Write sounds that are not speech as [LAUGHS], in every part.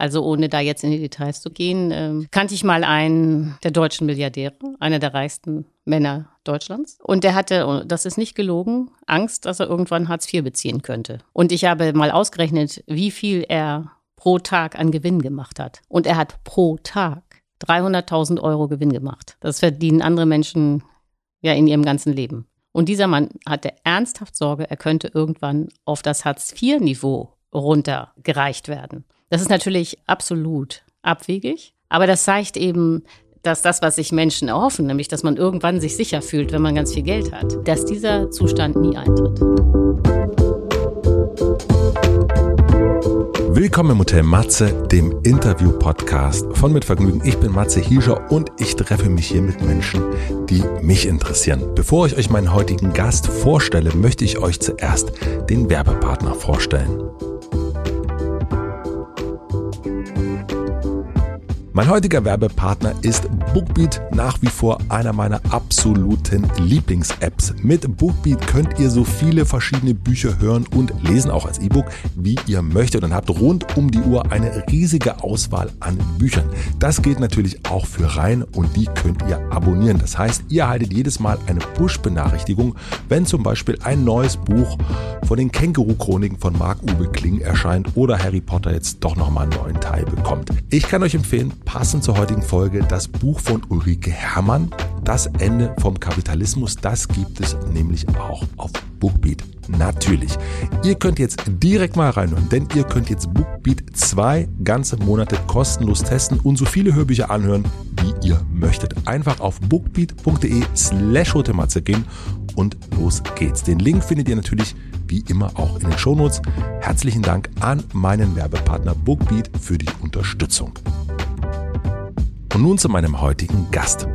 Also ohne da jetzt in die Details zu gehen, ähm, kannte ich mal einen der deutschen Milliardäre, einer der reichsten Männer Deutschlands. Und der hatte, das ist nicht gelogen, Angst, dass er irgendwann Hartz IV beziehen könnte. Und ich habe mal ausgerechnet, wie viel er pro Tag an Gewinn gemacht hat. Und er hat pro Tag 300.000 Euro Gewinn gemacht. Das verdienen andere Menschen ja in ihrem ganzen Leben. Und dieser Mann hatte ernsthaft Sorge, er könnte irgendwann auf das Hartz-IV-Niveau runtergereicht werden. Das ist natürlich absolut abwegig, aber das zeigt eben, dass das, was sich Menschen erhoffen, nämlich dass man irgendwann sich sicher fühlt, wenn man ganz viel Geld hat, dass dieser Zustand nie eintritt. Willkommen im Hotel Matze, dem Interview-Podcast von Mit Vergnügen. Ich bin Matze Hiescher und ich treffe mich hier mit Menschen, die mich interessieren. Bevor ich euch meinen heutigen Gast vorstelle, möchte ich euch zuerst den Werbepartner vorstellen. Mein heutiger Werbepartner ist Bookbeat, nach wie vor einer meiner absoluten Lieblings-Apps. Mit Bookbeat könnt ihr so viele verschiedene Bücher hören und lesen, auch als E-Book, wie ihr möchtet und habt rund um die Uhr eine riesige Auswahl an Büchern. Das gilt natürlich auch für Reihen und die könnt ihr abonnieren. Das heißt, ihr erhaltet jedes Mal eine Push-Benachrichtigung, wenn zum Beispiel ein neues Buch von den Känguru-Chroniken von Marc-Uwe Kling erscheint oder Harry Potter jetzt doch nochmal einen neuen Teil bekommt. Ich kann euch empfehlen, passend zur heutigen Folge das Buch von Ulrike Herrmann, Das Ende vom Kapitalismus. Das gibt es nämlich auch auf Bookbeat. Natürlich. Ihr könnt jetzt direkt mal reinhören, denn ihr könnt jetzt Bookbeat zwei ganze Monate kostenlos testen und so viele Hörbücher anhören, wie ihr möchtet. Einfach auf bookbeat.de slash gehen und los geht's. Den Link findet ihr natürlich wie immer auch in den Shownotes. Herzlichen Dank an meinen Werbepartner Bookbeat für die Unterstützung. Und nun zu meinem heutigen Gast.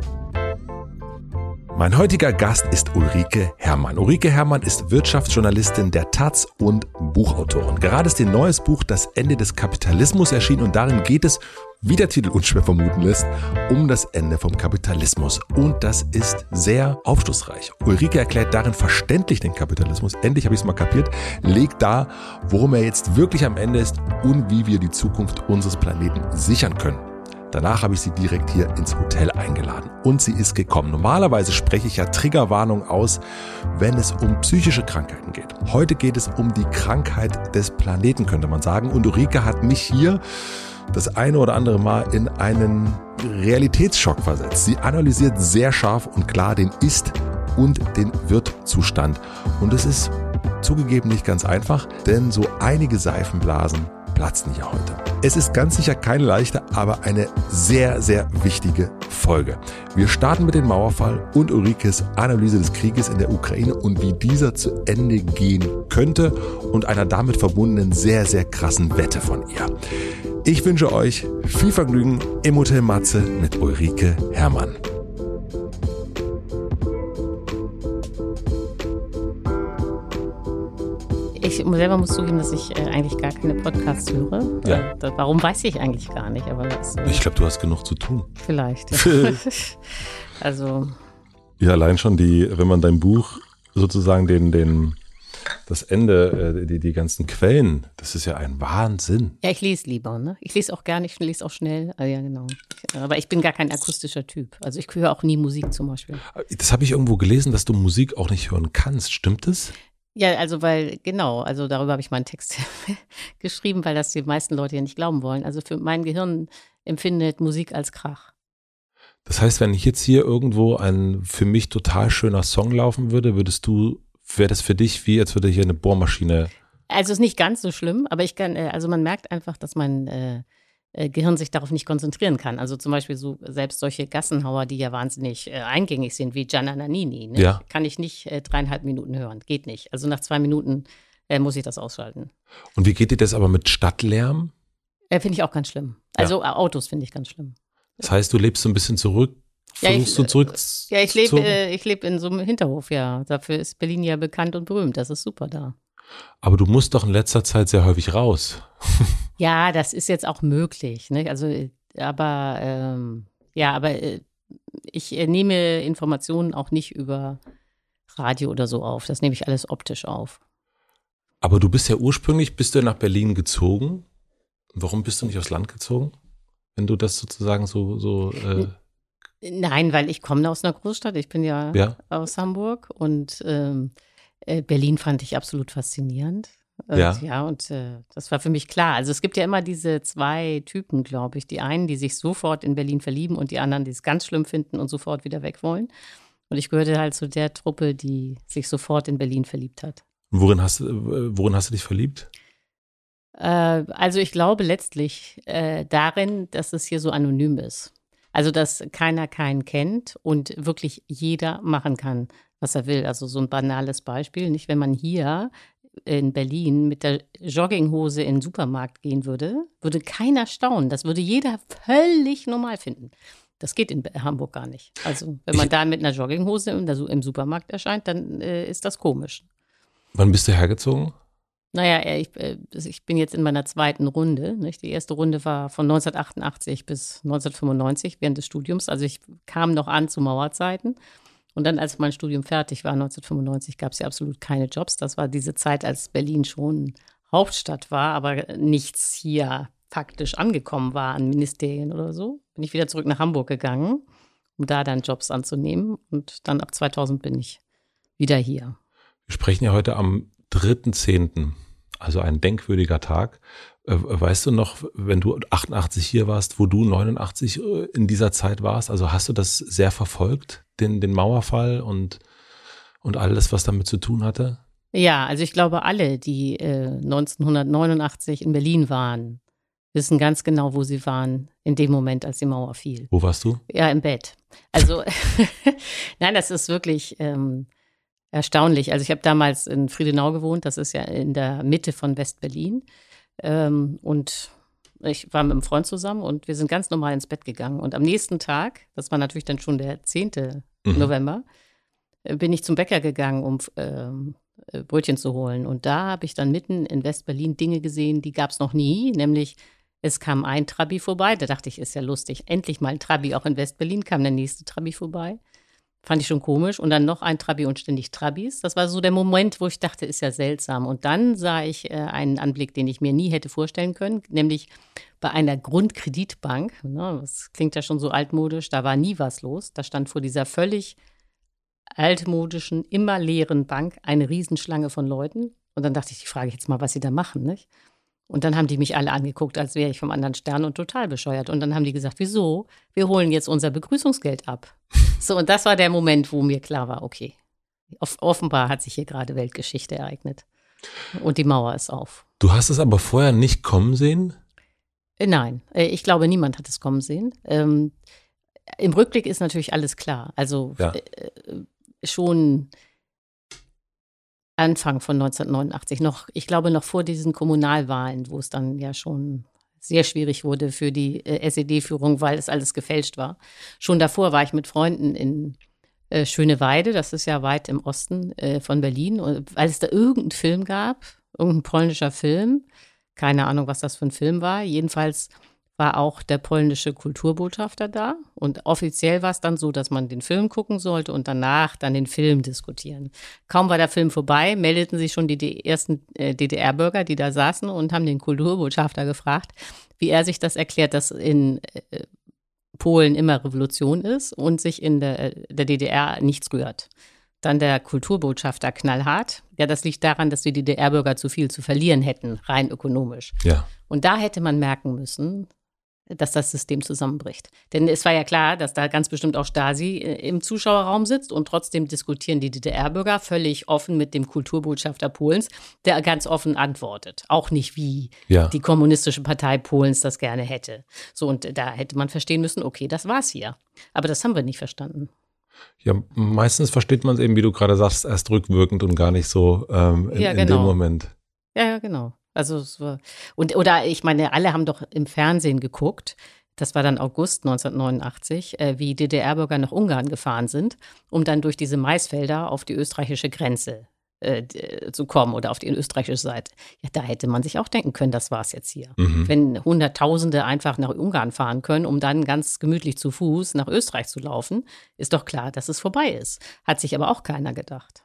Mein heutiger Gast ist Ulrike Herrmann. Ulrike Herrmann ist Wirtschaftsjournalistin der Taz und Buchautorin. Gerade ist ihr neues Buch Das Ende des Kapitalismus erschienen und darin geht es, wie der Titel unschwer vermuten lässt, um das Ende vom Kapitalismus. Und das ist sehr aufschlussreich. Ulrike erklärt darin verständlich den Kapitalismus. Endlich habe ich es mal kapiert. Legt dar, worum er jetzt wirklich am Ende ist und wie wir die Zukunft unseres Planeten sichern können. Danach habe ich sie direkt hier ins Hotel eingeladen und sie ist gekommen. Normalerweise spreche ich ja Triggerwarnung aus, wenn es um psychische Krankheiten geht. Heute geht es um die Krankheit des Planeten, könnte man sagen. Und Ulrike hat mich hier das eine oder andere Mal in einen Realitätsschock versetzt. Sie analysiert sehr scharf und klar den Ist- und den Wird-Zustand. Und es ist zugegeben nicht ganz einfach, denn so einige Seifenblasen platzen hier heute. Es ist ganz sicher keine leichte, aber eine sehr, sehr wichtige Folge. Wir starten mit dem Mauerfall und Ulrikes Analyse des Krieges in der Ukraine und wie dieser zu Ende gehen könnte und einer damit verbundenen sehr, sehr krassen Wette von ihr. Ich wünsche euch viel Vergnügen im Hotel Matze mit Ulrike Herrmann. Ich selber muss zugeben, dass ich äh, eigentlich gar keine Podcasts höre. Ja. Äh, warum weiß ich eigentlich gar nicht, aber das, Ich glaube, du hast genug zu tun. vielleicht. Ja. [LAUGHS] also Ja, allein schon die, wenn man dein Buch sozusagen den, den, das Ende, äh, die, die ganzen Quellen, das ist ja ein Wahnsinn. ja, ich lese lieber, ne? Ich lese auch gerne, ich lese auch schnell. Ah, ja, genau. Aber ich bin gar kein akustischer Typ. Also ich höre auch nie Musik zum Beispiel. Das habe ich irgendwo gelesen, dass du Musik auch nicht hören kannst. Stimmt das? Ja, also weil, genau, also darüber habe ich meinen Text [LAUGHS] geschrieben, weil das die meisten Leute ja nicht glauben wollen. Also für mein Gehirn empfindet Musik als Krach. Das heißt, wenn ich jetzt hier irgendwo ein für mich total schöner Song laufen würde, würdest du, wäre das für dich wie, als würde hier eine Bohrmaschine. Also ist nicht ganz so schlimm, aber ich kann, äh, also man merkt einfach, dass mein äh, äh, Gehirn sich darauf nicht konzentrieren kann. Also zum Beispiel so selbst solche Gassenhauer, die ja wahnsinnig äh, eingängig sind, wie Gianna Nannini, ne? Ja. kann ich nicht äh, dreieinhalb Minuten hören. Geht nicht. Also nach zwei Minuten äh, muss ich das ausschalten. Und wie geht dir das aber mit Stadtlärm? Äh, finde ich auch ganz schlimm. Also äh, Autos finde ich ganz schlimm. Das heißt, du lebst so ein bisschen zurück, Ja, ich- versuchst du zurück. Ja, ich lebe äh, ich lebe in so einem Hinterhof, ja. Dafür ist Berlin ja bekannt und berühmt. Das ist super da. aber du musst doch in letzter Zeit sehr häufig raus. [LAUGHS] Ja, das ist jetzt auch möglich. Ne? Also, äh, aber ähm, ja, aber äh, ich äh, nehme Informationen auch nicht über Radio oder so auf. Das nehme ich alles optisch auf. Aber du bist ja ursprünglich, bist du nach Berlin gezogen? Warum bist du nicht aufs Land gezogen? Wenn du das sozusagen so, so äh Nein, weil ich komme aus einer Großstadt. Ich bin ja, Ja. aus Hamburg und ähm, äh, Berlin fand ich absolut faszinierend. Und, Ja. ja, und äh, das war für mich klar. Also es gibt ja immer diese zwei Typen, glaube ich. Die einen, die sich sofort in Berlin verlieben und die anderen, die es ganz schlimm finden und sofort wieder weg wollen. Und ich gehörte halt zu der Truppe, die sich sofort in Berlin verliebt hat. worin, hast, du- äh, worin hast du dich verliebt? Äh, also ich glaube letztlich äh, darin, dass es hier so anonym ist. Also dass keiner keinen kennt und wirklich jeder machen kann, was er will. Also so ein banales Beispiel. Nicht, wenn man hier in Berlin mit der Jogginghose in den Supermarkt gehen würde, würde keiner staunen. Das würde jeder völlig normal finden. Das geht in Hamburg gar nicht. Also wenn man Ich- da mit einer Jogginghose im, im Supermarkt erscheint, dann äh, ist das komisch. Wann bist du hergezogen? Naja, äh, ich, äh, ich bin jetzt in meiner zweiten Runde. Nicht? Die erste Runde war von 1988 bis 1995 während des Studiums. Also ich kam noch an zu Mauerzeiten. Und dann, als mein Studium fertig war, 1995, gab es ja absolut keine Jobs. Das war diese Zeit, als Berlin schon Hauptstadt war, aber nichts hier faktisch angekommen war an Ministerien oder so. Bin ich wieder zurück nach Hamburg gegangen, um da dann Jobs anzunehmen. Und dann ab 2000 bin ich wieder hier. Wir sprechen ja heute am 3.10., also ein denkwürdiger Tag. Äh, Weißt du noch, wenn du 88 hier warst, wo du 89 äh, in dieser Zeit warst? Also hast du das sehr verfolgt, den, den Mauerfall und, und alles, was damit zu tun hatte? Ja, also ich glaube, alle, die äh, 1989 in Berlin waren, wissen ganz genau, wo sie waren in dem Moment, als die Mauer fiel. Wo warst du? Ja, im Bett. Also, [LAUGHS] nein, das ist wirklich ähm, erstaunlich. Also ich habe damals in Friedenau gewohnt, das ist ja in der Mitte von West-Berlin. Ähm, und ich war mit einem Freund zusammen und wir sind ganz normal ins Bett gegangen. Und am nächsten Tag, das war natürlich dann schon der 10. Mhm. November, äh, bin ich zum Bäcker gegangen, um ähm, äh, Brötchen zu holen. Und da habe ich dann mitten in West-Berlin Dinge gesehen, die gab es noch nie, nämlich es kam ein Trabi vorbei. Da dachte ich, ist ja lustig. Endlich mal ein Trabi auch in West-Berlin, kam der nächste Trabi vorbei. Fand ich schon komisch. Und dann noch ein Trabi und ständig Trabis. Das war so der Moment, wo ich dachte, ist ja seltsam. Und dann sah ich äh, einen Anblick, den ich mir nie hätte vorstellen können, nämlich bei einer Grundkreditbank. Ne, das klingt ja schon so altmodisch, da war nie was los. Da stand vor dieser völlig altmodischen, immer leeren Bank eine Riesenschlange von Leuten. Und dann dachte ich, die frage ich jetzt mal, was sie da machen, nicht? Und dann haben die mich alle angeguckt, als wäre ich vom anderen Stern und total bescheuert. Und dann haben die gesagt, wieso? Wir holen jetzt unser Begrüßungsgeld ab. [LAUGHS] So, und das war der Moment, wo mir klar war, okay, off offenbar hat sich hier gerade Weltgeschichte ereignet. Und die Mauer ist auf. Du hast es aber vorher nicht kommen sehen? Äh, Nein, äh, ich glaube, niemand hat es kommen sehen. Ähm, Im Rückblick ist natürlich alles klar. Also Ja. äh, äh, schon Anfang von 1989, noch, ich glaube noch vor diesen Kommunalwahlen, wo es dann ja schon sehr schwierig wurde für die äh, SED-Führung, weil es alles gefälscht war. Schon davor war ich mit Freunden in äh, Schöneweide, das ist ja weit im Osten äh, von Berlin, und weil es da irgendeinen Film gab, irgendein polnischer Film, keine Ahnung, was das für ein Film war. Jedenfalls war auch der polnische Kulturbotschafter da. Und offiziell war es dann so, dass man den Film gucken sollte und danach dann den Film diskutieren. Kaum war der Film vorbei, meldeten sich schon die, ersten äh, DDR-Bürger, die da saßen und haben den Kulturbotschafter gefragt, wie er sich das erklärt, dass in äh, Polen immer Revolution ist und sich in der, der DDR nichts rührt. Dann der Kulturbotschafter knallhart. Ja, das liegt daran, dass die DDR-Bürger zu viel zu verlieren hätten, rein ökonomisch. Ja. Und da hätte man merken müssen, dass das System zusammenbricht. Denn es war ja klar, dass da ganz bestimmt auch Stasi äh, im Zuschauerraum sitzt und trotzdem diskutieren die DDR-Bürger völlig offen mit dem Kulturbotschafter Polens, der ganz offen antwortet. Auch nicht wie Ja. die kommunistische Partei Polens das gerne hätte. So, und da hätte man verstehen müssen, okay, das war's hier. Aber das haben wir nicht verstanden. Ja, meistens versteht man es eben, wie du gerade sagst, erst rückwirkend und gar nicht so ähm, in, Ja, in dem genau. Moment. Ja, ja, genau. Also es war, und oder ich meine, alle haben doch im Fernsehen geguckt. Das war dann August 1989, äh, wie DDR-Bürger nach Ungarn gefahren sind, um dann durch diese Maisfelder auf die österreichische Grenze äh, d- zu kommen oder auf die österreichische Seite. Ja, da hätte man sich auch denken können, das war's jetzt hier. Mhm. Wenn Hunderttausende einfach nach Ungarn fahren können, um dann ganz gemütlich zu Fuß nach Österreich zu laufen, ist doch klar, dass es vorbei ist. Hat sich aber auch keiner gedacht.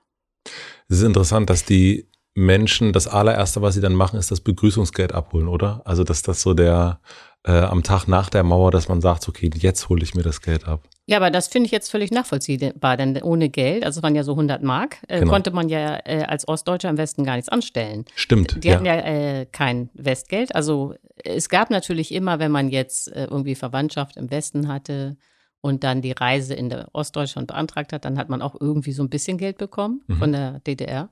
Es ist interessant, dass die Menschen, das allererste, was sie dann machen, ist das Begrüßungsgeld abholen, oder? Also, dass das so der äh, am Tag nach der Mauer, dass man sagt, okay, jetzt hole ich mir das Geld ab. Ja, aber das finde ich jetzt völlig nachvollziehbar, denn ohne Geld, also es waren ja so 100 Mark, äh, genau. konnte man ja äh, als Ostdeutscher im Westen gar nichts anstellen. Stimmt. Die ja. hatten ja äh, kein Westgeld. Also es gab natürlich immer, wenn man jetzt äh, irgendwie Verwandtschaft im Westen hatte und dann die Reise in der Ostdeutschland beantragt hat, dann hat man auch irgendwie so ein bisschen Geld bekommen mhm. von der DDR.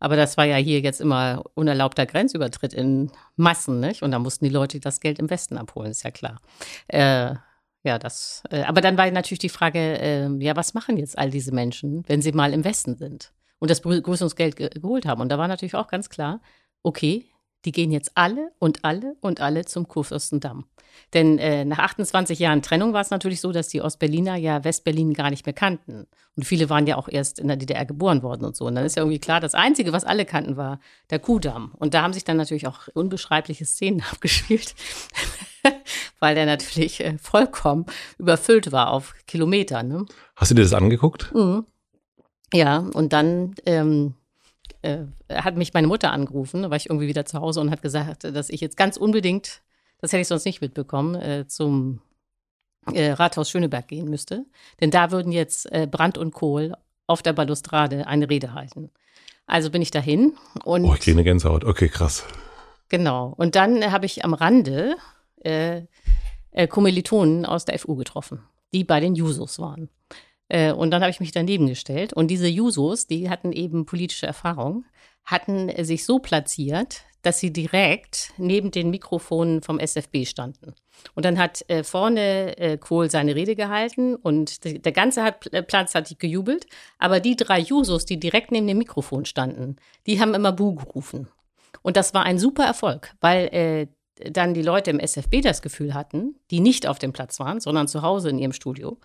Aber das war ja hier jetzt immer unerlaubter Grenzübertritt in Massen, nicht? Und da mussten die Leute das Geld im Westen abholen, ist ja klar. Äh, ja, das. Äh, aber dann war natürlich die Frage, äh, ja, was machen jetzt all diese Menschen, wenn sie mal im Westen sind und das Begrüßungsgeld ge geholt haben? Und da war natürlich auch ganz klar, okay, die gehen jetzt alle und alle und alle zum Kurfürstendamm. Denn äh, nach 28 Jahren Trennung war es natürlich so, dass die Ostberliner ja Westberlin gar nicht mehr kannten. Und viele waren ja auch erst in der DDR geboren worden und so. Und dann ist ja irgendwie klar, das Einzige, was alle kannten, war der Kuhdamm. Und da haben sich dann natürlich auch unbeschreibliche Szenen [LAUGHS] abgespielt, weil der natürlich äh, vollkommen überfüllt war auf Kilometer. Ne? Hast du dir das angeguckt? Mhm. Ja, und dann ähm, äh, hat mich meine Mutter angerufen, da war ich irgendwie wieder zu Hause und hat gesagt, dass ich jetzt ganz unbedingt, das hätte ich sonst nicht mitbekommen, äh, zum äh, Rathaus Schöneberg gehen müsste. Denn da würden jetzt äh, Brand und Kohl auf der Balustrade eine Rede halten. Also bin ich dahin und. Oh, ich kriege eine Gänsehaut. Okay, krass. Genau. Und dann habe ich am Rande äh, äh, Kommilitonen aus der FU getroffen, die bei den Jusos waren. Äh, und dann habe ich mich daneben gestellt. Und diese Jusos, die hatten eben politische Erfahrung, hatten sich so platziert, dass sie direkt neben den Mikrofonen vom SFB standen. Und dann hat äh, vorne äh, Kohl seine Rede gehalten und die, der ganze hat, äh, Platz hat gejubelt. Aber die drei Jusos, die direkt neben dem Mikrofon standen, die haben immer Bu gerufen. Und das war ein super Erfolg, weil äh, dann die Leute im SFB das Gefühl hatten, die nicht auf dem Platz waren, sondern zu Hause in ihrem Studio,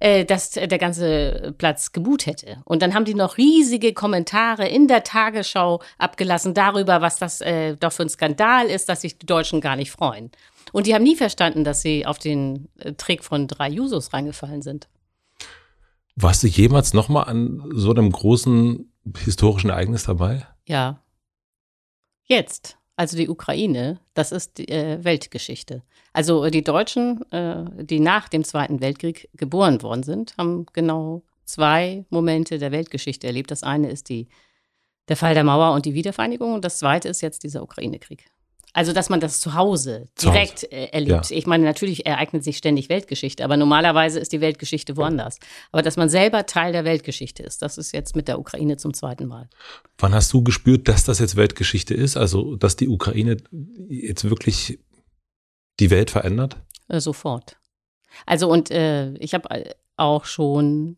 äh, dass der ganze Platz gebuht hätte. Und dann haben die noch riesige Kommentare in der Tagesschau abgelassen darüber, was das äh, doch für ein Skandal ist, dass sich die Deutschen gar nicht freuen. Und die haben nie verstanden, dass sie auf den äh, Trick von drei Jusos reingefallen sind. Warst du jemals nochmal an so einem großen historischen Ereignis dabei? Ja. Jetzt. Also die Ukraine, das ist die, äh, Weltgeschichte. Also die Deutschen, äh, die nach dem Zweiten Weltkrieg geboren worden sind, haben genau zwei Momente der Weltgeschichte erlebt. Das eine ist die, der Fall der Mauer und die Wiedervereinigung und das zweite ist jetzt dieser Ukraine-Krieg. Also, dass man das zu Hause direkt zu Hause. Äh, erlebt. Ja. Ich meine, natürlich ereignet sich ständig Weltgeschichte, aber normalerweise ist die Weltgeschichte woanders. Aber dass man selber Teil der Weltgeschichte ist, das ist jetzt mit der Ukraine zum zweiten Mal. Wann hast du gespürt, dass das jetzt Weltgeschichte ist? Also, dass die Ukraine jetzt wirklich die Welt verändert? Äh, sofort. Also, und äh, ich habe äh, auch schon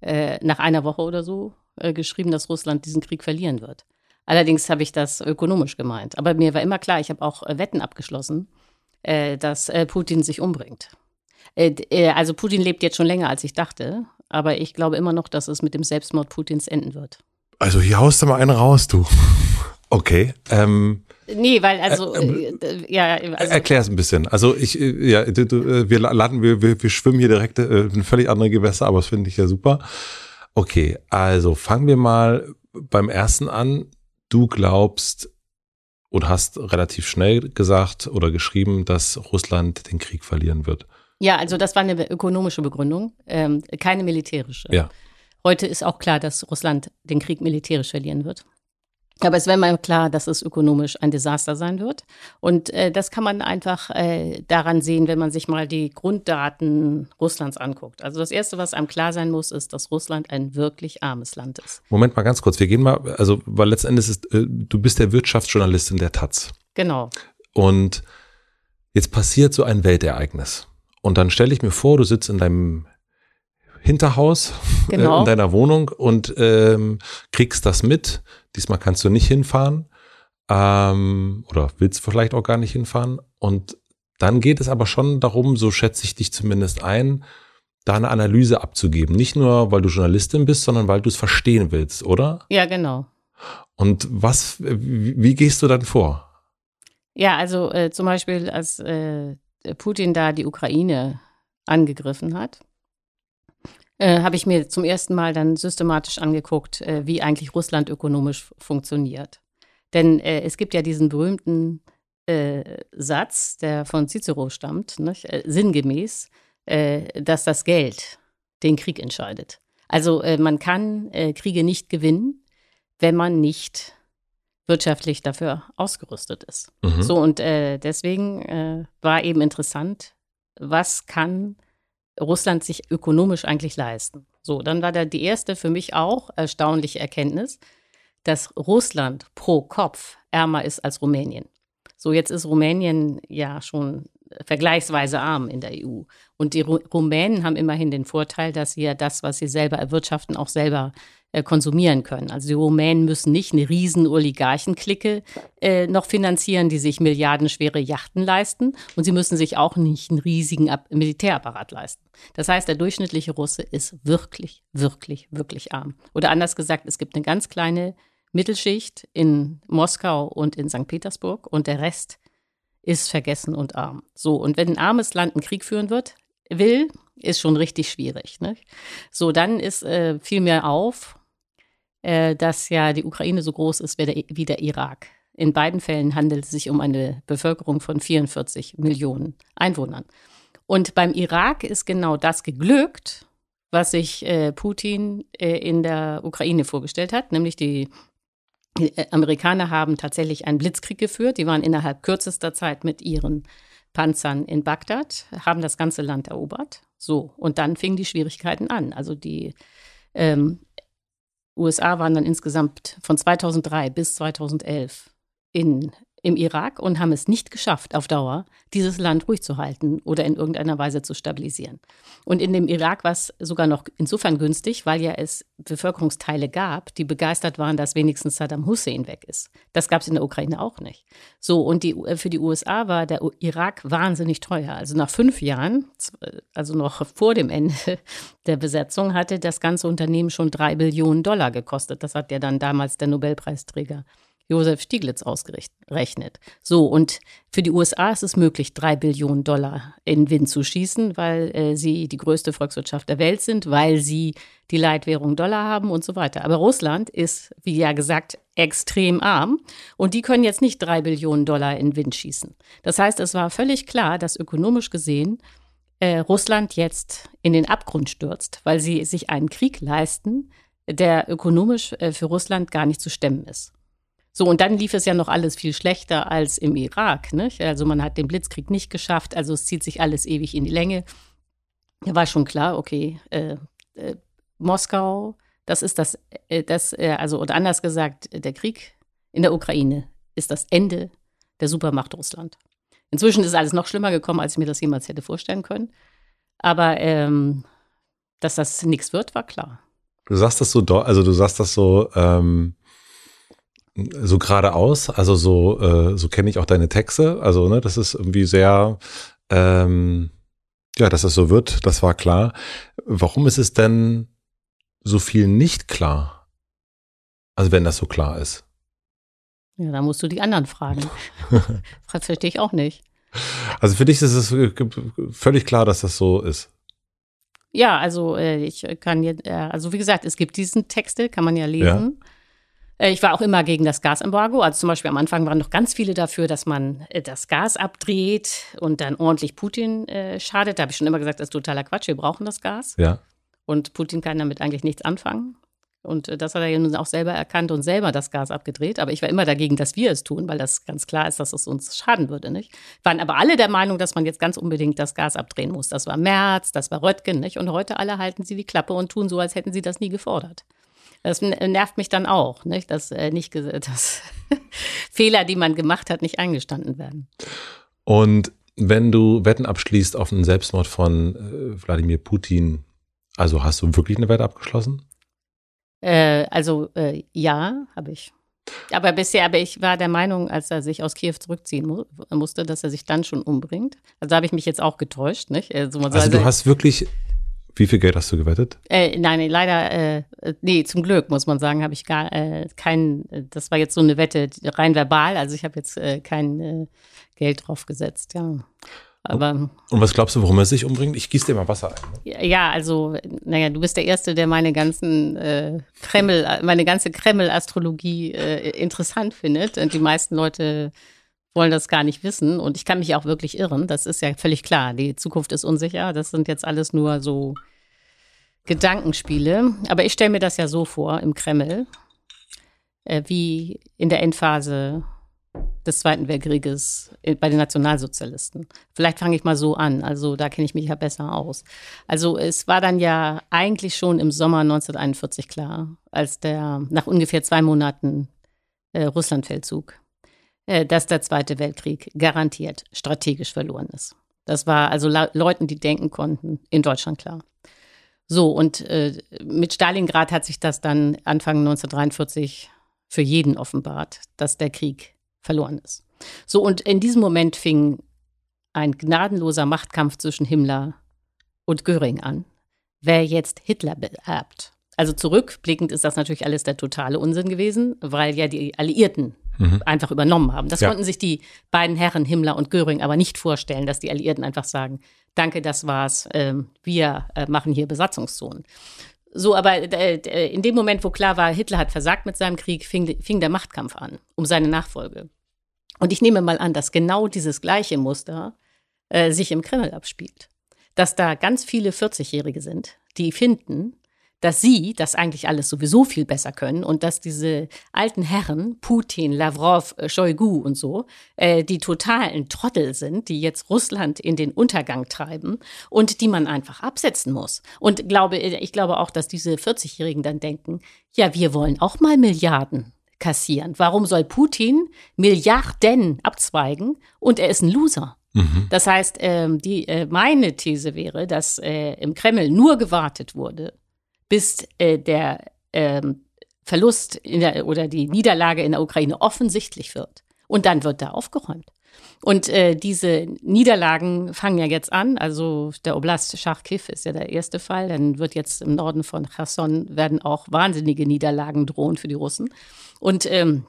äh, nach einer Woche oder so äh, geschrieben, dass Russland diesen Krieg verlieren wird. Allerdings habe ich das ökonomisch gemeint. Aber mir war immer klar, ich habe auch äh, Wetten abgeschlossen, äh, dass äh, Putin sich umbringt. Also Putin lebt jetzt schon länger, als ich dachte. Aber ich glaube immer noch, dass es mit dem Selbstmord Putins enden wird. Also hier haust du mal einen raus, du. [LAUGHS] Okay. Ähm, nee, weil also, äh, äh, ja. Also, Erklär es ein bisschen. Also ich, ja, du, du, wir landen, wir, wir, wir schwimmen hier direkt äh, in völlig andere Gewässer, aber das finde ich ja super. Okay, also fangen wir mal beim ersten an du glaubst oder hast relativ schnell gesagt oder geschrieben, dass Russland den Krieg verlieren wird. Ja, also das war eine ökonomische Begründung, ähm, keine militärische. Ja. Heute ist auch klar, dass Russland den Krieg militärisch verlieren wird. Aber es wäre mal klar, dass es ökonomisch ein Desaster sein wird. Und äh, das kann man einfach äh, daran sehen, wenn man sich mal die Grunddaten Russlands anguckt. Also das Erste, was einem klar sein muss, ist, dass Russland ein wirklich armes Land ist. Moment mal ganz kurz. Wir gehen mal, also weil letztendlich ist, äh, du bist der Wirtschaftsjournalistin der Taz. Genau. Und jetzt passiert so ein Weltereignis. Und dann stelle ich mir vor, du sitzt in deinem Hinterhaus genau. äh, in deiner Wohnung und ähm, kriegst das mit. Diesmal kannst du nicht hinfahren ähm, oder willst vielleicht auch gar nicht hinfahren. Und dann geht es aber schon darum, so schätze ich dich zumindest ein, da eine Analyse abzugeben. Nicht nur, weil du Journalistin bist, sondern weil du es verstehen willst, oder? Ja, genau. Und was, wie, wie gehst du dann vor? Ja, also äh, zum Beispiel, als äh, Putin da die Ukraine angegriffen hat, äh, habe ich mir zum ersten Mal dann systematisch angeguckt, äh, wie eigentlich Russland ökonomisch funktioniert. Denn äh, es gibt ja diesen berühmten äh, Satz, der von Cicero stammt, nicht? Äh, sinngemäß, dass das Geld den Krieg entscheidet. Also man kann Kriege nicht gewinnen, wenn man nicht wirtschaftlich dafür ausgerüstet ist. Mhm. So und deswegen war eben interessant, was kann Russland sich ökonomisch eigentlich leisten. So, dann war da die erste für mich auch erstaunliche Erkenntnis, dass Russland pro Kopf ärmer ist als Rumänien. So, jetzt ist Rumänien ja schon vergleichsweise arm in der EU. Und die Rumänen haben immerhin den Vorteil, dass sie ja das, was sie selber erwirtschaften, auch selber äh, konsumieren können. Also die Rumänen müssen nicht eine riesen Oligarchenklicke äh, noch finanzieren, die sich milliardenschwere Yachten leisten. Und sie müssen sich auch nicht einen riesigen Ab Militärapparat leisten. Das heißt, der durchschnittliche Russe ist wirklich, wirklich, wirklich arm. Oder anders gesagt, es gibt eine ganz kleine Mittelschicht in Moskau und in St. Petersburg und der Rest ist vergessen und arm. So, und wenn ein armes Land einen Krieg führen wird, will, ist schon richtig schwierig. Ne? So, dann ist äh, viel mehr auf, dass ja die Ukraine so groß ist wie der, wie der Irak. In beiden Fällen handelt es sich um eine Bevölkerung von 44 Millionen Einwohnern. Und beim Irak ist genau das geglückt, was sich äh, Putin äh, in der Ukraine vorgestellt hat, nämlich die die äh, Amerikaner haben tatsächlich einen Blitzkrieg geführt. Die waren innerhalb kürzester Zeit mit ihren Panzern in Bagdad, haben das ganze Land erobert. So, und dann fingen die Schwierigkeiten an. Also die ähm, USA waren dann insgesamt von 2003 bis 2011 in im Irak und haben es nicht geschafft, auf Dauer dieses Land ruhig zu halten oder in irgendeiner Weise zu stabilisieren. Und in dem Irak war es sogar noch insofern günstig, weil ja es Bevölkerungsteile gab, die begeistert waren, dass wenigstens Saddam Hussein weg ist. Das gab es in der Ukraine auch nicht. So, und die, für die USA war der Irak wahnsinnig teuer. Also nach fünf Jahren, also noch vor dem Ende [LAUGHS] der Besetzung, hatte das ganze Unternehmen schon drei Billionen Dollar gekostet. Das hat ja dann damals der Nobelpreisträger Josef Stieglitz ausgerechnet. So, und für die USA ist es möglich, drei Billionen Dollar in Wind zu schießen, weil äh, sie die größte Volkswirtschaft der Welt sind, weil sie die Leitwährung Dollar haben und so weiter. Aber Russland ist, wie ja gesagt, extrem arm und die können jetzt nicht drei Billionen Dollar in Wind schießen. Das heißt, es war völlig klar, dass ökonomisch gesehen äh, Russland jetzt in den Abgrund stürzt, weil sie sich einen Krieg leisten, der ökonomisch äh, für Russland gar nicht zu stemmen ist. So, und dann lief es ja noch alles viel schlechter als im Irak. Nicht? Also man hat den Blitzkrieg nicht geschafft, also es zieht sich alles ewig in die Länge. Da war schon klar, okay, äh, äh, Moskau, das ist das, äh, das äh, also oder anders gesagt, der Krieg in der Ukraine ist das Ende der Supermacht Russland. Inzwischen ist alles noch schlimmer gekommen, als ich mir das jemals hätte vorstellen können. Aber ähm, dass das nichts wird, war klar. Du sagst das so, also du sagst das so, ähm, so geradeaus, also so, äh, so kenne ich auch deine Texte. Also, ne, das ist irgendwie sehr, ähm, ja, dass es so wird, das war klar. Warum ist es denn so viel nicht klar? Also, wenn das so klar ist. Ja, da musst du die anderen fragen. [LAUGHS] das verstehe ich auch nicht. Also für dich ist es völlig klar, dass das so ist. Ja, also äh, ich kann jetzt, äh, also wie gesagt, es gibt diesen Texte, kann man ja lesen. Ja. Äh, ich war auch immer gegen das Gasembargo. Also zum Beispiel am Anfang waren noch ganz viele dafür, dass man äh, das Gas abdreht und dann ordentlich Putin äh, schadet. Da habe ich schon immer gesagt, das ist totaler Quatsch. Wir brauchen das Gas. Ja. Und Putin kann damit eigentlich nichts anfangen. Und äh, das hat er ja nun auch selber erkannt und selber das Gas abgedreht. Aber ich war immer dagegen, dass wir es tun, weil das ganz klar ist, dass es uns schaden würde. Nicht? Waren aber alle der Meinung, dass man jetzt ganz unbedingt das Gas abdrehen muss. Das war Merz, das war Röttgen. Nicht? Und heute alle halten sie die Klappe und tun so, als hätten sie das nie gefordert. Das nervt mich dann auch, nicht? dass äh, nicht [LAUGHS] dass Fehler, die man gemacht hat, nicht eingestanden werden. Und wenn du Wetten abschließt auf einen Selbstmord von äh, Wladimir Putin, also hast du wirklich eine Wette abgeschlossen? Äh, also äh, ja, habe ich. Aber bisher, aber ich war der Meinung, als er sich aus Kiew zurückziehen mu musste, dass er sich dann schon umbringt. Also da habe ich mich jetzt auch getäuscht, nicht? Also, also du hast wirklich wie viel Geld hast du gewettet? Äh, nein, leider, äh, nee, zum Glück muss man sagen, habe ich gar äh, kein, das war jetzt so eine Wette rein verbal, also ich habe jetzt äh, kein äh, Geld drauf gesetzt, ja. Aber, und was glaubst du, warum er sich umbringt? Ich gieße dir mal Wasser ein. Ne? Ja, also, naja, du bist der Erste, der meine ganzen äh, Kreml, meine ganze Kreml-Astrologie äh, interessant findet. Und die meisten Leute wollen das gar nicht wissen. Und ich kann mich auch wirklich irren. Das ist ja völlig klar. Die Zukunft ist unsicher. Das sind jetzt alles nur so Gedankenspiele. Aber ich stelle mir das ja so vor im Kreml, äh, wie in der Endphase des Zweiten Weltkrieges bei den Nationalsozialisten. Vielleicht fange ich mal so an. Also da kenne ich mich ja besser aus. Also es war dann ja eigentlich schon im Sommer 1941 klar, als der nach ungefähr zwei Monaten äh, Russlandfeldzug, äh, dass der Zweite Weltkrieg garantiert strategisch verloren ist. Das war also Leuten, die denken konnten, in Deutschland klar. So, und äh, mit Stalingrad hat sich das dann Anfang 1943 für jeden offenbart, dass der Krieg verloren ist. So, und in diesem Moment fing ein gnadenloser Machtkampf zwischen Himmler und Göring an. Wer jetzt Hitler beerbt. Also zurückblickend ist das natürlich alles der totale Unsinn gewesen, weil ja die Alliierten mhm. einfach übernommen haben. Das ja. konnten sich die beiden Herren Himmler und Göring aber nicht vorstellen, dass die Alliierten einfach sagen, danke, das war's, äh, wir äh, machen hier Besatzungszonen. So, aber äh, in dem Moment, wo klar war, Hitler hat versagt mit seinem Krieg, fing, fing der Machtkampf an um seine Nachfolge. Und ich nehme mal an, dass genau dieses gleiche Muster äh, sich im Kreml abspielt. Dass da ganz viele 40-Jährige sind, die finden, dass sie das eigentlich alles sowieso viel besser können und dass diese alten Herren, Putin, Lavrov, äh, Shoigu und so, äh, die totalen Trottel sind, die jetzt Russland in den Untergang treiben und die man einfach absetzen muss. Und glaube, ich glaube auch, dass diese 40-Jährigen dann denken, ja, wir wollen auch mal Milliarden kassieren. Warum soll Putin Milliarden abzweigen und er ist ein Loser? Mhm. Das heißt, ähm, die, äh, meine These wäre, dass äh, im Kreml nur gewartet wurde, bis äh, der ähm, Verlust in der, oder die Niederlage in der Ukraine offensichtlich wird. Und dann wird da aufgeräumt. Und äh, diese Niederlagen fangen ja jetzt an. Also der Oblast Charkiw ist ja der erste Fall. Dann wird jetzt im Norden von Cherson werden auch wahnsinnige Niederlagen drohen für die Russen. Und ähm,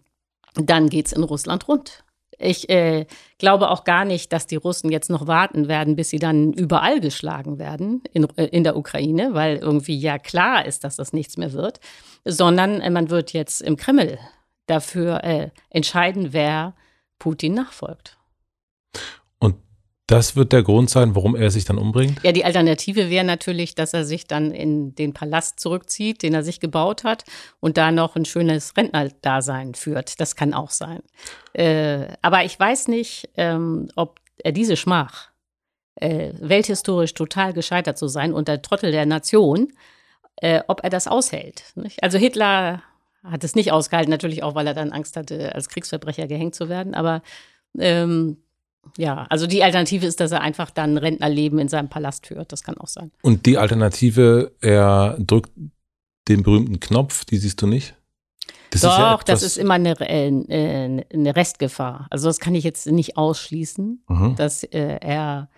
dann geht's in Russland rund. Ich äh, glaube auch gar nicht, dass die Russen jetzt noch warten werden, bis sie dann überall geschlagen werden in, äh, in der Ukraine, weil irgendwie ja klar ist, dass das nichts mehr wird, sondern äh, man wird jetzt im Kreml dafür äh, entscheiden, wer Putin nachfolgt. Das wird der Grund sein, warum er sich dann umbringt? Ja, die Alternative wäre natürlich, dass er sich dann in den Palast zurückzieht, den er sich gebaut hat und da noch ein schönes Rentnerdasein führt. Das kann auch sein. Äh, aber ich weiß nicht, ähm, ob er diese Schmach, äh, welthistorisch total gescheitert zu sein und der Trottel der Nation, äh, ob er das aushält. Nicht? Also Hitler hat es nicht ausgehalten, natürlich auch, weil er dann Angst hatte, als Kriegsverbrecher gehängt zu werden. Aber ähm, ja, also die Alternative ist, dass er einfach dann Rentnerleben in seinem Palast führt. Das kann auch sein. Und die Alternative, er drückt den berühmten Knopf, die siehst du nicht? Das Doch, ist ja das ist immer eine, äh, eine Restgefahr. Also das kann ich jetzt nicht ausschließen, mhm. dass äh, er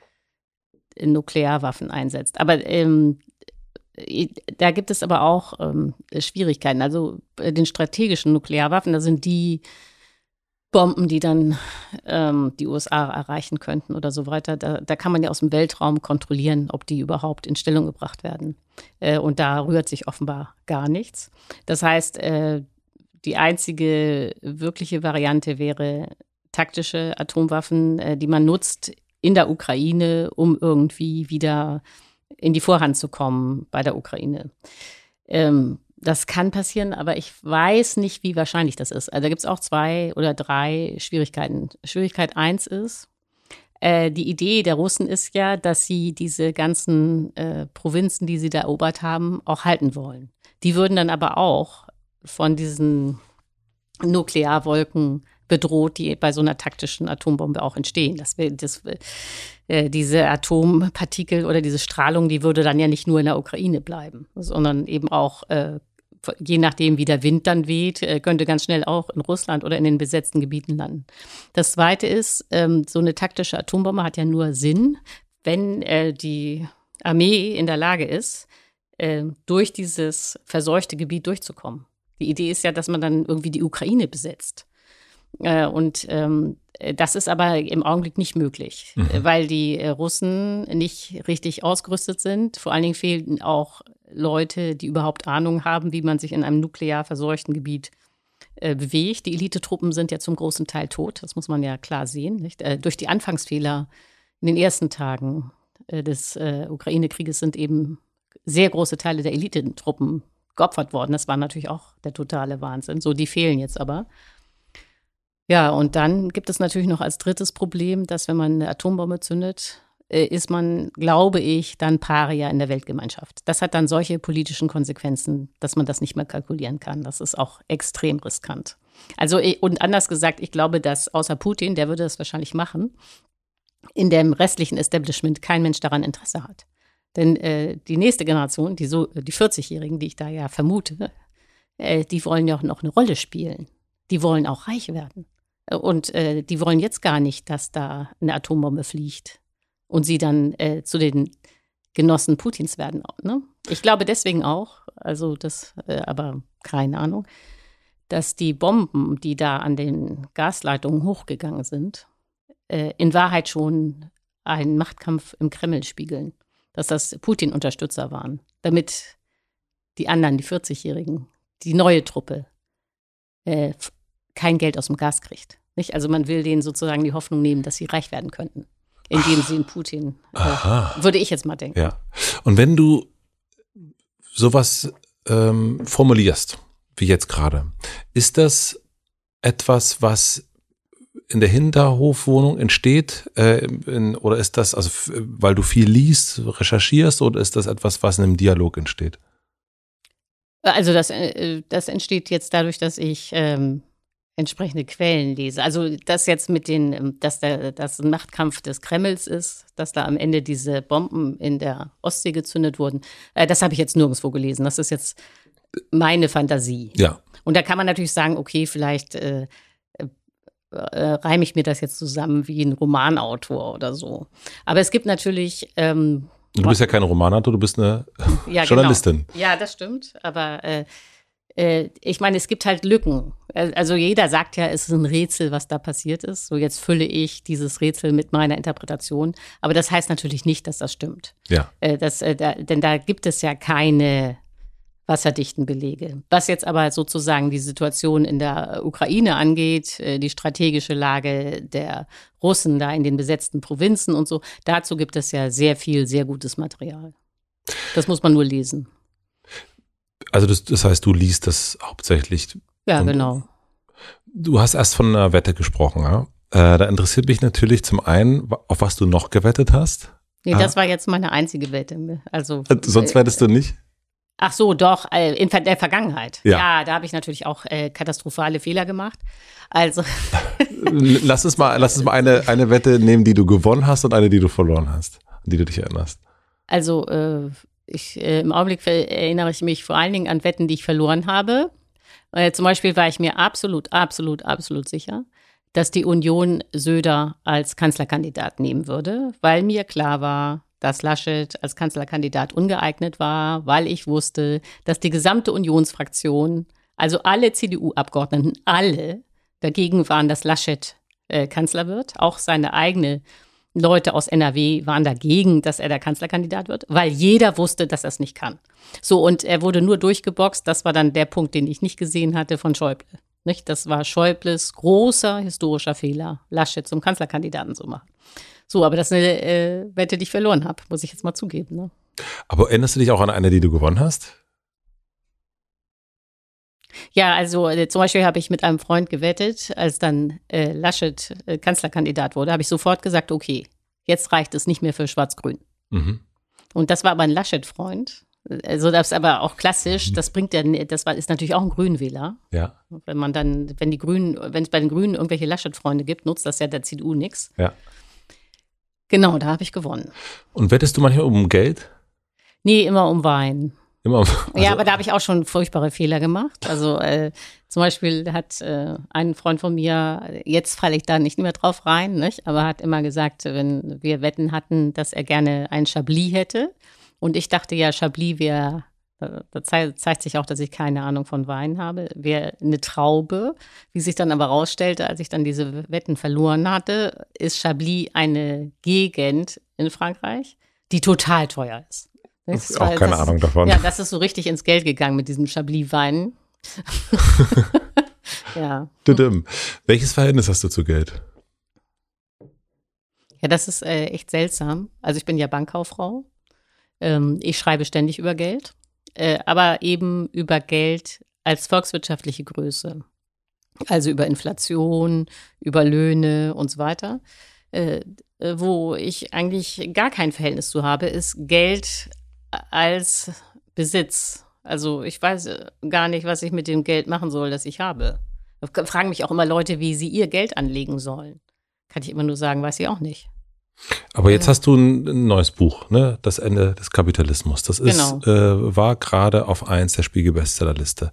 Nuklearwaffen einsetzt. Aber ähm, da gibt es aber auch ähm, Schwierigkeiten. Also den strategischen Nuklearwaffen, da sind die Bomben, die dann ähm, die USA erreichen könnten oder so weiter. Da, da kann man ja aus dem Weltraum kontrollieren, ob die überhaupt in Stellung gebracht werden. Äh, und da rührt sich offenbar gar nichts. Das heißt, äh, die einzige wirkliche Variante wäre taktische Atomwaffen, äh, die man nutzt in der Ukraine, um irgendwie wieder in die Vorhand zu kommen bei der Ukraine. Ähm, das kann passieren, aber ich weiß nicht, wie wahrscheinlich das ist. Also da gibt es auch zwei oder drei Schwierigkeiten. Schwierigkeit eins ist, äh, die Idee der Russen ist ja, dass sie diese ganzen äh, Provinzen, die sie da erobert haben, auch halten wollen. Die würden dann aber auch von diesen Nuklearwolken bedroht, die bei so einer taktischen Atombombe auch entstehen. Das, das, äh, diese Atompartikel oder diese Strahlung, die würde dann ja nicht nur in der Ukraine bleiben, sondern eben auch äh, je nachdem, wie der Wind dann weht, äh, könnte ganz schnell auch in Russland oder in den besetzten Gebieten landen. Das Zweite ist, ähm, so eine taktische Atombombe hat ja nur Sinn, wenn äh, die Armee in der Lage ist, äh, durch dieses verseuchte Gebiet durchzukommen. Die Idee ist ja, dass man dann irgendwie die Ukraine besetzt. Äh, und ähm, das ist aber im Augenblick nicht möglich, mhm. weil die Russen nicht richtig ausgerüstet sind. Vor allen Dingen fehlen auch Leute, die überhaupt Ahnung haben, wie man sich in einem nuklear verseuchten Gebiet äh, bewegt. Die Elitetruppen sind ja zum großen Teil tot, das muss man ja klar sehen. Äh, durch die Anfangsfehler in den ersten Tagen äh, des äh, Ukraine-Krieges sind eben sehr große Teile der Elitetruppen geopfert worden. Das war natürlich auch der totale Wahnsinn. So, die fehlen jetzt aber. Ja, und dann gibt es natürlich noch als drittes Problem, dass wenn man eine Atombombe zündet, ist man, glaube ich, dann Paria in der Weltgemeinschaft. Das hat dann solche politischen Konsequenzen, dass man das nicht mehr kalkulieren kann. Das ist auch extrem riskant. Also, äh, und anders gesagt, ich glaube, dass außer Putin, der würde das wahrscheinlich machen, in dem restlichen Establishment kein Mensch daran Interesse hat. Denn äh, die nächste Generation, die so, die 40-Jährigen, die ich da ja vermute, äh, die wollen ja auch noch eine Rolle spielen. Die wollen auch reich werden. Und äh, die wollen jetzt gar nicht, dass da eine Atombombe fliegt und sie dann äh, zu den Genossen Putins werden. Ne? Ich glaube deswegen auch, also das, äh, aber keine Ahnung, dass die Bomben, die da an den Gasleitungen hochgegangen sind, äh, in Wahrheit schon einen Machtkampf im Kreml spiegeln. Dass das Putin-Unterstützer waren, damit die anderen, die 40-Jährigen, die neue Truppe, äh, kein Geld aus dem Gas kriegt. Nicht? Also man will denen sozusagen die Hoffnung nehmen, dass sie reich werden könnten indem sie in Putin, äh, würde ich jetzt mal denken. Ja. Und wenn du sowas ähm, formulierst, wie jetzt gerade, ist das etwas, was in der Hinterhofwohnung entsteht? Äh, in, oder ist das, also weil du viel liest, recherchierst, oder ist das etwas, was in einem Dialog entsteht? Also das, äh, das entsteht jetzt dadurch, dass ich ähm, entsprechende Quellen lese. Also das jetzt mit den, ähm, dass der, das ein Machtkampf des Kremls ist, dass da am Ende diese Bomben in der Ostsee gezündet wurden, äh, das habe ich jetzt nirgendwo gelesen. Das ist jetzt meine Fantasie. Ja. Und da kann man natürlich sagen, okay, vielleicht äh, äh, reime ich mir das jetzt zusammen wie ein Romanautor oder so. Aber es gibt natürlich ähm, Du bist ja kein Romanautor, du bist eine ja. [LAUGHS] Journalistin. Genau. Ja, das stimmt. Aber äh, äh, ich meine, es gibt halt Lücken. Also jeder sagt ja, es ist ein Rätsel, was da passiert ist. So jetzt fülle ich dieses Rätsel mit meiner Interpretation. Aber das heißt natürlich nicht, dass das stimmt. Ja. Äh, das, äh, da, denn da gibt es ja keine wasserdichten Belege. Was jetzt aber sozusagen die Situation in der Ukraine angeht, die strategische Lage der Russen da in den besetzten Provinzen und so, dazu gibt es ja sehr viel, sehr gutes Material. Das muss man nur lesen. Also das, das heißt, du liest das hauptsächlich. Ja, genau. Du hast erst von einer Wette gesprochen, ja? Äh, da interessiert mich natürlich zum einen, auf was du noch gewettet hast. Nee, ah. das war jetzt meine einzige Wette. Also, äh, Sonst wettest du nicht? Ach so, doch, äh, in der Vergangenheit. Ja, ja da habe ich natürlich auch äh, katastrophale Fehler gemacht. Also. [LAUGHS] lass uns mal, lass uns mal eine, eine Wette nehmen, die du gewonnen hast und eine, die du verloren hast, an die du dich erinnerst. Also, äh, ich, äh, Im Augenblick erinnere ich mich vor allen Dingen an Wetten, die ich verloren habe. Äh, zum Beispiel war ich mir absolut, absolut, absolut sicher, dass die Union Söder als Kanzlerkandidat nehmen würde, weil mir klar war, dass Laschet als Kanzlerkandidat ungeeignet war, weil ich wusste, dass die gesamte Unionsfraktion, also alle CDU-Abgeordneten, alle dagegen waren, dass Laschet äh, Kanzler wird. Auch seine eigene Leute aus NRW waren dagegen, dass er der Kanzlerkandidat wird, weil jeder wusste, dass er es nicht kann. So, und er wurde nur durchgeboxt. Das war dann der Punkt, den ich nicht gesehen hatte von Schäuble. Nicht? Das war Schäubles großer historischer Fehler, Laschet zum Kanzlerkandidaten zu machen. So, aber das ist eine äh, Wette, die ich verloren habe, muss ich jetzt mal zugeben. Ne? Aber erinnerst du dich auch an eine, die du gewonnen hast? Ja, also äh, zum Beispiel habe ich mit einem Freund gewettet, als dann äh, Laschet äh, Kanzlerkandidat wurde, habe ich sofort gesagt, okay, jetzt reicht es nicht mehr für Schwarz-Grün. Mhm. Und das war aber ein Laschet-Freund. Also das ist aber auch klassisch, mhm. das bringt ja, das war, ist natürlich auch ein Grünwähler. Ja. Wenn man dann, wenn die Grünen, wenn es bei den Grünen irgendwelche Laschet-Freunde gibt, nutzt das ja der CDU nichts. Ja. Genau, da habe ich gewonnen. Und wettest du manchmal um Geld? Nee, immer um Wein. Immer. Also, ja, aber da habe ich auch schon furchtbare Fehler gemacht. Also äh, zum Beispiel hat äh, ein Freund von mir, jetzt falle ich da nicht mehr drauf rein, nicht? aber hat immer gesagt, wenn wir Wetten hatten, dass er gerne ein Chablis hätte. Und ich dachte ja, Chablis wäre Da, da zeigt sich auch, dass ich keine Ahnung von Wein habe. Wäre eine Traube, wie sich dann aber rausstellte, als ich dann diese Wetten verloren hatte, ist Chablis eine Gegend in Frankreich, die total teuer ist. Das ist auch keine das, Ahnung davon. Ja, das ist so richtig ins Geld gegangen mit diesem Chablis-Wein. [LAUGHS] ja. Welches Verhältnis hast du zu Geld? Ja, das ist äh, echt seltsam. Also ich bin ja Bankkauffrau. Ähm, ich schreibe ständig über Geld, äh, aber eben über Geld als volkswirtschaftliche Größe. Also über Inflation, über Löhne und so weiter. Äh wo ich eigentlich gar kein Verhältnis zu habe, ist Geld als Besitz. Also ich weiß äh, gar nicht, was ich mit dem Geld machen soll, das ich habe. Da fragen mich auch immer Leute, wie sie ihr Geld anlegen sollen. Kann ich immer nur sagen, weiß ich auch nicht. Aber jetzt hast du ein neues Buch, ne? Das Ende des Kapitalismus. Das ist, genau. äh, war gerade auf eins der Spiegel-Bestsellerliste.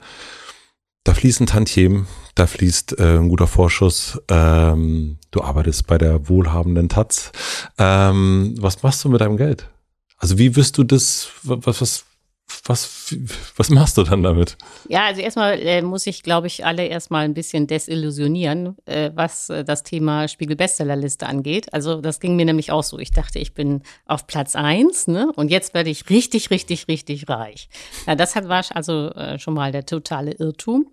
Da fließen Tantiemen, da fließt äh, ein guter Vorschuss. Ähm, du arbeitest bei der wohlhabenden Taz. Ähm, was machst du mit deinem Geld? Also wie wirst du das, was, was, was, was machst du dann damit? Ja, also erstmal äh, muss ich, glaube ich, alle erstmal ein bisschen desillusionieren, äh, was äh, das Thema Spiegel-Bestsellerliste angeht. Also das ging mir nämlich auch so. Ich dachte, ich bin auf Platz eins, ne? Und jetzt werde ich richtig, richtig, richtig reich. Ja, das hat, war also äh, schon mal der totale Irrtum.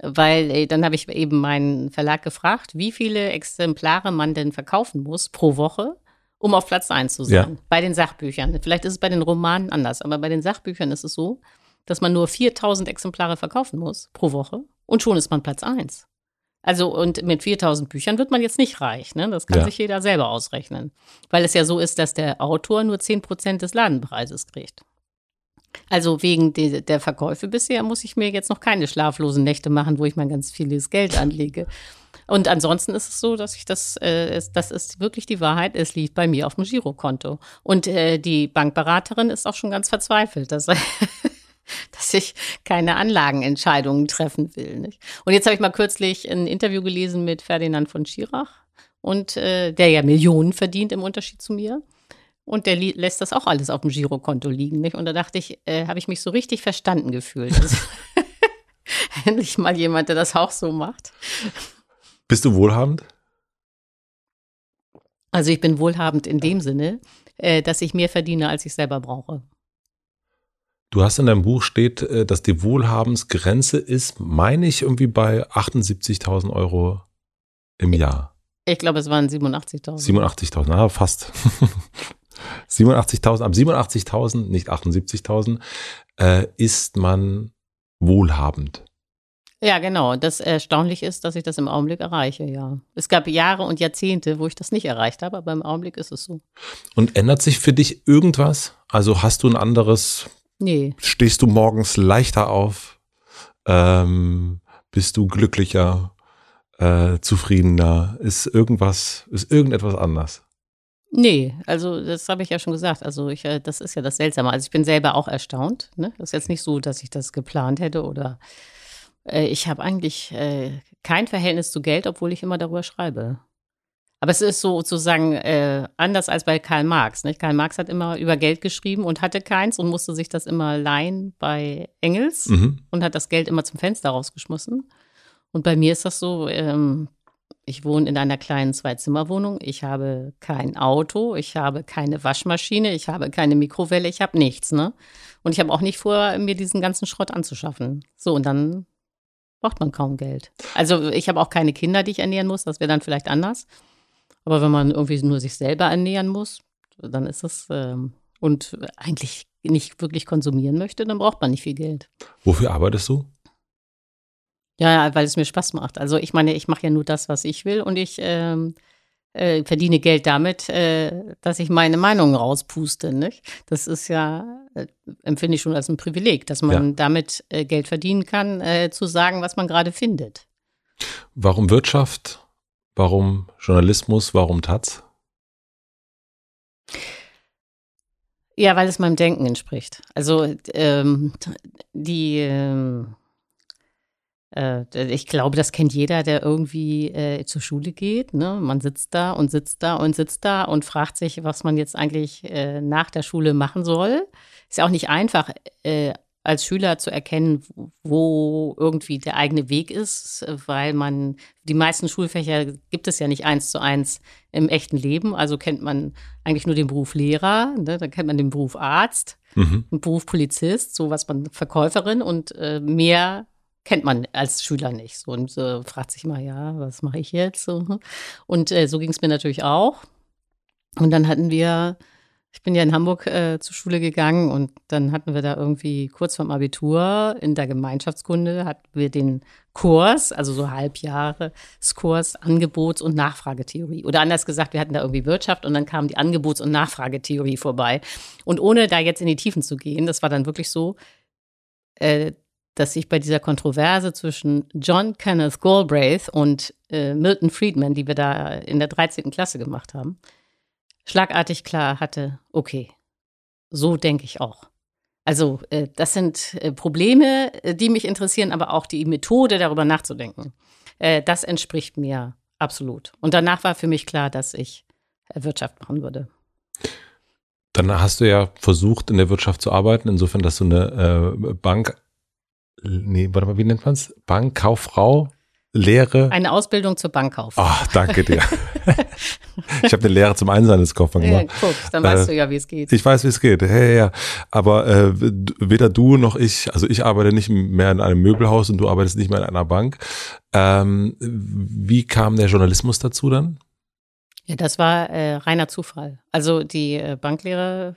Weil äh, dann habe ich eben meinen Verlag gefragt, wie viele Exemplare man denn verkaufen muss pro Woche, um auf Platz 1 zu sein. Ja. Bei den Sachbüchern. Vielleicht ist es bei den Romanen anders, aber bei den Sachbüchern ist es so, dass man nur 4000 Exemplare verkaufen muss pro Woche und schon ist man Platz 1. Also und mit 4000 Büchern wird man jetzt nicht reich, ne? Das kann ja. sich jeder selber ausrechnen, weil es ja so ist, dass der Autor nur 10 Prozent des Ladenpreises kriegt. Also wegen de, der Verkäufe bisher muss ich mir jetzt noch keine schlaflosen Nächte machen, wo ich mein ganz vieles Geld anlege. Und ansonsten ist es so, dass ich das, äh, das ist wirklich die Wahrheit, es liegt bei mir auf dem Girokonto. Und äh, die Bankberaterin ist auch schon ganz verzweifelt, dass, [LAUGHS] dass ich keine Anlagenentscheidungen treffen will. Nicht? Und jetzt habe ich mal kürzlich ein Interview gelesen mit Ferdinand von Schirach und äh, der ja Millionen verdient im Unterschied zu mir. Und der lässt das auch alles auf dem Girokonto liegen. Nicht? Und da dachte ich, äh, habe ich mich so richtig verstanden gefühlt. [LAUGHS] Endlich mal jemand, der das auch so macht. Bist du wohlhabend? Also ich bin wohlhabend in dem Sinne, äh, dass ich mehr verdiene, als ich selber brauche. Du hast in deinem Buch steht, äh, dass die Wohlhabensgrenze ist, meine ich, irgendwie bei 78.000 Euro im Jahr. Ich glaube, es waren 87.000. 87.000, ah, fast. [LAUGHS] 87.000, ab 87.000, nicht 78.000, äh, ist man wohlhabend. Ja, genau. Das erstaunlich ist, dass ich das im Augenblick erreiche, ja. Es gab Jahre und Jahrzehnte, wo ich das nicht erreicht habe, aber im Augenblick ist es so. Und ändert sich für dich irgendwas? Also hast du ein anderes? Nee. Stehst du morgens leichter auf? Ähm, bist du glücklicher, äh, zufriedener? Ist irgendwas, ist irgendetwas anders? Nee, also das habe ich ja schon gesagt. Also ich, äh, das ist ja das Seltsame. Also ich bin selber auch erstaunt. Ne? Das ist jetzt nicht so, dass ich das geplant hätte oder ich habe eigentlich äh, kein Verhältnis zu Geld, obwohl ich immer darüber schreibe. Aber es ist sozusagen äh, anders als bei Karl Marx. Nicht? Karl Marx hat immer über Geld geschrieben und hatte keins und musste sich das immer leihen bei Engels mhm. und hat das Geld immer zum Fenster rausgeschmissen. Und bei mir ist das so, ähm, ich wohne in einer kleinen Zwei-Zimmer-Wohnung, ich habe kein Auto, ich habe keine Waschmaschine, ich habe keine Mikrowelle, ich habe nichts. Ne? Und ich habe auch nicht vor, mir diesen ganzen Schrott anzuschaffen. So, und dann braucht man kaum Geld. Also ich habe auch keine Kinder, die ich ernähren muss, das wäre dann vielleicht anders. Aber wenn man irgendwie nur sich selber ernähren muss, dann ist es ähm, und eigentlich nicht wirklich konsumieren möchte, dann braucht man nicht viel Geld. Wofür arbeitest du? Ja, weil es mir Spaß macht. Also ich meine, ich mache ja nur das, was ich will und ich ähm, äh, verdiene Geld damit, äh, dass ich meine Meinung rauspuste. Nicht? Das ist ja, äh, empfinde ich schon als ein Privileg, dass man ja. damit äh, Geld verdienen kann, äh, zu sagen, was man gerade findet. Warum Wirtschaft? Warum Journalismus? Warum Taz? Ja, weil es meinem Denken entspricht. Also ähm, die ähm, äh, ich glaube, das kennt jeder, der irgendwie äh, zur Schule geht. Ne? Man sitzt da und sitzt da und sitzt da und fragt sich, was man jetzt eigentlich äh, nach der Schule machen soll. Ist ja auch nicht einfach, äh, als Schüler zu erkennen, wo irgendwie der eigene Weg ist, weil man die meisten Schulfächer gibt es ja nicht eins zu eins im echten Leben. Also kennt man eigentlich nur den Beruf Lehrer, ne? dann kennt man den Beruf Arzt, mhm. den Beruf Polizist, so was man Verkäuferin und äh, mehr kennt man als Schüler nicht. So, und äh, fragt sich mal, ja, was mache ich jetzt? So. Und äh, so ging es mir natürlich auch. Und dann hatten wir ich bin ja in Hamburg äh, zur Schule gegangen und dann hatten wir da irgendwie kurz vorm Abitur in der Gemeinschaftskunde hatten wir den Kurs, also so Halbjahreskurs Angebots- und Nachfragetheorie. Oder anders gesagt, wir hatten da irgendwie Wirtschaft und dann kam die Angebots- und Nachfragetheorie vorbei. Und ohne da jetzt in die Tiefen zu gehen, das war dann wirklich so, äh, dass ich bei dieser Kontroverse zwischen John Kenneth Galbraith und äh, Milton Friedman, die wir da in der 13. Klasse gemacht haben, schlagartig klar hatte, okay, so denke ich auch. Also äh, das sind äh, Probleme, äh, die mich interessieren, aber auch die Methode, darüber nachzudenken. Äh, das entspricht mir absolut. Und danach war für mich klar, dass ich äh, Wirtschaft machen würde. Dann hast du ja versucht, in der Wirtschaft zu arbeiten, insofern, dass du eine Bank, nee, warte mal, wie nennt man es? Bankkauffrau Lehre. Eine Ausbildung zur Bankkauffrau. Ach, danke dir. [LAUGHS] ich habe eine Lehre zum Einzelhandelskaufmann gemacht. Ja, guck, dann weißt äh, du ja, wie es geht. Ich weiß, wie es geht. Ja, ja, ja. Aber äh, weder du noch ich, also ich arbeite nicht mehr in einem Möbelhaus und du arbeitest nicht mehr in einer Bank. Ähm, wie kam der Journalismus dazu dann? Ja, das war äh, reiner Zufall. Also die äh, Banklehre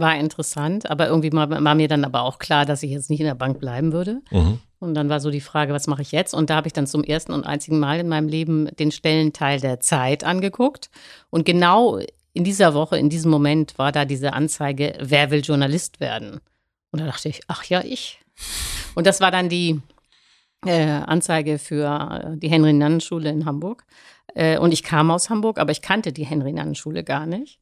war interessant, aber irgendwie war, war, mir dann aber auch klar, dass ich jetzt nicht in der Bank bleiben würde. Mhm. Und dann war so die Frage, was mache ich jetzt? Und da habe ich dann zum ersten und einzigen Mal in meinem Leben den Stellenteil der Zeit angeguckt. Und genau in dieser Woche, in diesem Moment war da diese Anzeige, wer will Journalist werden? Und da dachte ich, ach ja, ich. Und das war dann die äh, Anzeige für die Henry-Nannen-Schule in Hamburg. Äh, und ich kam aus Hamburg, aber ich kannte die Henry-Nannen-Schule gar nicht.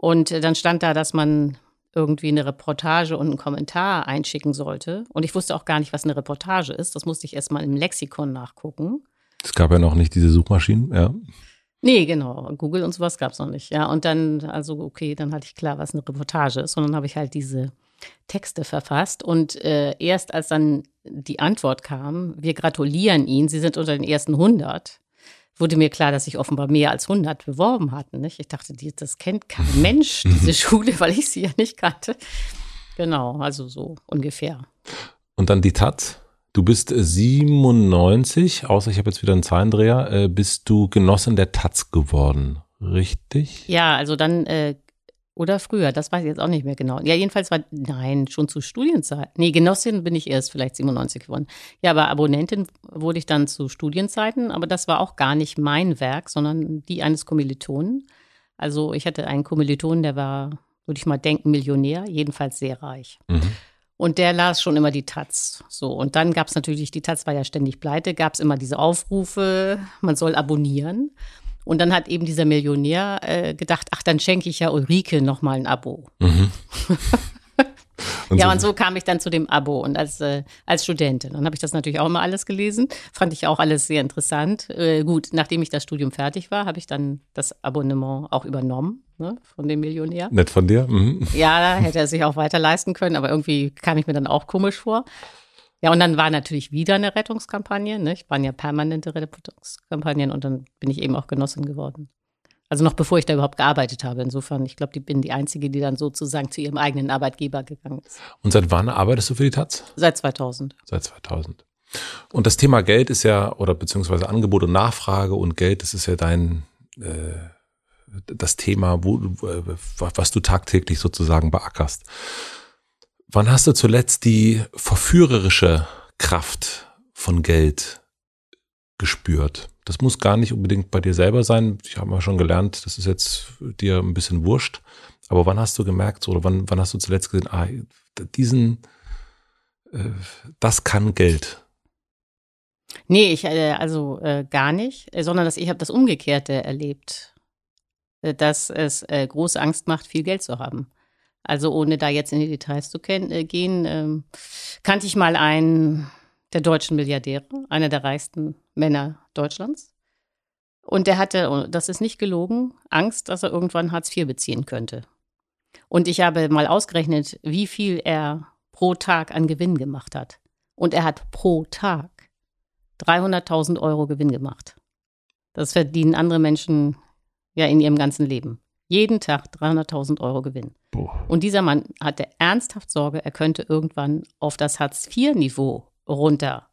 Und äh, dann stand da, dass man irgendwie eine Reportage und einen Kommentar einschicken sollte. Und ich wusste auch gar nicht, was eine Reportage ist. Das musste ich erst mal im Lexikon nachgucken. Es gab ja noch nicht diese Suchmaschinen, ja. Nee, genau. Google und sowas gab es noch nicht. Ja, und dann, also okay, dann hatte ich klar, was eine Reportage ist. Und dann habe ich halt diese Texte verfasst. Und äh, erst als dann die Antwort kam, wir gratulieren Ihnen, Sie sind unter den ersten 100, wurde mir klar, dass sich offenbar mehr als 100 beworben hatten. Nicht? Ich dachte, die, das kennt kein Mensch, diese Schule, weil ich sie ja nicht kannte. Genau, also so ungefähr. Und dann die Taz. Du bist 97, außer ich habe jetzt wieder einen Zahlendreher, äh, bist du Genossin der Taz geworden, richtig? Ja, also dann äh, oder früher, das weiß ich jetzt auch nicht mehr genau. Ja, jedenfalls war, nein, schon zu Studienzeiten. Nee, Genossin bin ich erst vielleicht 97 geworden. Ja, aber Abonnentin wurde ich dann zu Studienzeiten, aber das war auch gar nicht mein Werk, sondern die eines Kommilitonen. Also ich hatte einen Kommilitonen, der war, würde ich mal denken, Millionär, jedenfalls sehr reich. Mhm. Und der las schon immer die Taz. So, und dann gab es natürlich, die Taz war ja ständig pleite, gab es immer diese Aufrufe, man soll abonnieren. Und dann hat eben dieser Millionär äh, gedacht, ach, dann schenke ich ja Ulrike nochmal ein Abo. Mhm. Und [LAUGHS] ja, so. und so kam ich dann zu dem Abo und als, äh, als Studentin. Dann habe ich das natürlich auch immer alles gelesen. Fand ich auch alles sehr interessant. Äh, gut, nachdem ich das Studium fertig war, habe ich dann das Abonnement auch übernommen ne, von dem Millionär. Nett von dir. Mhm. Ja, hätte er sich auch weiter leisten können, aber irgendwie kam ich mir dann auch komisch vor. Ja, und dann war natürlich wieder eine Rettungskampagne. Ne? Ich waren ja permanente Rettungskampagnen und dann bin ich eben auch Genossin geworden. Also noch bevor ich da überhaupt gearbeitet habe. Insofern, ich glaube, ich bin die Einzige, die dann sozusagen zu ihrem eigenen Arbeitgeber gegangen ist. Und seit wann arbeitest du für die Taz? Seit 2000. Seit 2000. Und das Thema Geld ist ja, oder beziehungsweise Angebot und Nachfrage und Geld, das ist ja dein, äh, das Thema, wo, was du tagtäglich sozusagen beackerst. Wann hast du zuletzt die verführerische Kraft von Geld gespürt? Das muss gar nicht unbedingt bei dir selber sein. Ich habe mal schon gelernt, das ist jetzt dir ein bisschen wurscht. Aber wann hast du gemerkt, oder wann, wann hast du zuletzt gesehen, ah, diesen, äh, das kann Geld? Nee, ich, äh, also äh, gar nicht, äh, sondern dass ich habe das Umgekehrte erlebt. Äh, dass es äh, große Angst macht, viel Geld zu haben. Also ohne da jetzt in die Details zu äh, gehen, ähm, kannte ich mal einen der deutschen Milliardäre, einer der reichsten Männer Deutschlands. Und der hatte, das ist nicht gelogen, Angst, dass er irgendwann Hartz IV beziehen könnte. Und ich habe mal ausgerechnet, wie viel er pro Tag an Gewinn gemacht hat. Und er hat pro Tag 300.000 Euro Gewinn gemacht. Das verdienen andere Menschen ja in ihrem ganzen Leben. Jeden Tag 300.000 Euro Gewinn. Boah. Und dieser Mann hatte ernsthaft Sorge, er könnte irgendwann auf das Hartz-IV-Niveau runter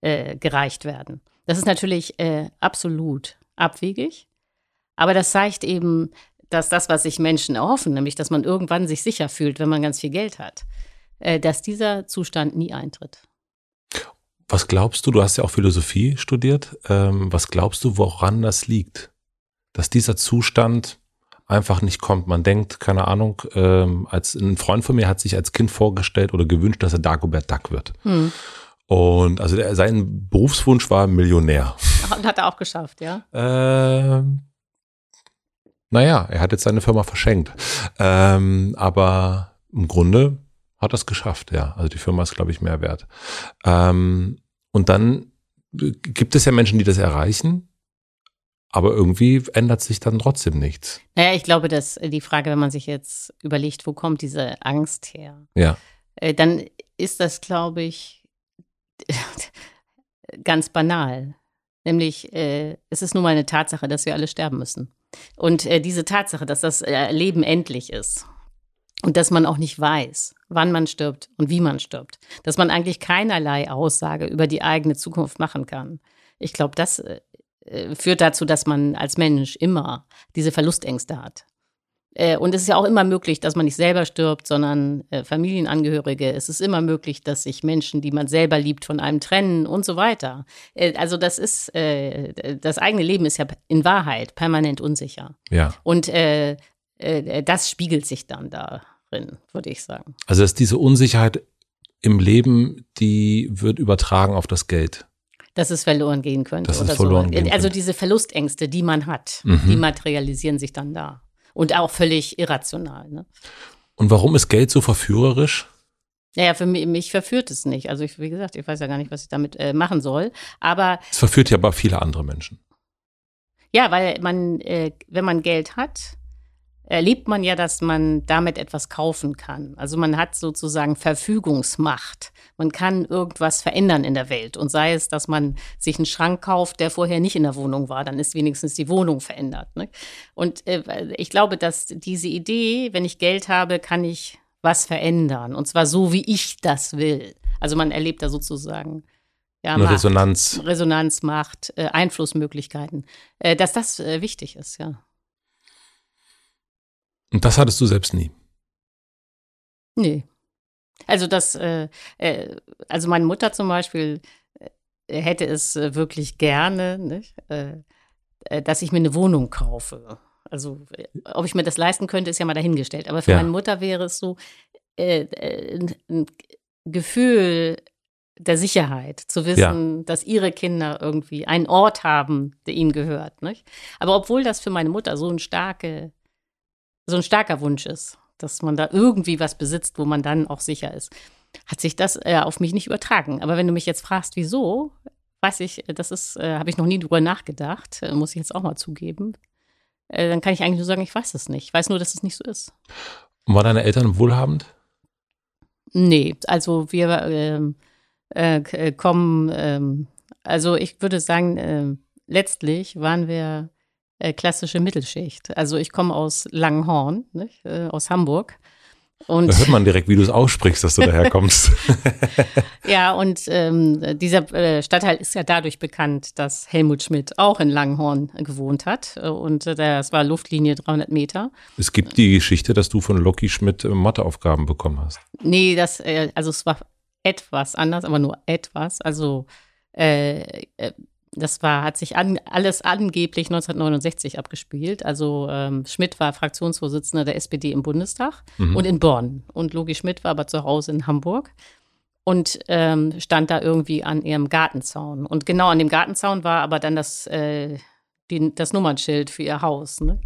äh, gereicht werden. Das ist natürlich äh, absolut abwegig, aber das zeigt eben, dass das, was sich Menschen erhoffen, nämlich dass man irgendwann sich sicher fühlt, wenn man ganz viel Geld hat, äh, dass dieser Zustand nie eintritt. Was glaubst du, du hast ja auch Philosophie studiert, ähm, was glaubst du, woran das liegt? Dass dieser Zustand einfach nicht kommt. Man denkt, keine Ahnung, ähm, als ein Freund von mir hat sich als Kind vorgestellt oder gewünscht, dass er Dagobert Duck wird. Hm. Und also der, sein Berufswunsch war Millionär. [LAUGHS] Und hat er auch geschafft, ja? Ähm, naja, er hat jetzt seine Firma verschenkt. Ähm, aber im Grunde hat er es geschafft, ja. Also die Firma ist, glaube ich, mehr wert. Ähm, und dann gibt es ja Menschen, die das erreichen, aber irgendwie ändert sich dann trotzdem nichts. Naja, ich glaube, dass die Frage, wenn man sich jetzt überlegt, wo kommt diese Angst her? Ja. Äh, dann ist das, glaube ich, [LAUGHS] ganz banal. Nämlich, äh, es ist nun mal eine Tatsache, dass wir alle sterben müssen. Und äh, diese Tatsache, dass das äh, Leben endlich ist und dass man auch nicht weiß, wann man stirbt und wie man stirbt, dass man eigentlich keinerlei Aussage über die eigene Zukunft machen kann. Ich glaube, das äh, führt dazu, dass man als Mensch immer diese Verlustängste hat. Äh, und es ist ja auch immer möglich, dass man nicht selber stirbt, sondern äh, Familienangehörige. Es ist immer möglich, dass sich Menschen, die man selber liebt, von einem trennen und so weiter. Äh, also das ist, das eigene Leben ist ja in Wahrheit permanent unsicher. Ja. Und das spiegelt sich dann darin, würde ich sagen. Also dass diese Unsicherheit im Leben, die wird übertragen auf das Geld dass es verloren gehen könnte. Dass es verloren so. gehen Also diese Verlustängste, die man hat, mhm. die materialisieren sich dann da. Und auch völlig irrational. Ne? Und warum ist Geld so verführerisch? Naja, für mich, mich verführt es nicht. Also ich, wie gesagt, ich weiß ja gar nicht, was ich damit äh, machen soll. Aber es verführt ja aber viele andere Menschen. Ja, weil man, äh, wenn man Geld hat, erlebt man ja, dass man damit etwas kaufen kann. Also man hat sozusagen Verfügungsmacht. Man kann irgendwas verändern in der Welt. Und sei es, dass man sich einen Schrank kauft, der vorher nicht in der Wohnung war, dann ist wenigstens die Wohnung verändert. Ne? Und äh, ich glaube, dass diese Idee, wenn ich Geld habe, kann ich was verändern. Und zwar so, wie ich das will. Also man erlebt da sozusagen ja, Macht, Resonanz. Resonanz, Macht, äh, Einflussmöglichkeiten. Äh, dass das äh, wichtig ist, ja. Und das hattest du selbst nie? Nee. Also das, äh, äh, also meine Mutter zum Beispiel äh, hätte es äh, wirklich gerne, nicht? Äh, äh, dass ich mir eine Wohnung kaufe. Also ob ich mir das leisten könnte, ist ja mal dahingestellt. Aber für ja. meine Mutter wäre es so ein, ein Gefühl der Sicherheit, zu wissen, ja. dass ihre Kinder irgendwie einen Ort haben, der ihnen gehört. Nicht? Aber obwohl das für meine Mutter so ein starke so ein starker Wunsch ist, dass man da irgendwie was besitzt, wo man dann auch sicher ist, hat sich das äh, auf mich nicht übertragen. Aber wenn du mich jetzt fragst, wieso, weiß ich, das ist, äh, habe ich noch nie drüber nachgedacht, äh, muss ich jetzt auch mal zugeben. Äh, dann kann ich eigentlich nur sagen, ich weiß es nicht. Ich weiß nur, dass es nicht so ist. Und waren deine Eltern wohlhabend? Nee, also wir ähm, äh, äh, kommen, ähm, also ich würde sagen, letztlich waren wir äh, klassische Mittelschicht. Also ich komme aus Langenhorn, nicht, äh, aus Hamburg. Und da hört man direkt, wie du es aussprichst, dass du daherkommst. [LAUGHS] ja, und ähm, dieser äh, Stadtteil ist ja dadurch bekannt, dass Helmut Schmidt auch in Langenhorn gewohnt hat. Und äh, das war Luftlinie 300 Meter. Es gibt die Geschichte, dass du von Loki Schmidt äh, Matheaufgaben bekommen hast. Nee, das, äh, also es war etwas anders, aber nur etwas. Also äh, äh das war, hat sich an, alles angeblich 1969 abgespielt. Also ähm, Schmidt war Fraktionsvorsitzender der SPD im Bundestag mhm. und in Bonn. Und Logi Schmidt war aber zu Hause in Hamburg und ähm, stand da irgendwie an ihrem Gartenzaun. Und genau an dem Gartenzaun war aber dann das, äh, die, das Nummernschild für ihr Haus. Ne?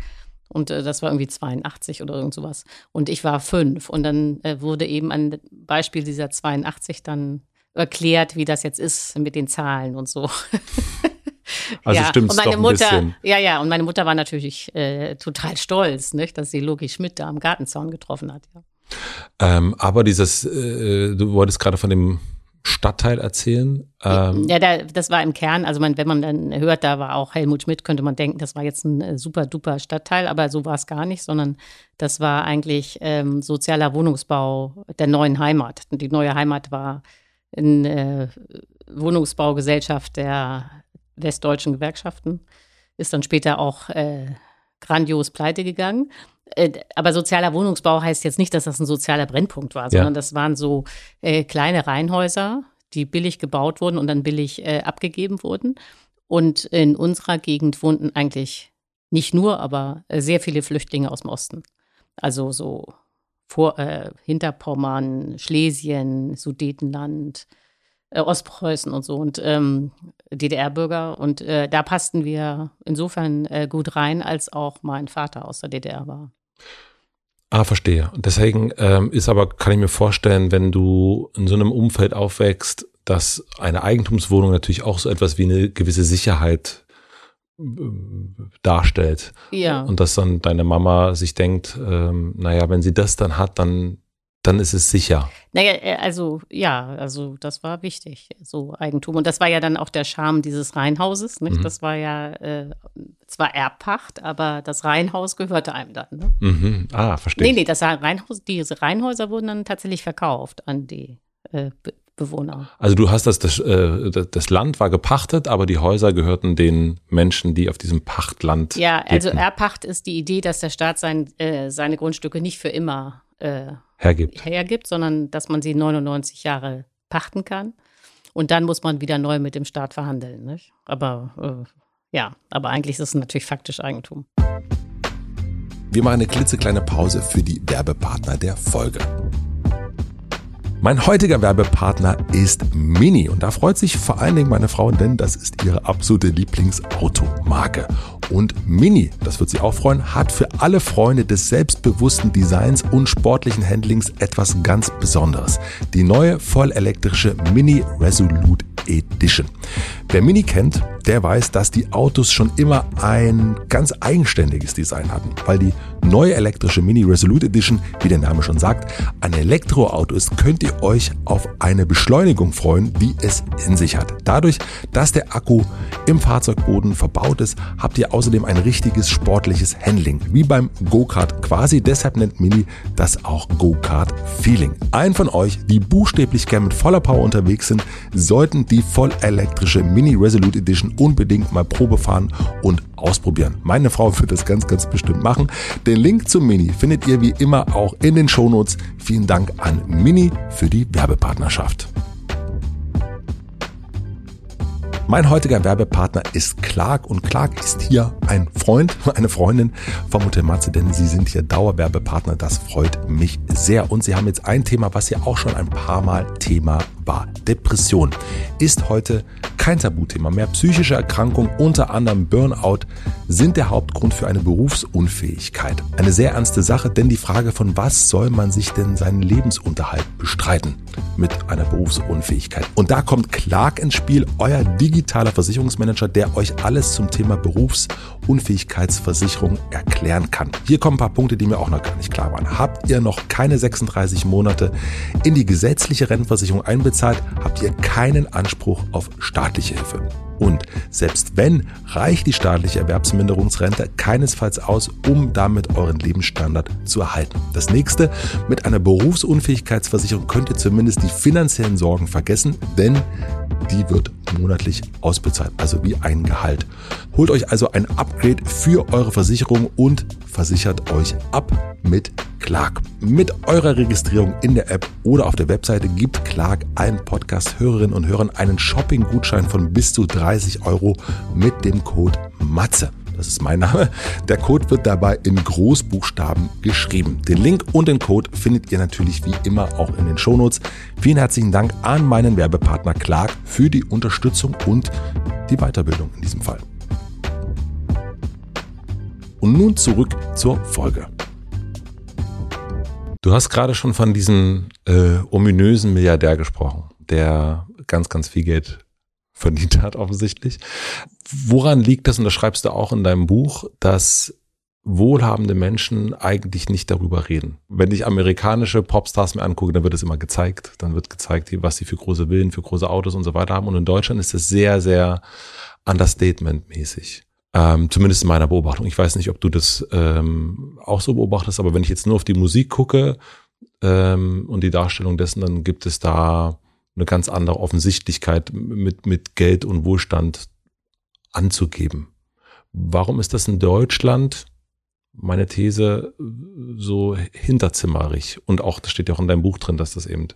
Und äh, das war irgendwie 82 oder irgend sowas. Und ich war fünf. Und dann äh, wurde eben ein Beispiel dieser 82 dann erklärt, wie das jetzt ist mit den Zahlen und so. [LAUGHS] Also ja. stimmt und meine doch ein Mutter, bisschen. Ja, ja, und meine Mutter war natürlich äh, total stolz, nicht, dass sie Logi Schmidt da am Gartenzaun getroffen hat. Ja. Ähm, aber dieses, äh, du wolltest gerade von dem Stadtteil erzählen? Ähm ja, da, das war im Kern, also man, wenn man dann hört, da war auch Helmut Schmidt, könnte man denken, das war jetzt ein äh, super duper Stadtteil, aber so war es gar nicht, sondern das war eigentlich ähm, sozialer Wohnungsbau der neuen Heimat. Die neue Heimat war eine äh, Wohnungsbaugesellschaft der westdeutschen Gewerkschaften, ist dann später auch äh, grandios pleite gegangen. Äh, aber sozialer Wohnungsbau heißt jetzt nicht, dass das ein sozialer Brennpunkt war, sondern ja. das waren so äh, kleine Reihenhäuser, die billig gebaut wurden und dann billig äh, abgegeben wurden. Und in unserer Gegend wohnten eigentlich nicht nur, aber sehr viele Flüchtlinge aus dem Osten. Also so vor, äh, Hinterpommern, Schlesien, Sudetenland, äh, Ostpreußen und so und ähm, DDR-Bürger. Und äh, da passten wir insofern äh, gut rein, als auch mein Vater aus der DDR war. Ah, verstehe. Deswegen ähm, ist aber, kann ich mir vorstellen, wenn du in so einem Umfeld aufwächst, dass eine Eigentumswohnung natürlich auch so etwas wie eine gewisse Sicherheit darstellt. Ja. Und dass dann deine Mama sich denkt, ähm, naja, wenn sie das dann hat, dann dann ist es sicher. Naja, äh, also ja, also das war wichtig, so Eigentum. Und das war ja dann auch der Charme dieses Reihenhauses. Nicht? Mhm. Das war ja äh, zwar Erbpacht, aber das Reihenhaus gehörte einem dann. Ne? Mhm. Ah, verstehe. Nee, nee, das Reihenhaus, diese Reihenhäuser wurden dann tatsächlich verkauft an die äh, Bewohner. Also du hast das, das, äh, das Land war gepachtet, aber die Häuser gehörten den Menschen, die auf diesem Pachtland. Ja, also lebten. Erbpacht ist die Idee, dass der Staat sein, äh, seine Grundstücke nicht für immer äh, hergibt. hergibt, sondern dass man sie 99 Jahre pachten kann. Und dann muss man wieder neu mit dem Staat verhandeln. Nicht? Aber äh, ja, aber eigentlich ist es natürlich faktisch Eigentum. Wir machen eine klitzekleine Pause für die Werbepartner der Folge. Mein heutiger Werbepartner ist Mini und da freut sich vor allen Dingen meine Frau, denn das ist ihre absolute Lieblingsautomarke. Und Mini, das wird sie auch freuen, hat für alle Freunde des selbstbewussten Designs und sportlichen Handlings etwas ganz Besonderes. Die neue vollelektrische Mini Resolute Edition. Wer Mini kennt, der weiß, dass die Autos schon immer ein ganz eigenständiges Design hatten, weil die neue elektrische Mini Resolute Edition, wie der Name schon sagt, ein Elektroauto ist, könnt ihr euch auf eine Beschleunigung freuen, wie es in sich hat. Dadurch, dass der Akku im Fahrzeugboden verbaut ist, habt ihr außerdem ein richtiges sportliches Handling, wie beim Go-Kart quasi. Deshalb nennt Mini das auch Go-Kart-Feeling. Ein von euch, die buchstäblich gern mit voller Power unterwegs sind, sollten die voll elektrische Mini Resolute Edition unbedingt mal Probe fahren und ausprobieren. Meine Frau wird das ganz, ganz bestimmt machen. Den Link zum Mini findet ihr wie immer auch in den Shownotes. Vielen Dank an Mini für die Werbepartnerschaft. Mein heutiger Werbepartner ist Clark und Clark ist hier ein Freund, [LAUGHS] eine Freundin vom Hotel Matze, denn sie sind hier Dauerwerbepartner. Das freut mich sehr. Und sie haben jetzt ein Thema, was ja auch schon ein paar Mal Thema war. Depression ist heute kein Tabuthema mehr. Psychische Erkrankungen, unter anderem Burnout, sind der Hauptgrund für eine Berufsunfähigkeit. Eine sehr ernste Sache, denn die Frage von was soll man sich denn seinen Lebensunterhalt bestreiten mit einer Berufsunfähigkeit? Und da kommt Clark ins Spiel, euer digitaler Versicherungsmanager, der euch alles zum Thema Berufsunfähigkeitsversicherung erklären kann. Hier kommen ein paar Punkte, die mir auch noch gar nicht klar waren. Habt ihr noch keine 36 Monate in die gesetzliche Rentenversicherung einbezahlt, habt ihr keinen Anspruch auf staatliche Hilfe. Und selbst wenn, reicht die staatliche Erwerbsminderungsrente keinesfalls aus, um damit euren Lebensstandard zu erhalten. Das nächste, mit einer Berufsunfähigkeitsversicherung könnt ihr zumindest die finanziellen Sorgen vergessen, denn die wird monatlich ausbezahlt, also wie ein Gehalt. Holt euch also ein Upgrade für eure Versicherung und versichert euch ab mit Clark. Mit eurer Registrierung in der App oder auf der Webseite gibt Clark allen Podcast-Hörerinnen und Hörern einen Shopping-Gutschein von bis zu 30 Euro mit dem Code MATZE. Das ist mein Name. Der Code wird dabei in Großbuchstaben geschrieben. Den Link und den Code findet ihr natürlich wie immer auch in den Shownotes. Vielen herzlichen Dank an meinen Werbepartner Clark für die Unterstützung und die Weiterbildung in diesem Fall. Und nun zurück zur Folge. Du hast gerade schon von diesem äh, ominösen Milliardär gesprochen, der ganz, ganz viel Geld verdient hat, offensichtlich. Woran liegt das, und das schreibst du auch in deinem Buch, dass wohlhabende Menschen eigentlich nicht darüber reden. Wenn ich amerikanische Popstars mir angucke, dann wird es immer gezeigt. Dann wird gezeigt, was sie für große Villen, für große Autos und so weiter haben. Und in Deutschland ist es sehr, sehr understatement-mäßig. Ähm, zumindest in meiner Beobachtung. Ich weiß nicht, ob du das ähm, auch so beobachtest, aber wenn ich jetzt nur auf die Musik gucke ähm, und die Darstellung dessen, dann gibt es da eine ganz andere Offensichtlichkeit mit, mit Geld und Wohlstand anzugeben. Warum ist das in Deutschland meine These so hinterzimmerig. Und auch, das steht ja auch in deinem Buch drin, dass das eben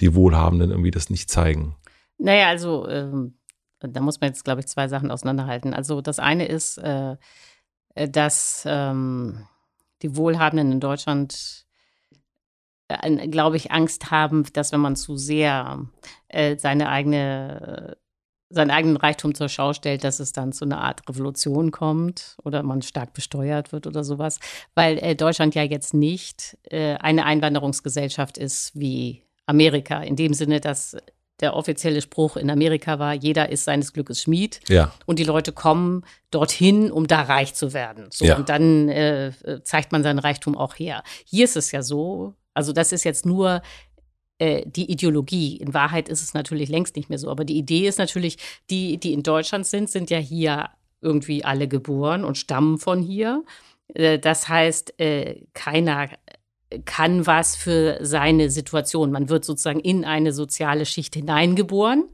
die Wohlhabenden irgendwie das nicht zeigen. Naja, also ähm, da muss man jetzt, glaube ich, zwei Sachen auseinanderhalten. Also das eine ist, äh, dass ähm, die Wohlhabenden in Deutschland, äh, glaube ich, Angst haben, dass wenn man zu sehr äh, seine eigene seinen eigenen Reichtum zur Schau stellt, dass es dann zu einer Art Revolution kommt oder man stark besteuert wird oder sowas, weil äh, Deutschland ja jetzt nicht äh, eine Einwanderungsgesellschaft ist wie Amerika, in dem Sinne, dass der offizielle Spruch in Amerika war, jeder ist seines Glückes Schmied. Ja. Und die Leute kommen dorthin, um da reich zu werden. So, ja. Und dann äh, zeigt man seinen Reichtum auch her. Hier ist es ja so, also das ist jetzt nur äh, die Ideologie. In Wahrheit ist es natürlich längst nicht mehr so. Aber die Idee ist natürlich, die, die in Deutschland sind, sind ja hier irgendwie alle geboren und stammen von hier. Äh, das heißt, äh, keiner kann was für seine Situation. Man wird sozusagen in eine soziale Schicht hineingeboren.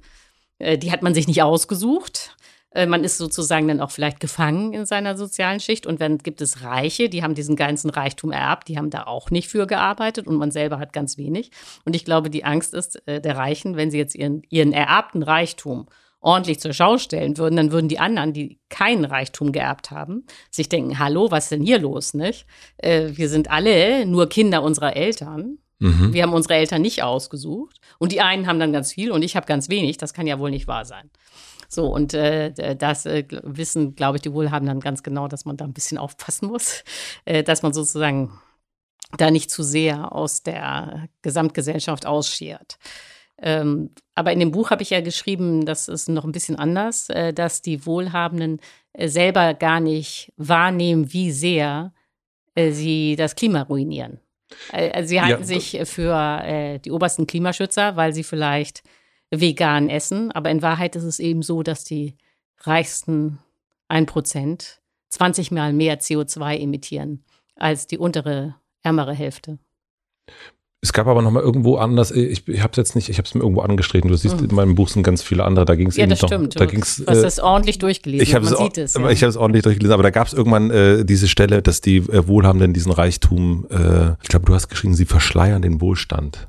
Die hat man sich nicht ausgesucht. Äh, man ist sozusagen dann auch vielleicht gefangen in seiner sozialen Schicht. Und wenn gibt es Reiche, die haben diesen ganzen Reichtum ererbt, die haben da auch nicht für gearbeitet und man selber hat ganz wenig. Und ich glaube, die Angst ist äh, der Reichen, wenn sie jetzt ihren, ihren ererbten Reichtum ordentlich zur Schau stellen würden, dann würden die anderen, die keinen Reichtum geerbt haben, sich denken, hallo, was ist denn hier los, nicht? Äh, wir sind alle nur Kinder unserer Eltern. Mhm. Wir haben unsere Eltern nicht ausgesucht. Und die einen haben dann ganz viel und ich habe ganz wenig. Das kann ja wohl nicht wahr sein. So, und äh, das äh, wissen, glaube ich, die Wohlhabenden ganz genau, dass man da ein bisschen aufpassen muss, [LAUGHS] äh, dass man sozusagen da nicht zu sehr aus der Gesamtgesellschaft ausschert. Ähm, aber in dem Buch habe ich ja geschrieben, das ist noch ein bisschen anders, äh, dass die Wohlhabenden äh, selber gar nicht wahrnehmen, wie sehr äh, sie das Klima ruinieren. Also sie halten ja. sich für äh, die obersten Klimaschützer, weil sie vielleicht vegan essen. Aber in Wahrheit ist es eben so, dass die reichsten 1% 20 mal mehr CO2 emittieren als die untere, ärmere Hälfte. Es gab aber noch mal irgendwo anders, ich, ich habe es jetzt nicht, ich habe es mir irgendwo angestritten. Du siehst, mhm. in meinem Buch sind ganz viele andere, da ging es ja, eben das noch, stimmt. Da ging's, du hast äh, ordentlich durchgelesen, ich man sieht es. Ja. Ich habe es ordentlich durchgelesen, aber da gab es irgendwann äh, diese Stelle, dass die äh, Wohlhabenden diesen Reichtum, äh, ich glaube, du hast geschrieben, sie verschleiern den Wohlstand.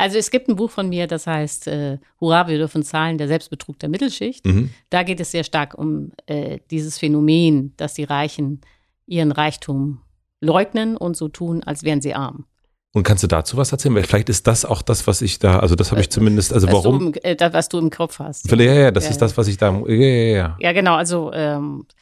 Also es gibt ein Buch von mir, das heißt äh, Hurra, wir dürfen zahlen, der Selbstbetrug der Mittelschicht. Mhm. Da geht es sehr stark um äh, dieses Phänomen, dass die Reichen ihren Reichtum leugnen und so tun, als wären sie arm. Und kannst du dazu was erzählen? Weil vielleicht ist das auch das, was ich da, also das habe ich äh, zumindest, also was warum? Du, äh, was du im Kopf hast. Ja, ja, ja das ja, ist das, was ich da, ja, ja, ja. Ja, genau, also ähm, äh,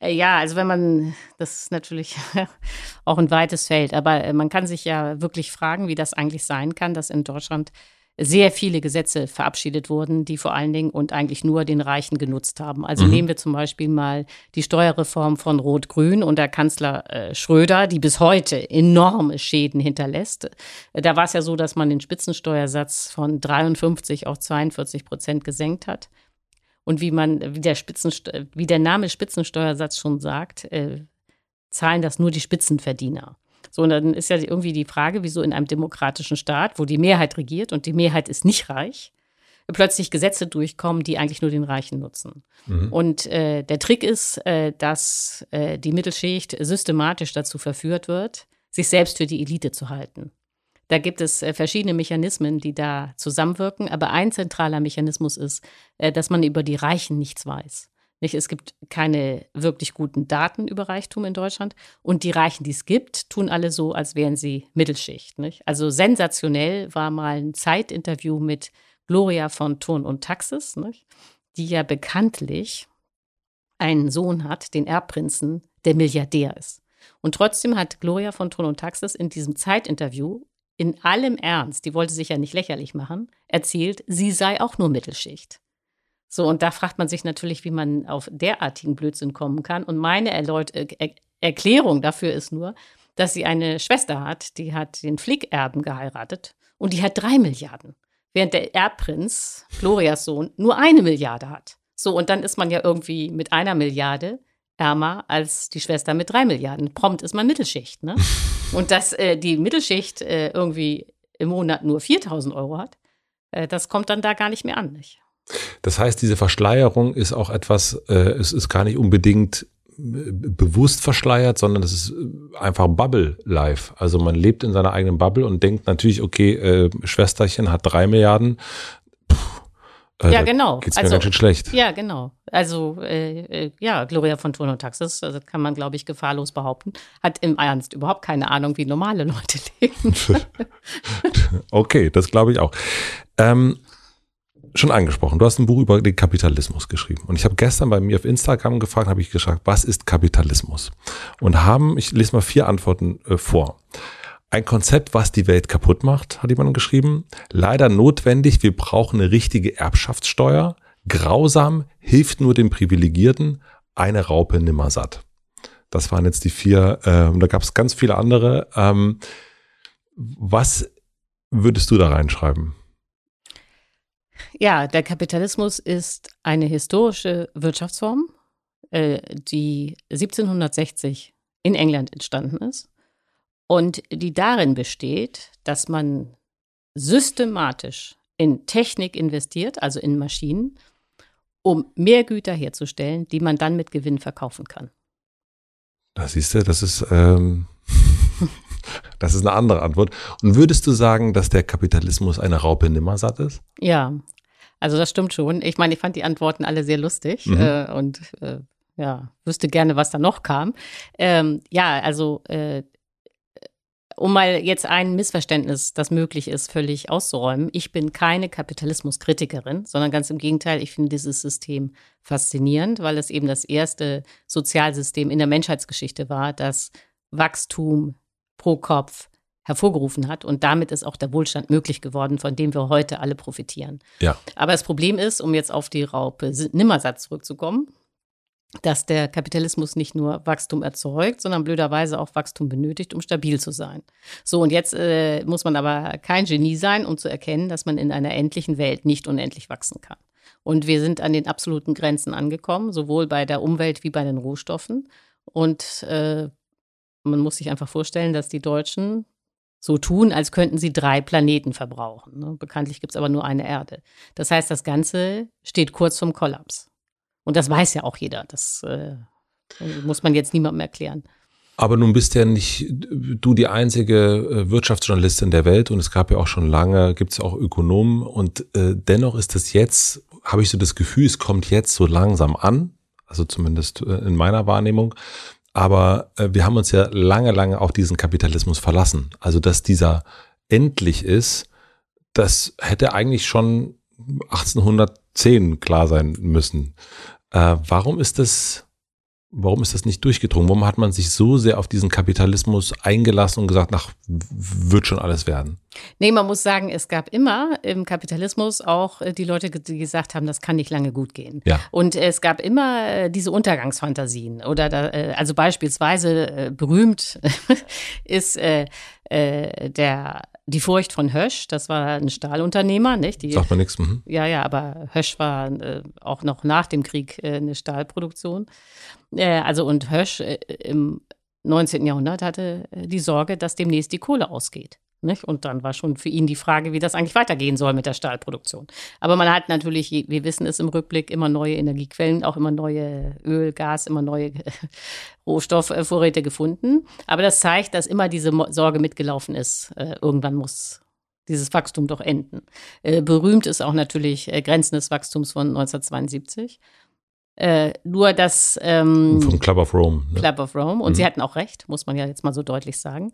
ja, also wenn man, das ist natürlich [LAUGHS] auch ein weites Feld, aber äh, man kann sich ja wirklich fragen, wie das eigentlich sein kann, dass in Deutschland sehr viele Gesetze verabschiedet wurden, die vor allen Dingen und eigentlich nur den Reichen genutzt haben. Also mhm. nehmen wir zum Beispiel mal die Steuerreform von Rot-Grün und der Kanzler äh, Schröder, die bis heute enorme Schäden hinterlässt. Da war es ja so, dass man den Spitzensteuersatz von 53 auf 42 Prozent gesenkt hat. Und wie man, wie der Spitzensteuer, wie der Name Spitzensteuersatz schon sagt, äh, zahlen das nur die Spitzenverdiener. So, und dann ist ja irgendwie die Frage, wieso in einem demokratischen Staat, wo die Mehrheit regiert und die Mehrheit ist nicht reich, plötzlich Gesetze durchkommen, die eigentlich nur den Reichen nutzen. Mhm. Und äh, der Trick ist, äh, dass äh, die Mittelschicht systematisch dazu verführt wird, sich selbst für die Elite zu halten. Da gibt es äh, verschiedene Mechanismen, die da zusammenwirken. Aber ein zentraler Mechanismus ist, äh, dass man über die Reichen nichts weiß. Es gibt keine wirklich guten Daten über Reichtum in Deutschland. Und die Reichen, die es gibt, tun alle so, als wären sie Mittelschicht. Also sensationell war mal ein Zeitinterview mit Gloria von Thurn und Taxis, die ja bekanntlich einen Sohn hat, den Erbprinzen, der Milliardär ist. Und trotzdem hat Gloria von Thurn und Taxis in diesem Zeitinterview in allem Ernst, die wollte sich ja nicht lächerlich machen, erzählt, sie sei auch nur Mittelschicht. So, und da fragt man sich natürlich, wie man auf derartigen Blödsinn kommen kann. Und meine Erläut äh, Erklärung dafür ist nur, dass sie eine Schwester hat, die hat den Flickerben geheiratet und die hat drei Milliarden, während der Erbprinz, Florias Sohn, nur eine Milliarde hat. So, und dann ist man ja irgendwie mit einer Milliarde ärmer als die Schwester mit drei Milliarden. Prompt ist man Mittelschicht, ne? Und dass äh, die Mittelschicht äh, irgendwie im Monat nur 4000 Euro hat, äh, das kommt dann da gar nicht mehr an, nicht? Das heißt, diese Verschleierung ist auch etwas, äh, es ist gar nicht unbedingt äh, bewusst verschleiert, sondern es ist äh, einfach Bubble-Life. Also man lebt in seiner eigenen Bubble und denkt natürlich, okay, äh, Schwesterchen hat drei Milliarden. Äh, ja, genau. Geht's mir also, ganz schön schlecht. Ja, genau. Also äh, ja, Gloria von Turno Taxis, also kann man, glaube ich, gefahrlos behaupten, hat im Ernst überhaupt keine Ahnung, wie normale Leute [LAUGHS] leben. [LAUGHS] okay, das glaube ich auch. Ähm, schon angesprochen. Du hast ein Buch über den Kapitalismus geschrieben. Und ich habe gestern bei mir auf Instagram gefragt, habe ich gefragt, was ist Kapitalismus? Und haben, ich lese mal vier Antworten äh, vor. Ein Konzept, was die Welt kaputt macht, hat jemand geschrieben. Leider notwendig, wir brauchen eine richtige Erbschaftssteuer. Grausam, hilft nur den Privilegierten, eine Raupe nimmer satt. Das waren jetzt die vier, äh, und da gab es ganz viele andere. Ähm, was würdest du da reinschreiben? Ja, der Kapitalismus ist eine historische Wirtschaftsform, äh, die 1760 in England entstanden ist und die darin besteht, dass man systematisch in Technik investiert, also in Maschinen, um mehr Güter herzustellen, die man dann mit Gewinn verkaufen kann. Da siehst du, das ist, ähm, [LAUGHS] das ist eine andere Antwort. Und würdest du sagen, dass der Kapitalismus eine Raupe nimmersatt ist? Ja, also das stimmt schon. Ich meine, ich fand die Antworten alle sehr lustig mhm. äh, und äh, ja, wüsste gerne, was da noch kam. Ähm, ja, also äh, um mal jetzt ein Missverständnis, das möglich ist, völlig auszuräumen. Ich bin keine Kapitalismuskritikerin, sondern ganz im Gegenteil, ich finde dieses System faszinierend, weil es eben das erste Sozialsystem in der Menschheitsgeschichte war, das Wachstum pro Kopf hervorgerufen hat. Und damit ist auch der Wohlstand möglich geworden, von dem wir heute alle profitieren. Ja. Aber das Problem ist, um jetzt auf die Raupe Nimmersatz zurückzukommen, dass der Kapitalismus nicht nur Wachstum erzeugt, sondern blöderweise auch Wachstum benötigt, um stabil zu sein. So, und jetzt äh, muss man aber kein Genie sein, um zu erkennen, dass man in einer endlichen Welt nicht unendlich wachsen kann. Und wir sind an den absoluten Grenzen angekommen, sowohl bei der Umwelt wie bei den Rohstoffen. Und äh, man muss sich einfach vorstellen, dass die Deutschen so tun, als könnten sie drei Planeten verbrauchen. Ne? Bekanntlich gibt es aber nur eine Erde. Das heißt, das Ganze steht kurz vom Kollaps. Und das weiß ja auch jeder. Das äh, muss man jetzt niemandem erklären. Aber nun bist ja nicht du die einzige äh, Wirtschaftsjournalistin der Welt und es gab ja auch schon lange, gibt es auch Ökonomen und äh, dennoch ist es jetzt, habe ich so das Gefühl, es kommt jetzt so langsam an, also zumindest äh, in meiner Wahrnehmung, aber äh, wir haben uns ja lange, lange auf diesen Kapitalismus verlassen. Also, dass dieser endlich ist, das hätte eigentlich schon 1810 klar sein müssen. Äh, warum ist das Warum ist das nicht durchgedrungen? Warum hat man sich so sehr auf diesen Kapitalismus eingelassen und gesagt, nach wird schon alles werden? Nee, man muss sagen, es gab immer im Kapitalismus auch äh, die Leute, die gesagt haben, das kann nicht lange gut gehen. Ja. Und es gab immer äh, diese Untergangsfantasien. Oder da, äh, also beispielsweise berühmt [LAUGHS] ist der die Furcht von Hösch, das war ein Stahlunternehmer, nicht? Die, Sagt man nichts. Mhm. Ja, ja, aber Hösch war äh, auch noch nach dem Krieg äh, eine Stahlproduktion. Äh, also und Hösch äh, im 19. Jahrhundert hatte äh, die Sorge, dass demnächst die Kohle ausgeht. Nicht? Und dann war schon für ihn die Frage, wie das eigentlich weitergehen soll mit der Stahlproduktion. Aber man hat natürlich, wir wissen es im Rückblick, immer neue Energiequellen, auch immer neue Öl, Gas, immer neue [LAUGHS] Rohstoffvorräte gefunden. Aber das zeigt, dass immer diese Sorge mitgelaufen ist. Äh, irgendwann muss dieses Wachstum doch enden. Äh, berühmt ist auch natürlich äh, Grenzen des Wachstums von 1972. Äh, nur das ähm, vom Club of Rome. Ne? Club of Rome. Und mhm. sie hatten auch recht, muss man ja jetzt mal so deutlich sagen.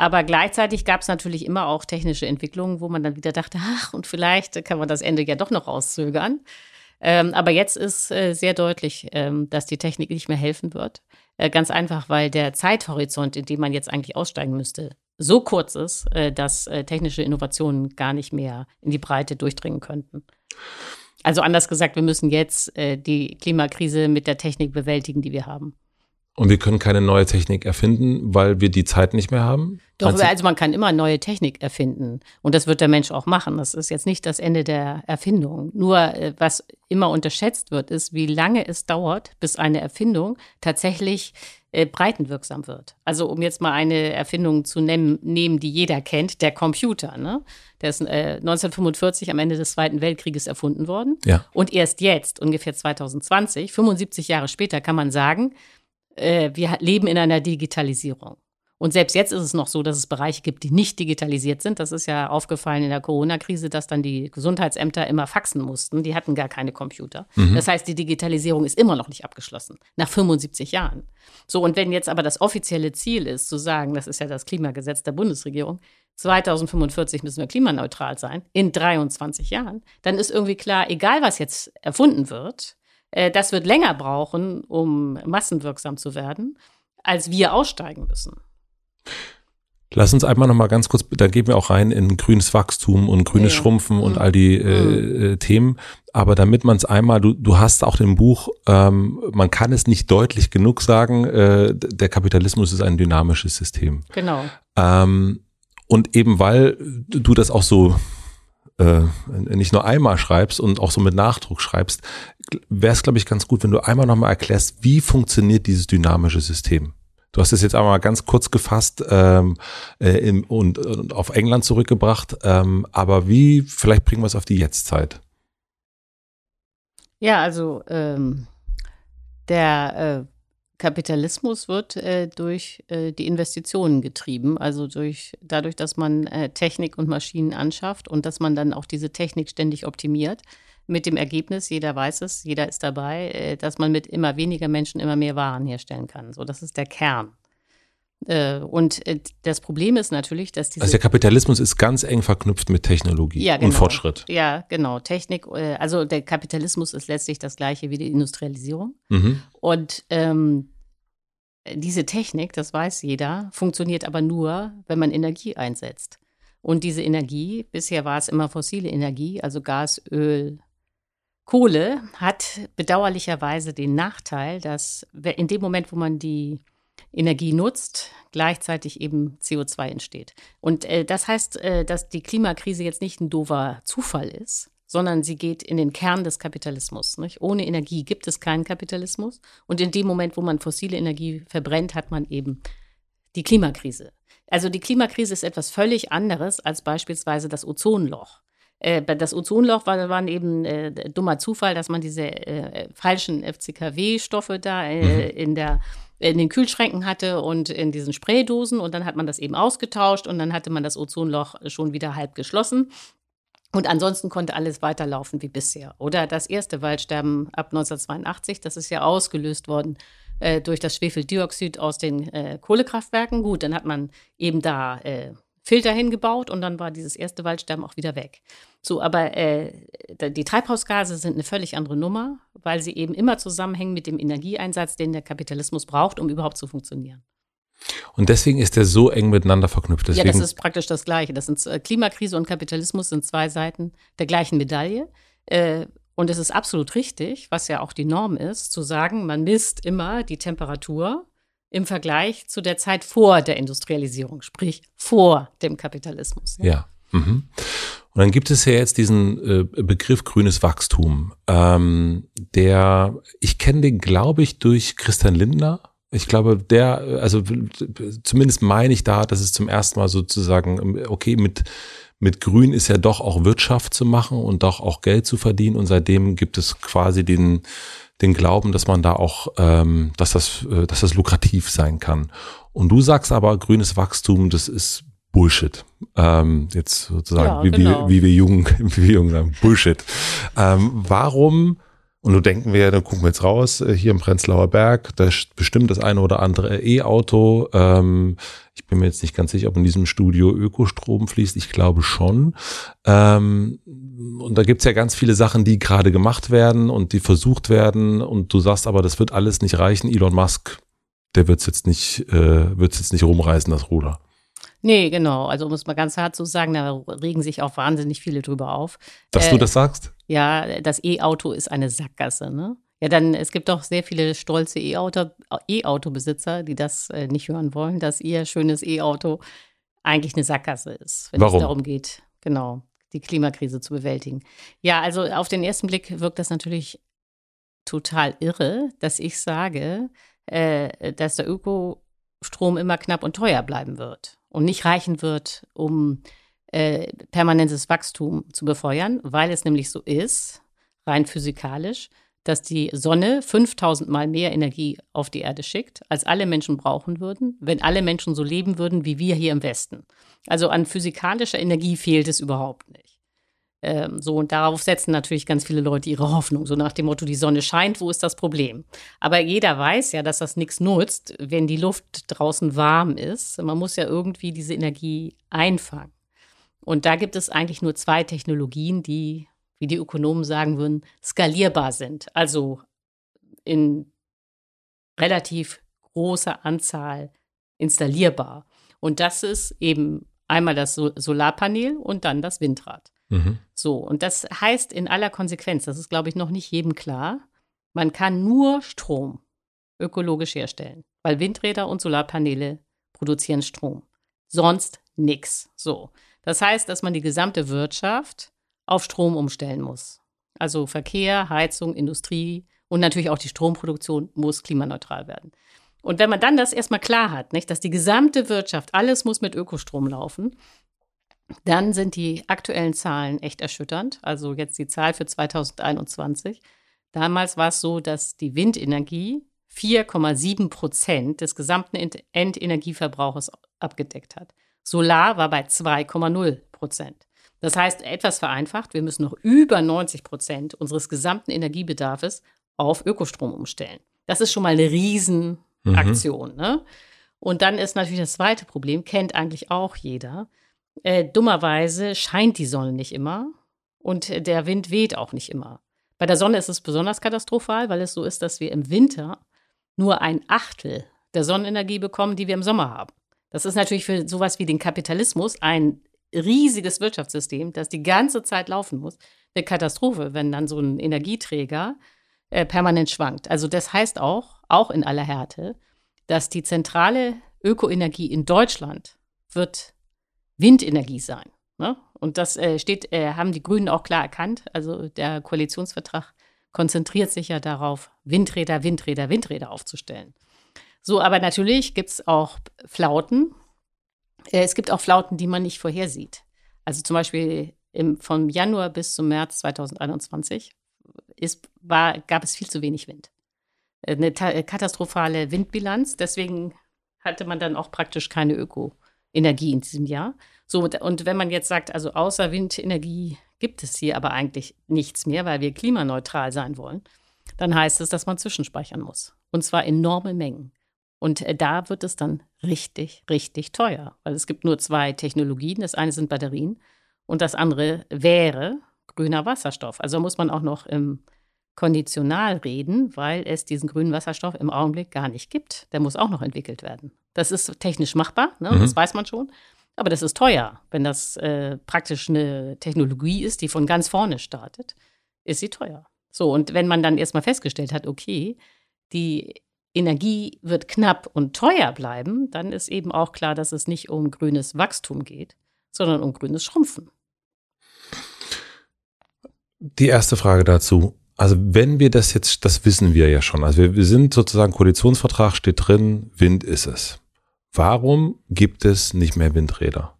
Aber gleichzeitig gab es natürlich immer auch technische Entwicklungen, wo man dann wieder dachte, ach, und vielleicht kann man das Ende ja doch noch rauszögern. Ähm, aber jetzt ist äh, sehr deutlich, ähm, dass die Technik nicht mehr helfen wird. Äh, ganz einfach, weil der Zeithorizont, in dem man jetzt eigentlich aussteigen müsste, so kurz ist, äh, dass äh, technische Innovationen gar nicht mehr in die Breite durchdringen könnten. Also anders gesagt, wir müssen jetzt äh, die Klimakrise mit der Technik bewältigen, die wir haben. Und wir können keine neue Technik erfinden, weil wir die Zeit nicht mehr haben? Doch, also man kann immer neue Technik erfinden. Und das wird der Mensch auch machen. Das ist jetzt nicht das Ende der Erfindung. Nur äh, was immer unterschätzt wird, ist, wie lange es dauert, bis eine Erfindung tatsächlich äh, breitenwirksam wird. Also um jetzt mal eine Erfindung zu nehmen, nehmen die jeder kennt, der Computer. Ne? Der ist äh, 1945 am Ende des Zweiten Weltkrieges erfunden worden. Ja. Und erst jetzt, ungefähr 2020, 75 Jahre später, kann man sagen, äh, wir leben in einer Digitalisierung. Und selbst jetzt ist es noch so, dass es Bereiche gibt, die nicht digitalisiert sind. Das ist ja aufgefallen in der Corona-Krise, dass dann die Gesundheitsämter immer faxen mussten. Die hatten gar keine Computer. Mhm. Das heißt, die Digitalisierung ist immer noch nicht abgeschlossen, nach 75 Jahren. So, und wenn jetzt aber das offizielle Ziel ist, zu sagen, das ist ja das Klimagesetz der Bundesregierung, 2045 müssen wir klimaneutral sein, in 23 Jahren, dann ist irgendwie klar, egal was jetzt erfunden wird, äh, das wird länger brauchen, um massenwirksam zu werden, als wir aussteigen müssen. Lass uns einmal noch mal ganz kurz, da gehen wir auch rein in grünes Wachstum und grünes ja. Schrumpfen und mhm. all die äh, mhm. äh, Themen. Aber damit man es einmal, du, du hast auch im Buch, ähm, man kann es nicht deutlich genug sagen, äh, der Kapitalismus ist ein dynamisches System. Genau. Ähm, und eben weil du das auch so äh, nicht nur einmal schreibst und auch so mit Nachdruck schreibst, wäre es, glaube ich, ganz gut, wenn du einmal nochmal erklärst, wie funktioniert dieses dynamische System. Du hast es jetzt einmal ganz kurz gefasst ähm, äh, im, und, und auf England zurückgebracht. Ähm, aber wie, vielleicht bringen wir es auf die Jetztzeit. Ja, also ähm, der äh, Kapitalismus wird äh, durch äh, die Investitionen getrieben, also durch dadurch, dass man äh, Technik und Maschinen anschafft und dass man dann auch diese Technik ständig optimiert mit dem Ergebnis, jeder weiß es, jeder ist dabei, äh, dass man mit immer weniger Menschen immer mehr Waren herstellen kann. So, das ist der Kern. Äh, und äh, das Problem ist natürlich, dass diese. Also der Kapitalismus ist ganz eng verknüpft mit Technologie ja, genau. und Fortschritt. Ja, genau. Technik, also der Kapitalismus ist letztlich das gleiche wie die Industrialisierung. Mhm. Und ähm, diese Technik, das weiß jeder, funktioniert aber nur, wenn man Energie einsetzt. Und diese Energie, bisher war es immer fossile Energie, also Gas, Öl, Kohle hat bedauerlicherweise den Nachteil, dass in dem Moment, wo man die Energie nutzt, gleichzeitig eben CO2 entsteht. Und äh, das heißt, äh, dass die Klimakrise jetzt nicht ein doofer Zufall ist, sondern sie geht in den Kern des Kapitalismus. Nicht? Ohne Energie gibt es keinen Kapitalismus. Und in dem Moment, wo man fossile Energie verbrennt, hat man eben die Klimakrise. Also die Klimakrise ist etwas völlig anderes als beispielsweise das Ozonloch. Äh, das Ozonloch war, war eben äh, dummer Zufall, dass man diese äh, falschen FCKW-Stoffe da äh, mhm. in der in den Kühlschränken hatte und in diesen Spraydosen und dann hat man das eben ausgetauscht und dann hatte man das Ozonloch schon wieder halb geschlossen. Und ansonsten konnte alles weiterlaufen wie bisher. Oder das erste Waldsterben ab 1982, das ist ja ausgelöst worden äh, durch das Schwefeldioxid aus den äh, Kohlekraftwerken. Gut, dann hat man eben da äh, Filter hingebaut und dann war dieses erste Waldsterben auch wieder weg. So, aber äh, die Treibhausgase sind eine völlig andere Nummer, weil sie eben immer zusammenhängen mit dem Energieeinsatz, den der Kapitalismus braucht, um überhaupt zu funktionieren. Und deswegen ist der so eng miteinander verknüpft. Deswegen ja, das ist praktisch das Gleiche. Das sind äh, Klimakrise und Kapitalismus sind zwei Seiten der gleichen Medaille. Äh, und es ist absolut richtig, was ja auch die Norm ist, zu sagen, man misst immer die Temperatur im Vergleich zu der Zeit vor der Industrialisierung, sprich vor dem Kapitalismus. Ja. ja. Mhm. Und dann gibt es ja jetzt diesen äh, Begriff grünes Wachstum, ähm, der, ich kenne den, glaube ich, durch Christian Lindner. Ich glaube, der, also zumindest meine ich da, dass es zum ersten Mal sozusagen, okay, mit, mit Grün ist ja doch auch Wirtschaft zu machen und doch auch Geld zu verdienen. Und seitdem gibt es quasi den, den Glauben, dass man da auch, ähm, dass das, äh, dass das lukrativ sein kann. Und du sagst aber, grünes Wachstum, das ist Bullshit. Ähm, jetzt sozusagen, ja, wie, genau. wie, [LAUGHS] wie wir jung, wie wir jung sagen, Bullshit. Ähm, warum und du denken wir, da gucken wir jetzt raus, äh, hier im Prenzlauer Berg, da ist bestimmt das eine oder andere E-Auto. Ähm, ich bin mir jetzt nicht ganz sicher, ob in diesem Studio Ökostrom fließt. Ich glaube schon. Ähm, und da gibt's ja ganz viele Sachen, die gerade gemacht werden und die versucht werden. Und du sagst aber, das wird alles nicht reichen. Elon Musk, der wird's jetzt nicht, äh, wird's jetzt nicht rumreißen, das Ruder. Nee, genau. Also um es mal ganz hart zu sagen, da regen sich auch wahnsinnig viele drüber auf. Dass äh, du das sagst? Ja, das E-Auto ist eine Sackgasse. Ne? Ja, dann, es gibt doch sehr viele stolze E-Auto-Besitzer, die das äh, nicht hören wollen, dass ihr schönes E-Auto eigentlich eine Sackgasse ist, wenn Warum? es darum geht, genau, die Klimakrise zu bewältigen. Ja, also auf den ersten Blick wirkt das natürlich total irre, dass ich sage, äh, dass der Ökostrom immer knapp und teuer bleiben wird und nicht reichen wird, um äh, permanentes Wachstum zu befeuern, weil es nämlich so ist, rein physikalisch, dass die Sonne 5000 Mal mehr Energie auf die Erde schickt, als alle Menschen brauchen würden, wenn alle Menschen so leben würden wie wir hier im Westen. Also an physikalischer Energie fehlt es überhaupt nicht. Ähm, so, und darauf setzen natürlich ganz viele Leute ihre Hoffnung. So nach dem Motto, die Sonne scheint, wo ist das Problem? Aber jeder weiß ja, dass das nichts nutzt, wenn die Luft draußen warm ist. Man muss ja irgendwie diese Energie einfangen. Und da gibt es eigentlich nur zwei Technologien, die, wie die Ökonomen sagen würden, skalierbar sind. Also in relativ großer Anzahl installierbar. Und das ist eben einmal das Solarpanel und dann das Windrad. Mhm. So, und das heißt in aller Konsequenz, das ist, glaube ich, noch nicht jedem klar, man kann nur Strom ökologisch herstellen, weil Windräder und Solarpaneele produzieren Strom. Sonst nichts. So. Das heißt, dass man die gesamte Wirtschaft auf Strom umstellen muss. Also Verkehr, Heizung, Industrie und natürlich auch die Stromproduktion muss klimaneutral werden. Und wenn man dann das erstmal klar hat, nicht, dass die gesamte Wirtschaft, alles muss mit Ökostrom laufen, dann sind die aktuellen Zahlen echt erschütternd. Also jetzt die Zahl für 2021. Damals war es so, dass die Windenergie 4,7 Prozent des gesamten Endenergieverbrauches abgedeckt hat. Solar war bei 2,0 Prozent. Das heißt, etwas vereinfacht, wir müssen noch über 90 Prozent unseres gesamten Energiebedarfs auf Ökostrom umstellen. Das ist schon mal eine Riesenaktion. Mhm. Ne? Und dann ist natürlich das zweite Problem, kennt eigentlich auch jeder. Äh, dummerweise scheint die Sonne nicht immer und der Wind weht auch nicht immer. Bei der Sonne ist es besonders katastrophal, weil es so ist, dass wir im Winter nur ein Achtel der Sonnenenergie bekommen, die wir im Sommer haben. Das ist natürlich für sowas wie den Kapitalismus ein riesiges Wirtschaftssystem, das die ganze Zeit laufen muss. Eine Katastrophe, wenn dann so ein Energieträger äh, permanent schwankt. Also das heißt auch, auch in aller Härte, dass die zentrale Ökoenergie in Deutschland wird Windenergie sein. Ne? Und das äh, steht, äh, haben die Grünen auch klar erkannt. Also der Koalitionsvertrag konzentriert sich ja darauf, Windräder, Windräder, Windräder aufzustellen. So, aber natürlich gibt es auch Flauten. Äh, es gibt auch Flauten, die man nicht vorhersieht. Also zum Beispiel im, vom Januar bis zum März 2021 ist, war, gab es viel zu wenig Wind. Äh, eine katastrophale Windbilanz. Deswegen hatte man dann auch praktisch keine Ökoenergie in diesem Jahr. So, und wenn man jetzt sagt, also außer Windenergie gibt es hier aber eigentlich nichts mehr, weil wir klimaneutral sein wollen, dann heißt es, dass man zwischenspeichern muss. Und zwar enorme Mengen. Und äh, da wird es dann richtig, richtig teuer, weil es gibt nur zwei Technologien. Das eine sind Batterien und das andere wäre grüner Wasserstoff. Also muss man auch noch im konditional reden, weil es diesen grünen Wasserstoff im Augenblick gar nicht gibt. Der muss auch noch entwickelt werden. Das ist technisch machbar, ne? mhm. das weiß man schon. Aber das ist teuer. Wenn das äh, praktisch eine Technologie ist, die von ganz vorne startet, ist sie teuer. So, und wenn man dann erstmal festgestellt hat, okay, die Energie wird knapp und teuer bleiben, dann ist eben auch klar, dass es nicht um grünes Wachstum geht, sondern um grünes Schrumpfen. Die erste Frage dazu. Also wenn wir das jetzt, das wissen wir ja schon. Also wir, wir sind sozusagen, Koalitionsvertrag steht drin, Wind ist es. Warum gibt es nicht mehr Windräder?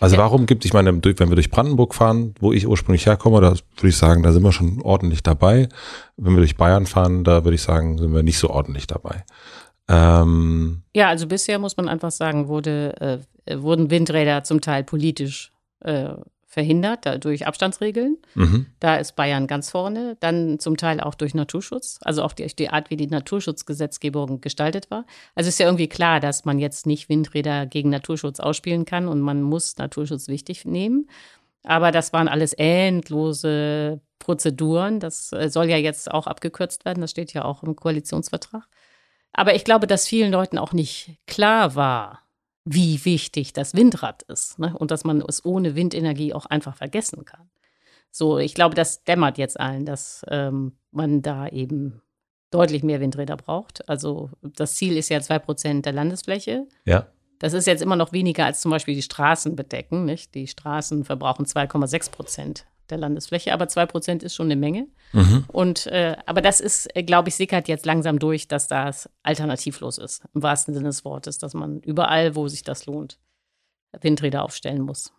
Also ja. warum gibt, ich meine, wenn wir durch Brandenburg fahren, wo ich ursprünglich herkomme, da würde ich sagen, da sind wir schon ordentlich dabei. Wenn wir durch Bayern fahren, da würde ich sagen, sind wir nicht so ordentlich dabei. Ähm, ja, also bisher muss man einfach sagen, wurde, äh, wurden Windräder zum Teil politisch äh, verhindert durch Abstandsregeln. Mhm. Da ist Bayern ganz vorne. Dann zum Teil auch durch Naturschutz, also auch die, die Art, wie die Naturschutzgesetzgebung gestaltet war. Also ist ja irgendwie klar, dass man jetzt nicht Windräder gegen Naturschutz ausspielen kann und man muss Naturschutz wichtig nehmen. Aber das waren alles endlose Prozeduren. Das äh, soll ja jetzt auch abgekürzt werden. Das steht ja auch im Koalitionsvertrag. Aber ich glaube, dass vielen Leuten auch nicht klar war, wie wichtig das Windrad ist ne? und dass man es ohne Windenergie auch einfach vergessen kann. So, ich glaube, das dämmert jetzt allen, dass ähm, man da eben deutlich mehr Windräder braucht. Also das Ziel ist ja zwei Prozent der Landesfläche. Ja. Das ist jetzt immer noch weniger als zum Beispiel die Straßen bedecken. Nicht? Die Straßen verbrauchen 2,6 Prozent der Landesfläche, aber 2 Prozent ist schon eine Menge. Mhm. Und äh, aber das ist, äh, glaube ich, sickert jetzt langsam durch, dass das alternativlos ist, im wahrsten Sinne des Wortes, dass man überall, wo sich das lohnt, Windräder aufstellen muss.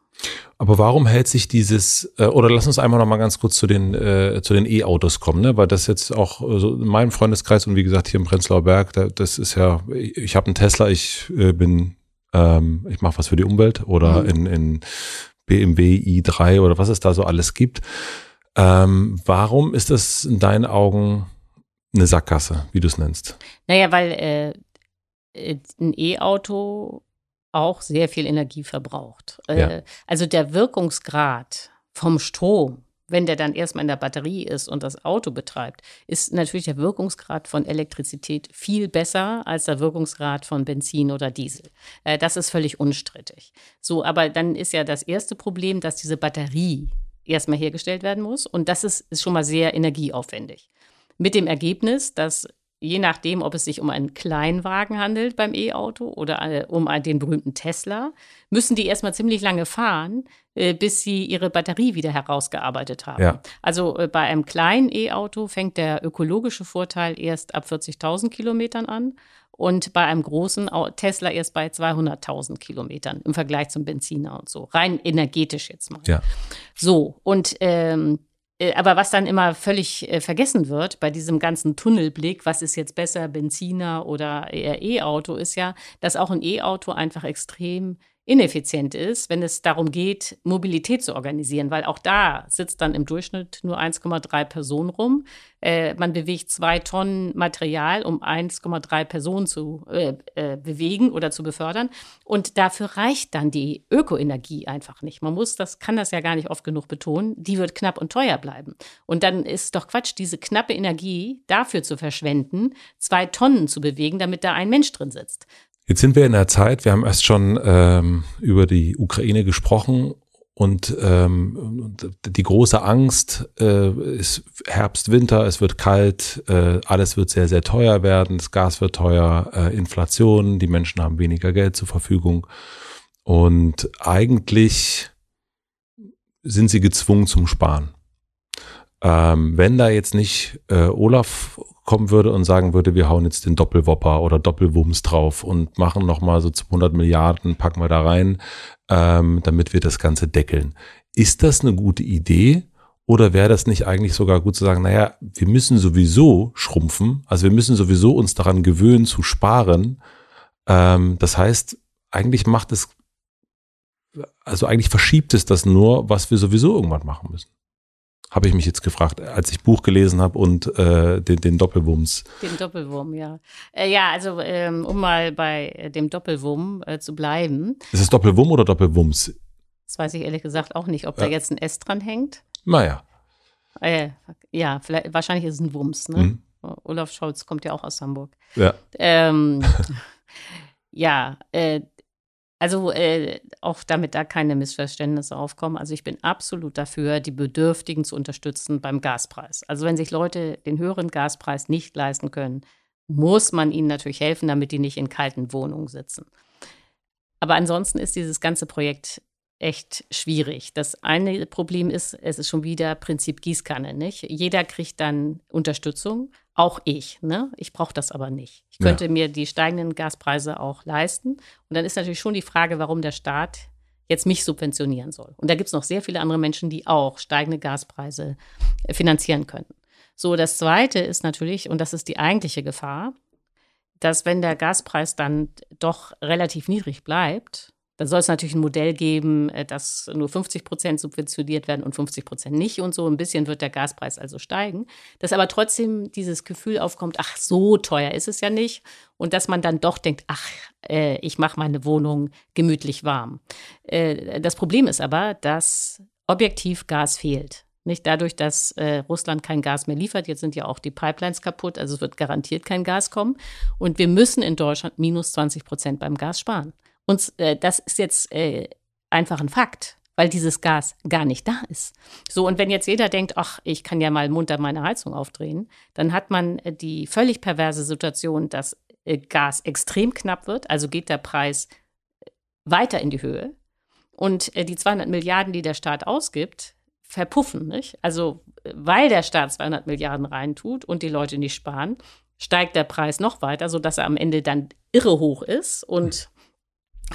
Aber warum hält sich dieses, äh, oder lass uns einmal noch mal ganz kurz zu den, äh, zu den E-Autos kommen, ne? weil das jetzt auch äh, so in meinem Freundeskreis und wie gesagt hier im Prenzlauer Berg, da, das ist ja, ich, ich habe einen Tesla, ich äh, bin, ähm, ich mache was für die Umwelt oder Mhm. in, in BMW i3 oder was es da so alles gibt. Ähm, warum ist das in deinen Augen eine Sackgasse, wie du es nennst? Naja, weil äh, äh, ein E-Auto auch sehr viel Energie verbraucht. Äh, Ja. Also der Wirkungsgrad vom Strom, wenn der dann erstmal in der Batterie ist und das Auto betreibt, ist natürlich der Wirkungsgrad von Elektrizität viel besser als der Wirkungsgrad von Benzin oder Diesel. Äh, das ist völlig unstrittig. So, aber dann ist ja das erste Problem, dass diese Batterie erstmal hergestellt werden muss und das ist, ist schon mal sehr energieaufwendig. Mit dem Ergebnis, dass je nachdem, ob es sich um einen Kleinwagen handelt beim E-Auto oder äh, um den berühmten Tesla, müssen die erstmal ziemlich lange fahren, äh, bis sie ihre Batterie wieder herausgearbeitet haben. Ja. Also äh, bei einem kleinen E-Auto fängt der ökologische Vorteil erst ab 40.000 Kilometern an und bei einem großen Tesla erst bei 200.000 Kilometern im Vergleich zum Benziner und so. Rein energetisch jetzt mal. Ja. So, und ähm, äh, aber was dann immer völlig äh, vergessen wird bei diesem ganzen Tunnelblick, was ist jetzt besser, Benziner oder eher E-Auto, ist ja, dass auch ein E-Auto einfach extrem ineffizient ist, wenn es darum geht, Mobilität zu organisieren, weil auch da sitzt dann im Durchschnitt nur 1,3 Personen rum. Äh, man bewegt zwei Tonnen Material, um 1,3 Personen zu äh, äh, bewegen oder zu befördern. Und dafür reicht dann die Ökoenergie einfach nicht. Man muss das, kann das ja gar nicht oft genug betonen. Die wird knapp und teuer bleiben. Und dann ist doch Quatsch, diese knappe Energie dafür zu verschwenden, zwei Tonnen zu bewegen, damit da ein Mensch drin sitzt. Jetzt sind wir in der Zeit, wir haben erst schon ähm, über die Ukraine gesprochen und ähm, die große Angst äh, ist Herbst, Winter, es wird kalt, äh, alles wird sehr, sehr teuer werden, das Gas wird teuer, äh, Inflation, die Menschen haben weniger Geld zur Verfügung und eigentlich sind sie gezwungen zum Sparen. Ähm, wenn da jetzt nicht äh, Olaf kommen würde und sagen würde, wir hauen jetzt den Doppelwopper oder Doppelwumms drauf und machen nochmal so 200 Milliarden, packen wir da rein, ähm, damit wir das Ganze deckeln. Ist das eine gute Idee? Oder wäre das nicht eigentlich sogar gut zu sagen, naja, wir müssen sowieso schrumpfen, also wir müssen sowieso uns daran gewöhnen zu sparen. Ähm, das heißt, eigentlich macht es, also eigentlich verschiebt es das nur, was wir sowieso irgendwann machen müssen. Habe ich mich jetzt gefragt, als ich Buch gelesen habe und äh, den, den Doppelwumms. Den Doppelwurm, ja. Äh, ja, also ähm, um mal bei äh, dem Doppelwurm äh, zu bleiben, Ist es Doppelwumm oder Doppelwumms? das weiß ich ehrlich gesagt auch nicht, ob da Ja. jetzt ein S dran hängt. Naja. Äh, ja, vielleicht, wahrscheinlich ist es ein Wumms, ne? Mhm. Olaf Scholz kommt ja auch aus Hamburg. Ja. Ähm, [LAUGHS] ja, äh, also äh, auch damit da keine Missverständnisse aufkommen. Also ich bin absolut dafür, die Bedürftigen zu unterstützen beim Gaspreis. Also wenn sich Leute den höheren Gaspreis nicht leisten können, muss man ihnen natürlich helfen, damit die nicht in kalten Wohnungen sitzen. Aber ansonsten ist dieses ganze Projekt echt schwierig. Das eine Problem ist, es ist schon wieder Prinzip Gießkanne, nicht? Jeder kriegt dann Unterstützung, auch ich, ne? Ich brauche das aber nicht. Ich Ja. könnte mir die steigenden Gaspreise auch leisten. Und dann ist natürlich schon die Frage, warum der Staat jetzt mich subventionieren soll. Und da gibt es noch sehr viele andere Menschen, die auch steigende Gaspreise äh, finanzieren können. So, das Zweite ist natürlich, und das ist die eigentliche Gefahr, dass wenn der Gaspreis dann doch relativ niedrig bleibt, dann soll es natürlich ein Modell geben, äh, dass nur 50 Prozent subventioniert werden und 50 Prozent nicht und so. Ein bisschen wird der Gaspreis also steigen. Dass aber trotzdem dieses Gefühl aufkommt, ach, so teuer ist es ja nicht. Und dass man dann doch denkt, ach, äh, ich mache meine Wohnung gemütlich warm. Äh, das Problem ist aber, dass objektiv Gas fehlt. Nicht dadurch, dass äh, Russland kein Gas mehr liefert. Jetzt sind ja auch die Pipelines kaputt, also es wird garantiert kein Gas kommen. Und wir müssen in Deutschland minus 20 Prozent beim Gas sparen. Und äh, das ist jetzt äh, einfach ein Fakt. weil dieses Gas gar nicht da ist. So, und wenn jetzt jeder denkt, ach, ich kann ja mal munter meine Heizung aufdrehen, dann hat man äh, die völlig perverse Situation, dass äh, Gas extrem knapp wird, also geht der Preis äh, weiter in die Höhe. Und die 200 Milliarden, die der Staat ausgibt, verpuffen, nicht? Also, weil der Staat 200 Milliarden reintut und die Leute nicht sparen, steigt der Preis noch weiter, sodass er am Ende dann irre hoch ist und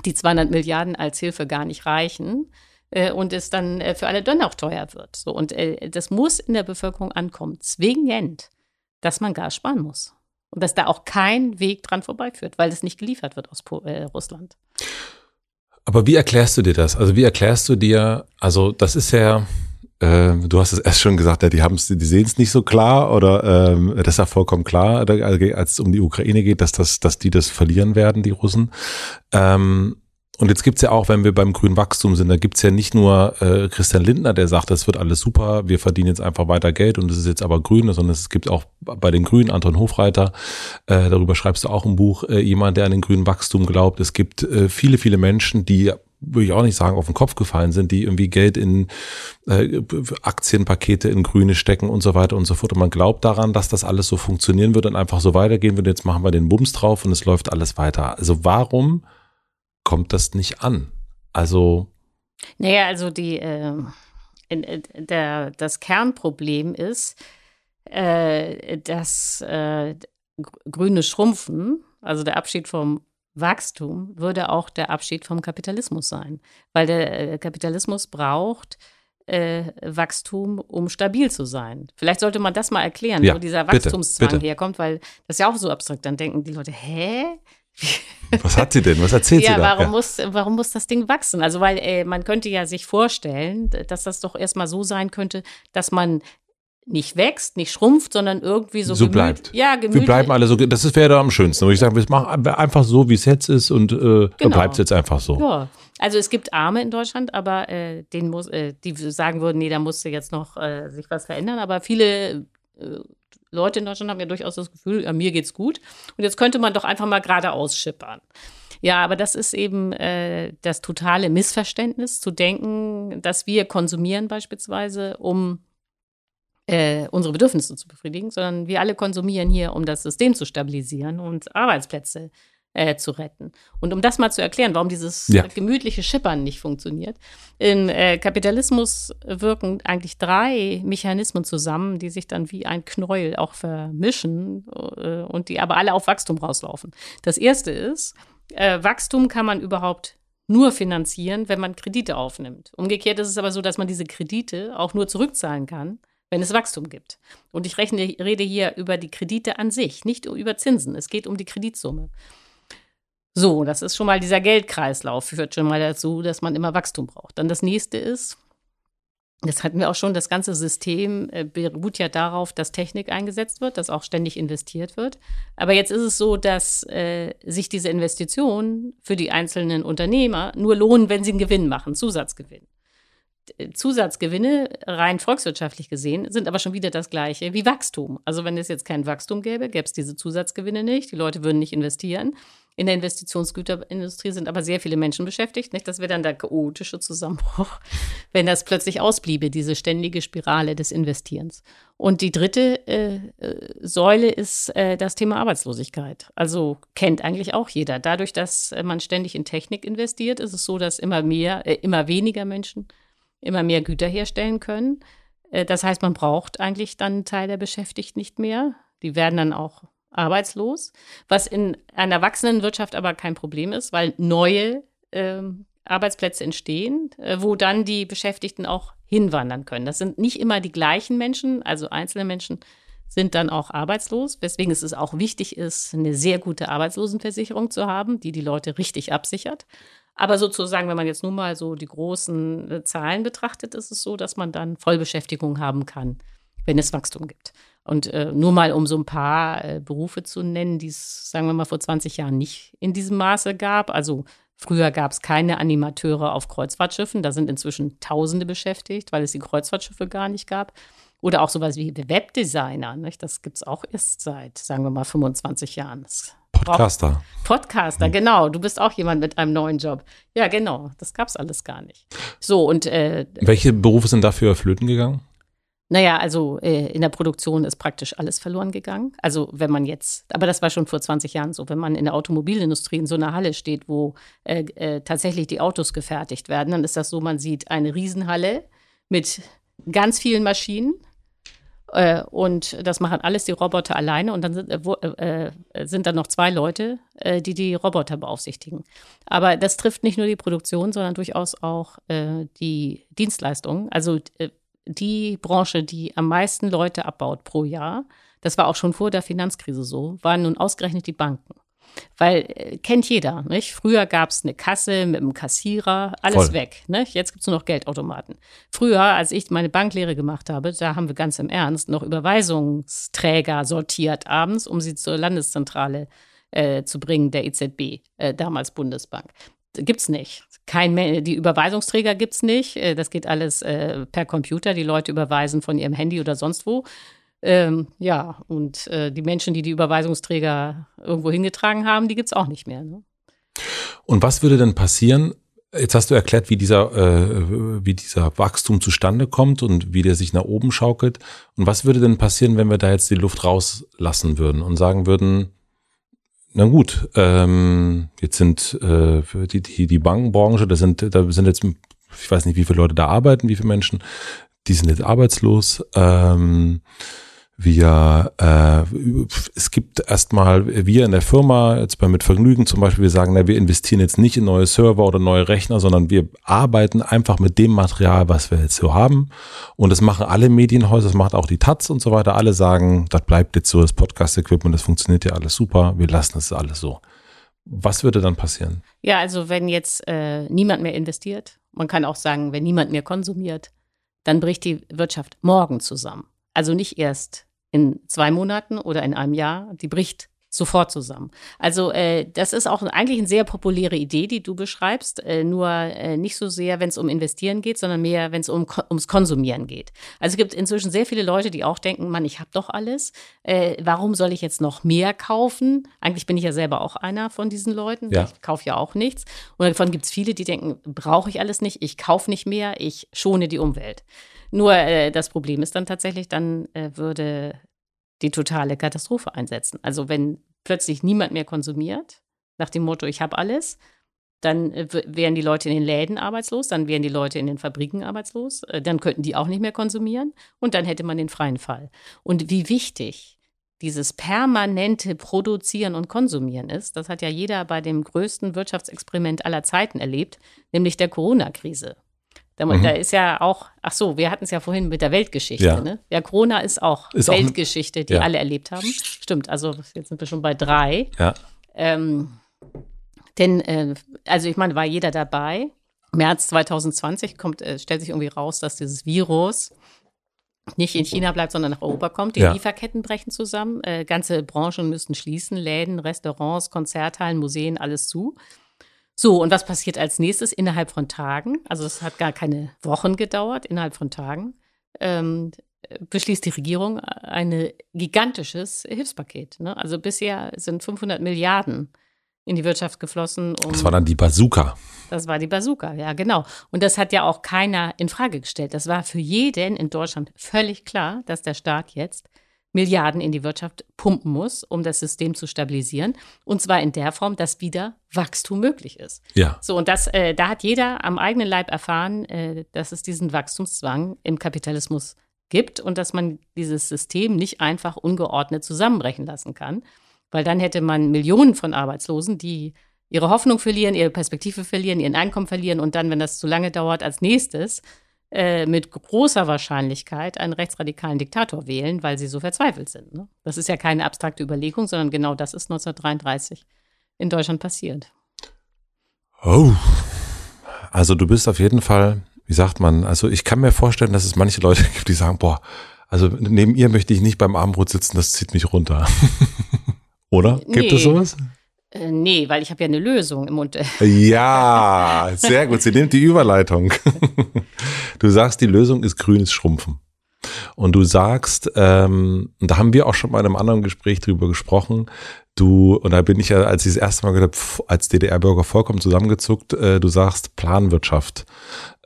die 200 Milliarden als Hilfe gar nicht reichen äh, und es dann äh, für alle dann auch teuer wird. So, und äh, das muss in der Bevölkerung ankommen, zwingend, dass man Gas sparen muss. Und dass da auch kein Weg dran vorbeiführt, weil es nicht geliefert wird aus Russland. Aber wie erklärst du dir das? Also wie erklärst du dir, also das ist ja, äh, du hast es erst schon gesagt, ja, die haben die sehen es nicht so klar oder ähm, das ist ja vollkommen klar, als es um die Ukraine geht, dass das, dass die das verlieren werden, die Russen. Ähm, und jetzt gibt's ja auch, wenn wir beim grünen Wachstum sind, da gibt's ja nicht nur äh, Christian Lindner, der sagt, das wird alles super, wir verdienen jetzt einfach weiter Geld und es ist jetzt aber grün, sondern es gibt auch bei den Grünen, Anton Hofreiter, äh, darüber schreibst du auch ein Buch, äh, jemand, der an den grünen Wachstum glaubt. Es gibt äh, viele, viele Menschen, die würde ich auch nicht sagen, auf den Kopf gefallen sind, die irgendwie Geld in äh, Aktienpakete in Grüne stecken und so weiter und so fort. Und man glaubt daran, dass das alles so funktionieren wird und einfach so weitergehen wird. Jetzt machen wir den Bums drauf und es läuft alles weiter. Also warum kommt das nicht an? Also. Naja, also die, äh, in, äh, der, das Kernproblem ist, äh, dass äh, Grüne schrumpfen, also der Abschied vom Wachstum würde auch der Abschied vom Kapitalismus sein, weil der äh, Kapitalismus braucht äh, Wachstum, um stabil zu sein. Vielleicht sollte man das mal erklären, ja, wo dieser Wachstumszwang bitte, bitte. herkommt, weil das ist ja auch so abstrakt. Dann denken die Leute, hä? [LAUGHS] Was hat sie denn? Was erzählt ja, sie da? Warum, ja. Muss, warum muss das Ding wachsen? Also, weil äh, man könnte ja sich vorstellen, dass das doch erstmal so sein könnte, dass man nicht wächst, nicht schrumpft, sondern irgendwie so, so bleibt. Ja, gemütlich. Wir bleiben alle so, das wäre da am schönsten. Würde ich sagen, wir machen einfach so, wie es jetzt ist und äh, genau. dann bleibt es jetzt einfach so. Ja. Also es gibt Arme in Deutschland, aber äh, den muss, äh, die sagen würden, nee, da musste jetzt noch äh, sich was verändern. Aber viele äh, Leute in Deutschland haben ja durchaus das Gefühl, mir geht's gut. Und jetzt könnte man doch einfach mal geradeaus schippern. Ja, aber das ist eben äh, das totale Missverständnis, zu denken, dass wir konsumieren beispielsweise, um äh, unsere Bedürfnisse zu befriedigen, sondern wir alle konsumieren hier, um das System zu stabilisieren und Arbeitsplätze äh, zu retten. Und um das mal zu erklären, warum dieses ja. gemütliche Schippern nicht funktioniert. Im äh, Kapitalismus wirken eigentlich drei Mechanismen zusammen, die sich dann wie ein Knäuel auch vermischen äh, und die aber alle auf Wachstum rauslaufen. Das erste ist, äh, Wachstum kann man überhaupt nur finanzieren, wenn man Kredite aufnimmt. Umgekehrt ist es aber so, dass man diese Kredite auch nur zurückzahlen kann, wenn es Wachstum gibt. Und ich rechne, rede hier über die Kredite an sich, nicht über Zinsen. Es geht um die Kreditsumme. So, das ist schon mal dieser Geldkreislauf, führt schon mal dazu, dass man immer Wachstum braucht. Dann das nächste ist, das hatten wir auch schon, das ganze System äh, beruht ja darauf, dass Technik eingesetzt wird, dass auch ständig investiert wird. Aber jetzt ist es so, dass äh, sich diese Investitionen für die einzelnen Unternehmer nur lohnen, wenn sie einen Gewinn machen, Zusatzgewinn. Zusatzgewinne, rein volkswirtschaftlich gesehen, sind aber schon wieder das gleiche wie Wachstum. Also wenn es jetzt kein Wachstum gäbe, gäbe es diese Zusatzgewinne nicht. Die Leute würden nicht investieren. In der Investitionsgüterindustrie sind aber sehr viele Menschen beschäftigt. Nicht? Das wäre dann der chaotische Zusammenbruch, [LAUGHS] wenn das plötzlich ausbliebe, diese ständige Spirale des Investierens. Und die dritte äh, äh, Säule ist äh, das Thema Arbeitslosigkeit. Also kennt eigentlich auch jeder. Dadurch, dass man ständig in Technik investiert, ist es so, dass immer mehr, äh, immer weniger Menschen immer mehr Güter herstellen können. Äh, das heißt, man braucht eigentlich dann einen Teil der Beschäftigten nicht mehr. Die werden dann auch arbeitslos, was in einer wachsenden Wirtschaft aber kein Problem ist, weil neue äh, Arbeitsplätze entstehen, äh, wo dann die Beschäftigten auch hinwandern können. Das sind nicht immer die gleichen Menschen, also einzelne Menschen sind dann auch arbeitslos, weswegen es auch wichtig ist, eine sehr gute Arbeitslosenversicherung zu haben, die die Leute richtig absichert. Aber sozusagen, wenn man jetzt nur mal so die großen äh, Zahlen betrachtet, ist es so, dass man dann Vollbeschäftigung haben kann, wenn es Wachstum gibt. Und äh, nur mal um so ein paar äh, Berufe zu nennen, die es, sagen wir mal, vor 20 Jahren nicht in diesem Maße gab. Also früher gab es keine Animateure auf Kreuzfahrtschiffen. Da sind inzwischen Tausende beschäftigt, weil es die Kreuzfahrtschiffe gar nicht gab. Oder auch sowas wie Webdesigner. Nicht? Das gibt es auch erst seit, sagen wir mal, 25 Jahren. Das Podcaster. Podcaster, hm. genau. Du bist auch jemand mit einem neuen Job. Ja, genau. Das gab's alles gar nicht. So und äh, welche Berufe sind dafür flöten gegangen? Naja, also äh, in der Produktion ist praktisch alles verloren gegangen. Also wenn man jetzt, aber das war schon vor 20 Jahren so, wenn man in der Automobilindustrie in so einer Halle steht, wo äh, äh, tatsächlich die Autos gefertigt werden, dann ist das so, man sieht eine Riesenhalle mit ganz vielen Maschinen. Äh, und das machen alles die Roboter alleine. Und dann sind, äh, äh, sind da noch zwei Leute, die die Roboter beaufsichtigen. Aber das trifft nicht nur die Produktion, sondern durchaus auch die Dienstleistungen. Also die Branche, die am meisten Leute abbaut pro Jahr, das war auch schon vor der Finanzkrise so, waren nun ausgerechnet die Banken. Weil äh, kennt jeder, nicht? Früher gab es eine Kasse mit einem Kassierer, alles Voll. weg. Nicht? Jetzt gibt es nur noch Geldautomaten. Früher, als ich meine Banklehre gemacht habe, da haben wir ganz im Ernst noch Überweisungsträger sortiert abends, um sie zur Landeszentrale äh, zu bringen, der EZB, äh, damals Bundesbank. Gibt's nicht. Kein, die Überweisungsträger gibt's nicht. Äh, das geht alles äh, per Computer. Die Leute überweisen von ihrem Handy oder sonst wo. Ähm, ja, und äh, die Menschen, die die Überweisungsträger irgendwo hingetragen haben, die gibt's auch nicht mehr. Ne? Und was würde denn passieren? Jetzt hast du erklärt, wie dieser, äh, wie dieser Wachstum zustande kommt und wie der sich nach oben schaukelt. Und was würde denn passieren, wenn wir da jetzt die Luft rauslassen würden und sagen würden, na gut, ähm, jetzt sind äh, die, die, die Bankenbranche, da sind, da sind jetzt, ich weiß nicht, wie viele Leute da arbeiten, wie viele Menschen, die sind jetzt arbeitslos. Ähm, wir, äh, es gibt erstmal, wir in der Firma, jetzt bei Mit Vergnügen zum Beispiel, wir sagen, na, wir investieren jetzt nicht in neue Server oder neue Rechner, sondern wir arbeiten einfach mit dem Material, was wir jetzt so haben. Und das machen alle Medienhäuser, das macht auch die Taz und so weiter. Alle sagen, das bleibt jetzt so, das Podcast-Equipment, das funktioniert ja alles super, wir lassen es alles so. Was würde dann passieren? Ja, also wenn jetzt äh, niemand mehr investiert, man kann auch sagen, wenn niemand mehr konsumiert, dann bricht die Wirtschaft morgen zusammen. Also nicht erst in zwei Monaten oder in einem Jahr, die bricht sofort zusammen. Also äh, das ist auch eigentlich eine sehr populäre Idee, die du beschreibst, äh, nur äh, nicht so sehr, wenn es um Investieren geht, sondern mehr, wenn es um, ums Konsumieren geht. Also es gibt inzwischen sehr viele Leute, die auch denken, Mann, ich habe doch alles, äh, warum soll ich jetzt noch mehr kaufen? Eigentlich bin ich ja selber auch einer von diesen Leuten, ja. ich kaufe ja auch nichts. Und davon gibt es viele, die denken, brauche ich alles nicht, ich kaufe nicht mehr, ich schone die Umwelt. Nur äh, das Problem ist dann tatsächlich, dann äh, würde die totale Katastrophe einsetzen. Also wenn plötzlich niemand mehr konsumiert, nach dem Motto, ich habe alles, dann äh, wären die Leute in den Läden arbeitslos, dann wären die Leute in den Fabriken arbeitslos, äh, dann könnten die auch nicht mehr konsumieren und dann hätte man den freien Fall. Und wie wichtig dieses permanente Produzieren und Konsumieren ist, das hat ja jeder bei dem größten Wirtschaftsexperiment aller Zeiten erlebt, nämlich der Corona-Krise. Da, mhm. da, ist ja auch, ach so, wir hatten es ja vorhin mit der Weltgeschichte. Ja, ne? ja Corona ist auch ist Weltgeschichte, auch, die ja. alle erlebt haben. Stimmt, also jetzt sind wir schon bei drei. Ja. Ähm, denn, äh, also ich meine, war jeder dabei. März 2020 kommt, äh, stellt sich irgendwie raus, dass dieses Virus nicht in China bleibt, sondern nach Europa kommt. Die ja. Lieferketten brechen zusammen. Äh, ganze Branchen müssten schließen. Läden, Restaurants, Konzerthallen, Museen, alles zu. So, und was passiert als nächstes innerhalb von Tagen? Also es hat gar keine Wochen gedauert, innerhalb von Tagen ähm, beschließt die Regierung ein gigantisches Hilfspaket. Ne? Also bisher sind 500 Milliarden in die Wirtschaft geflossen. Um, das war dann die Bazooka. Das war die Bazooka, ja, genau. Und das hat ja auch keiner in Frage gestellt. Das war für jeden in Deutschland völlig klar, dass der Staat jetzt Milliarden in die Wirtschaft pumpen muss, um das System zu stabilisieren. Und zwar in der Form, dass wieder Wachstum möglich ist. Ja. So, und das, äh, da hat jeder am eigenen Leib erfahren, äh, dass es diesen Wachstumszwang im Kapitalismus gibt und dass man dieses System nicht einfach ungeordnet zusammenbrechen lassen kann. Weil dann hätte man Millionen von Arbeitslosen, die ihre Hoffnung verlieren, ihre Perspektive verlieren, ihren Einkommen verlieren und dann, wenn das zu lange dauert, als nächstes äh, mit großer Wahrscheinlichkeit einen rechtsradikalen Diktator wählen, weil sie so verzweifelt sind. Ne? Das ist ja keine abstrakte Überlegung, sondern genau das ist 1933 in Deutschland passiert. Oh, also du bist auf jeden Fall, wie sagt man, also ich kann mir vorstellen, dass es manche Leute gibt, die sagen, boah, also neben ihr möchte ich nicht beim Abendbrot sitzen, das zieht mich runter. [LAUGHS] Oder? Gibt nee. es sowas? Äh, nee, weil ich habe ja eine Lösung im Mund. [LAUGHS] Ja, sehr gut. Sie nimmt die Überleitung. [LAUGHS] Du sagst, die Lösung ist grünes Schrumpfen. Und du sagst, ähm, da haben wir auch schon mal in einem anderen Gespräch drüber gesprochen, du, und da bin ich ja, als ich das erste Mal habe, als DDR-Bürger vollkommen zusammengezuckt, äh, du sagst Planwirtschaft.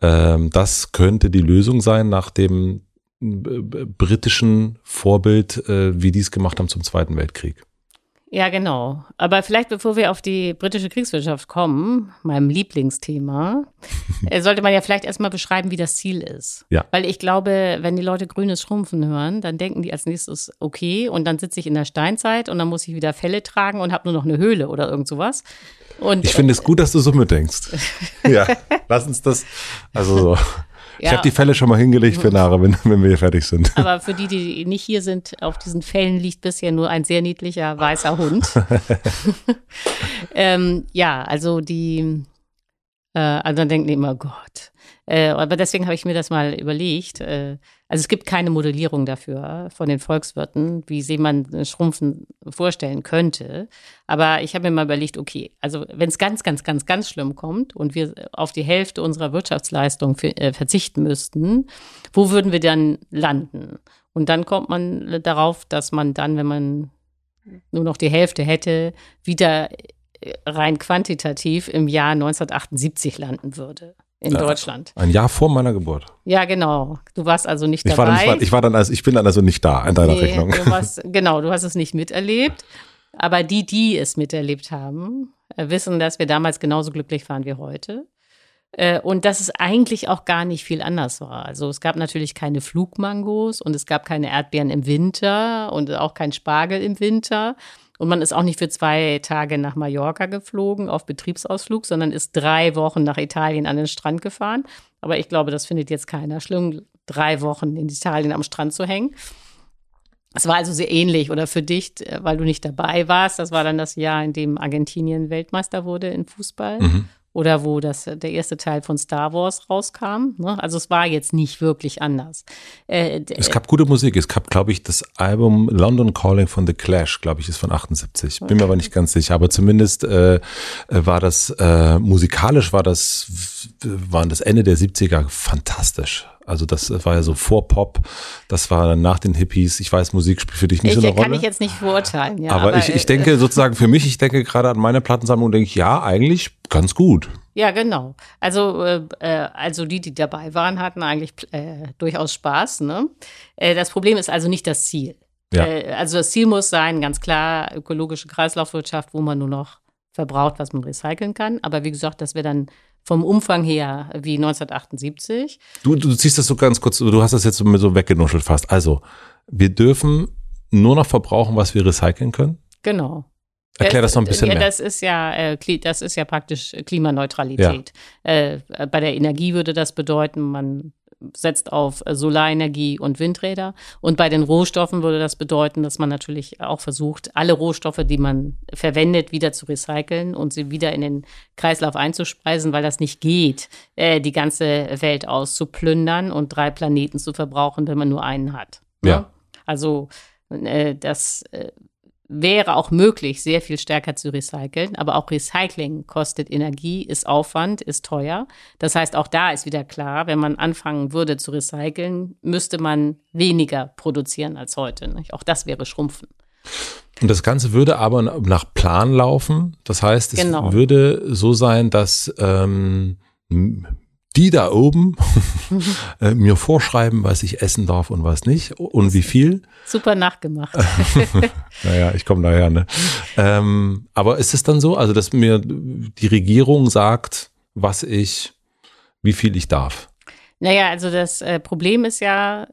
Ähm, das könnte die Lösung sein nach dem britischen Vorbild, äh, wie die es gemacht haben zum Zweiten Weltkrieg. Ja, genau. Aber vielleicht bevor wir auf die britische Kriegswirtschaft kommen, meinem Lieblingsthema, [LAUGHS] äh, sollte man ja vielleicht erstmal beschreiben, wie das Ziel ist. Ja. Weil ich glaube, wenn die Leute grünes Schrumpfen hören, dann denken die als nächstes, okay, und dann sitze ich in der Steinzeit und dann muss ich wieder Felle tragen und habe nur noch eine Höhle oder irgend sowas. Und, ich finde es gut, dass du so mitdenkst. [LAUGHS] ja, lass uns das, also so. Ich habe die Fälle schon mal hingelegt für nachher, wenn, wenn wir hier fertig sind. Aber für die, die nicht hier sind, auf diesen Fällen liegt bisher nur ein sehr niedlicher weißer Hund. [LAUGHS] [LAUGHS] ähm, ja, also die, äh, also dann denken die immer, Gott. Äh, aber deswegen habe ich mir das mal überlegt. Äh, also es gibt keine Modellierung dafür von den Volkswirten, wie sie man Schrumpfen vorstellen könnte. Aber ich habe mir mal überlegt, okay, also wenn es ganz, ganz, ganz, ganz schlimm kommt und wir auf die Hälfte unserer Wirtschaftsleistung für, äh, verzichten müssten, wo würden wir dann landen? Und dann kommt man darauf, dass man dann, wenn man nur noch die Hälfte hätte, wieder rein quantitativ im Jahr 1978 landen würde in ja, Deutschland. Ein Jahr vor meiner Geburt. Ja, genau. Du warst also nicht dabei. Ich war, dann, ich war dann also, ich bin dann also nicht da in deiner nee, Rechnung. Du warst, genau, du hast es nicht miterlebt. Aber die, die es miterlebt haben, äh, wissen, dass wir damals genauso glücklich waren wie heute. Äh, und dass es eigentlich auch gar nicht viel anders war. Also es gab natürlich keine Flugmangos und es gab keine Erdbeeren im Winter und auch kein Spargel im Winter. Und man ist auch nicht für zwei Tage nach Mallorca geflogen auf Betriebsausflug, sondern ist drei Wochen nach Italien an den Strand gefahren. Aber ich glaube, das findet jetzt keiner schlimm, drei Wochen in Italien am Strand zu hängen. Es war also sehr ähnlich oder für dich, äh, weil du nicht dabei warst. Das war dann das Jahr, in dem Argentinien Weltmeister wurde in Fußball. Mhm oder wo das, der erste Teil von Star Wars rauskam. Ne? Also es war jetzt nicht wirklich anders. Äh, es gab gute Musik. Es gab, glaube ich, das Album London Calling von The Clash, glaube ich, ist von 78. Bin okay. mir aber nicht ganz sicher. Aber zumindest äh, war das, äh, musikalisch war das, waren das Ende der 70er fantastisch. Also das war ja so vor Pop, das war dann nach den Hippies. Ich weiß, Musik spielt für dich nicht ich, so eine Rolle. Kann ich jetzt nicht verurteilen, ja. Aber, aber ich, ich denke äh, sozusagen für mich, ich denke gerade an meine Plattensammlung, denke ich, ja, eigentlich ganz gut. Ja, genau. Also, äh, äh, also die, die dabei waren, hatten eigentlich äh, durchaus Spaß. Ne? Äh, das Problem ist also nicht das Ziel. Ja. Äh, also das Ziel muss sein, ganz klar, ökologische Kreislaufwirtschaft, wo man nur noch verbraucht, was man recyceln kann. Aber wie gesagt, das wäre dann vom Umfang her wie 1978. Du, du ziehst das so ganz kurz, du hast das jetzt so, so weggenuschelt fast. Also, wir dürfen nur noch verbrauchen, was wir recyceln können? Genau. Erklär das noch ein bisschen ja, mehr. Das ist ja, äh, das ist ja praktisch Klimaneutralität. Ja. Äh, bei der Energie würde das bedeuten, man setzt auf Solarenergie und Windräder. Und bei den Rohstoffen würde das bedeuten, dass man natürlich auch versucht, alle Rohstoffe, die man verwendet, wieder zu recyceln und sie wieder in den Kreislauf einzuspeisen, weil das nicht geht, äh, die ganze Welt auszuplündern und drei Planeten zu verbrauchen, wenn man nur einen hat. Ne? Ja. Also äh, das äh, wäre auch möglich, sehr viel stärker zu recyceln. Aber auch Recycling kostet Energie, ist Aufwand, ist teuer. Das heißt, auch da ist wieder klar, wenn man anfangen würde zu recyceln, müsste man weniger produzieren als heute. Nicht? Auch das wäre Schrumpfen. Und das Ganze würde aber nach Plan laufen. Das heißt, es genau. würde so sein, dass ähm, die da oben [LAUGHS] äh, mir vorschreiben, was ich essen darf und was nicht und wie viel. Super nachgemacht. [LAUGHS] naja, ich komme daher, ne? Ähm, aber ist es dann so, also dass mir die Regierung sagt, was ich, wie viel ich darf? Naja, also das äh, Problem ist ja,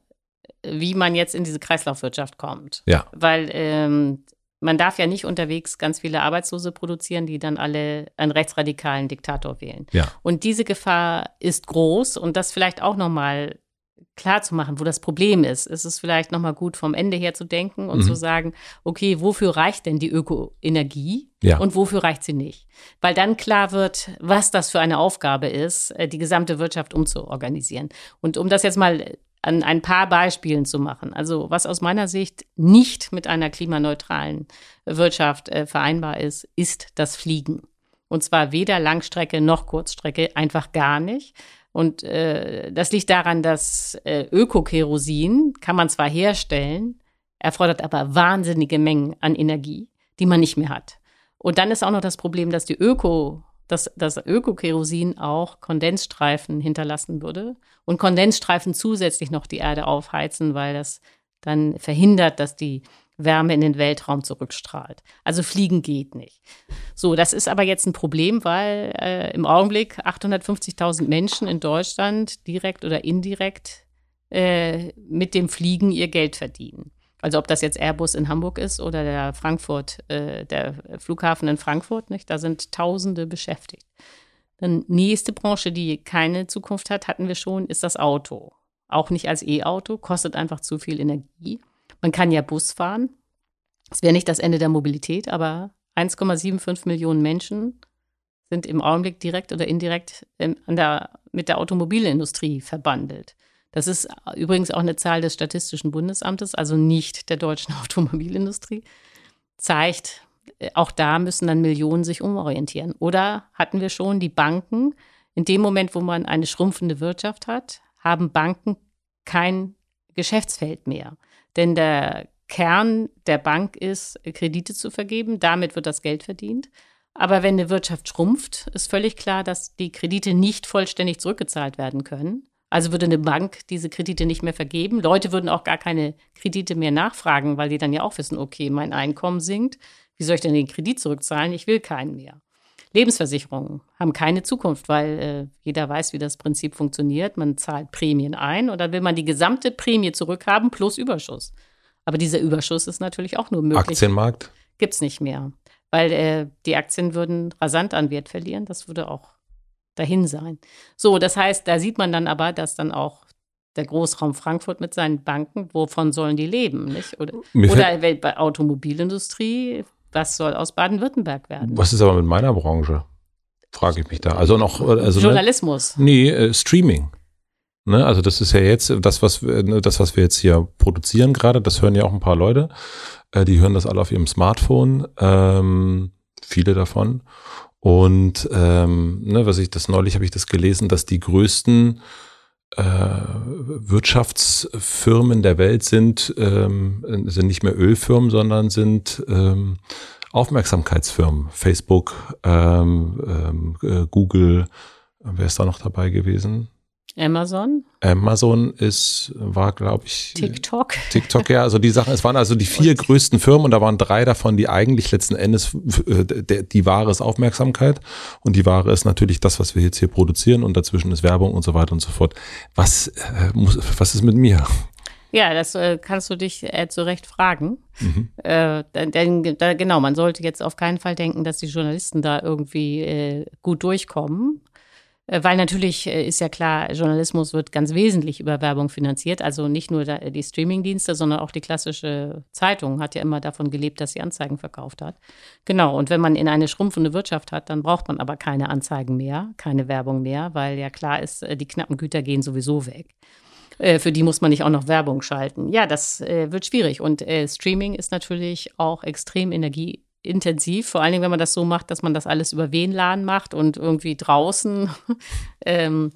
wie man jetzt in diese Kreislaufwirtschaft kommt. Ja. Weil ähm, man darf ja nicht unterwegs ganz viele Arbeitslose produzieren, die dann alle einen rechtsradikalen Diktator wählen. Ja. Und diese Gefahr ist groß und das vielleicht auch nochmal klar zu machen, wo das Problem ist. Ist es vielleicht nochmal gut vom Ende her zu denken und mhm. zu sagen, okay, wofür reicht denn die Ökoenergie ja. und wofür reicht sie nicht? Weil dann klar wird, was das für eine Aufgabe ist, äh, die gesamte Wirtschaft umzuorganisieren. Und um das jetzt mal an ein paar Beispielen zu machen. Also was aus meiner Sicht nicht mit einer klimaneutralen Wirtschaft äh, vereinbar ist, ist das Fliegen. Und zwar weder Langstrecke noch Kurzstrecke, einfach gar nicht, Und äh, das liegt daran, dass äh, Ökokerosin kann man zwar herstellen, erfordert aber wahnsinnige Mengen an Energie, die man nicht mehr hat. Und dann ist auch noch das Problem, dass die Öko, dass das Ökokerosin auch Kondensstreifen hinterlassen würde und Kondensstreifen zusätzlich noch die Erde aufheizen, weil das dann verhindert, dass die Wärme in den Weltraum zurückstrahlt. Also fliegen geht nicht. So, das ist aber jetzt ein Problem, weil äh, im Augenblick 850.000 Menschen in Deutschland direkt oder indirekt äh, mit dem Fliegen ihr Geld verdienen. Also ob das jetzt Airbus in Hamburg ist oder der Frankfurt, äh, der Flughafen in Frankfurt, nicht? Da sind Tausende beschäftigt. Dann nächste Branche, die keine Zukunft hat, hatten wir schon, ist das Auto. Auch nicht als E-Auto, kostet einfach zu viel Energie. Man kann ja Bus fahren. Das wäre nicht das Ende der Mobilität, aber 1,75 Millionen Menschen sind im Augenblick direkt oder indirekt ähm, an der, mit der Automobilindustrie verbandelt. Das ist übrigens auch eine Zahl des Statistischen Bundesamtes, also nicht der deutschen [LAUGHS] Automobilindustrie. Zeigt, äh, auch da müssen dann Millionen sich umorientieren. Oder hatten wir schon die Banken, in dem Moment, wo man eine schrumpfende Wirtschaft hat, haben Banken kein Geschäftsfeld mehr. Denn der Kern der Bank ist, Kredite zu vergeben. Damit wird das Geld verdient. Aber wenn eine Wirtschaft schrumpft, ist völlig klar, dass die Kredite nicht vollständig zurückgezahlt werden können. Also würde eine Bank diese Kredite nicht mehr vergeben. Leute würden auch gar keine Kredite mehr nachfragen, weil die dann ja auch wissen, okay, mein Einkommen sinkt. Wie soll ich denn den Kredit zurückzahlen? Ich will keinen mehr. Lebensversicherungen haben keine Zukunft, weil äh, jeder weiß, wie das Prinzip funktioniert. Man zahlt Prämien ein und dann will man die gesamte Prämie zurückhaben plus Überschuss. Aber dieser Überschuss ist natürlich auch nur möglich. Aktienmarkt? Gibt es nicht mehr, weil äh, die Aktien würden rasant an Wert verlieren. Das würde auch dahin sein. So, das heißt, da sieht man dann aber, dass dann auch der Großraum Frankfurt mit seinen Banken, wovon sollen die leben? Nicht? Oder, oder bei Automobilindustrie was soll aus Baden-Württemberg werden? Was ist aber mit meiner Branche? Frage ich mich da. Also noch. Also, ne? Journalismus. Ne, nee, äh, Streaming. Ne, also das ist ja jetzt das, was wir, ne, das, was wir jetzt hier produzieren gerade, das hören ja auch ein paar Leute. Äh, die hören das alle auf ihrem Smartphone, ähm, viele davon. Und ähm, ne, was ich das neulich habe ich das gelesen, dass die größten äh, Wirtschaftsfirmen der Welt sind, ähm, sind nicht mehr Ölfirmen, sondern sind ähm, Aufmerksamkeitsfirmen. Facebook, ähm, äh, Google, wer ist da noch dabei gewesen? Amazon? Amazon ist, war, glaube ich. TikTok. TikTok, ja. Also die Sachen, es waren also die vier größten Firmen und da waren drei davon, die eigentlich letzten Endes äh, die Ware ist Aufmerksamkeit und die Ware ist natürlich das, was wir jetzt hier produzieren und dazwischen ist Werbung und so weiter und so fort. Was, äh, muss, was ist mit mir? Ja, das äh, kannst du dich äh, zu Recht fragen. Mhm. Äh, denn da, genau, man sollte jetzt auf keinen Fall denken, dass die Journalisten da irgendwie äh, gut durchkommen. Äh, weil natürlich äh, ist ja klar, Journalismus wird ganz wesentlich über Werbung finanziert. Also nicht nur die Streamingdienste, sondern auch die klassische Zeitung hat ja immer davon gelebt, dass sie Anzeigen verkauft hat. Genau. Und wenn man in eine schrumpfende Wirtschaft hat, dann braucht man aber keine Anzeigen mehr, keine Werbung mehr, weil ja klar ist, äh, die knappen Güter gehen sowieso weg. Für die muss man nicht auch noch Werbung schalten. Ja, das wird schwierig. Und Streaming ist natürlich auch extrem energie intensiv, vor allen Dingen, wenn man das so macht, dass man das alles über WLAN macht und irgendwie draußen. [LAUGHS] ähm,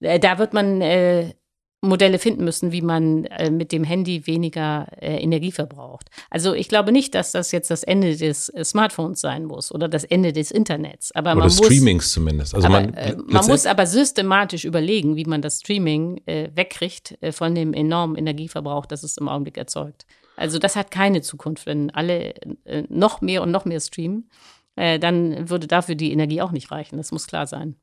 äh, da wird man äh, Modelle finden müssen, wie man äh, mit dem Handy weniger äh, Energie verbraucht. Also ich glaube nicht, dass das jetzt das Ende des äh, Smartphones sein muss oder das Ende des Internets. Aber oder man des Streamings zumindest. Also aber, man, äh, man muss aber systematisch überlegen, wie man das Streaming wegkriegt von dem enormen Energieverbrauch, das es im Augenblick erzeugt. Also das hat keine Zukunft, wenn alle äh, noch mehr und noch mehr streamen. Äh, dann würde dafür die Energie auch nicht reichen. Das muss klar sein.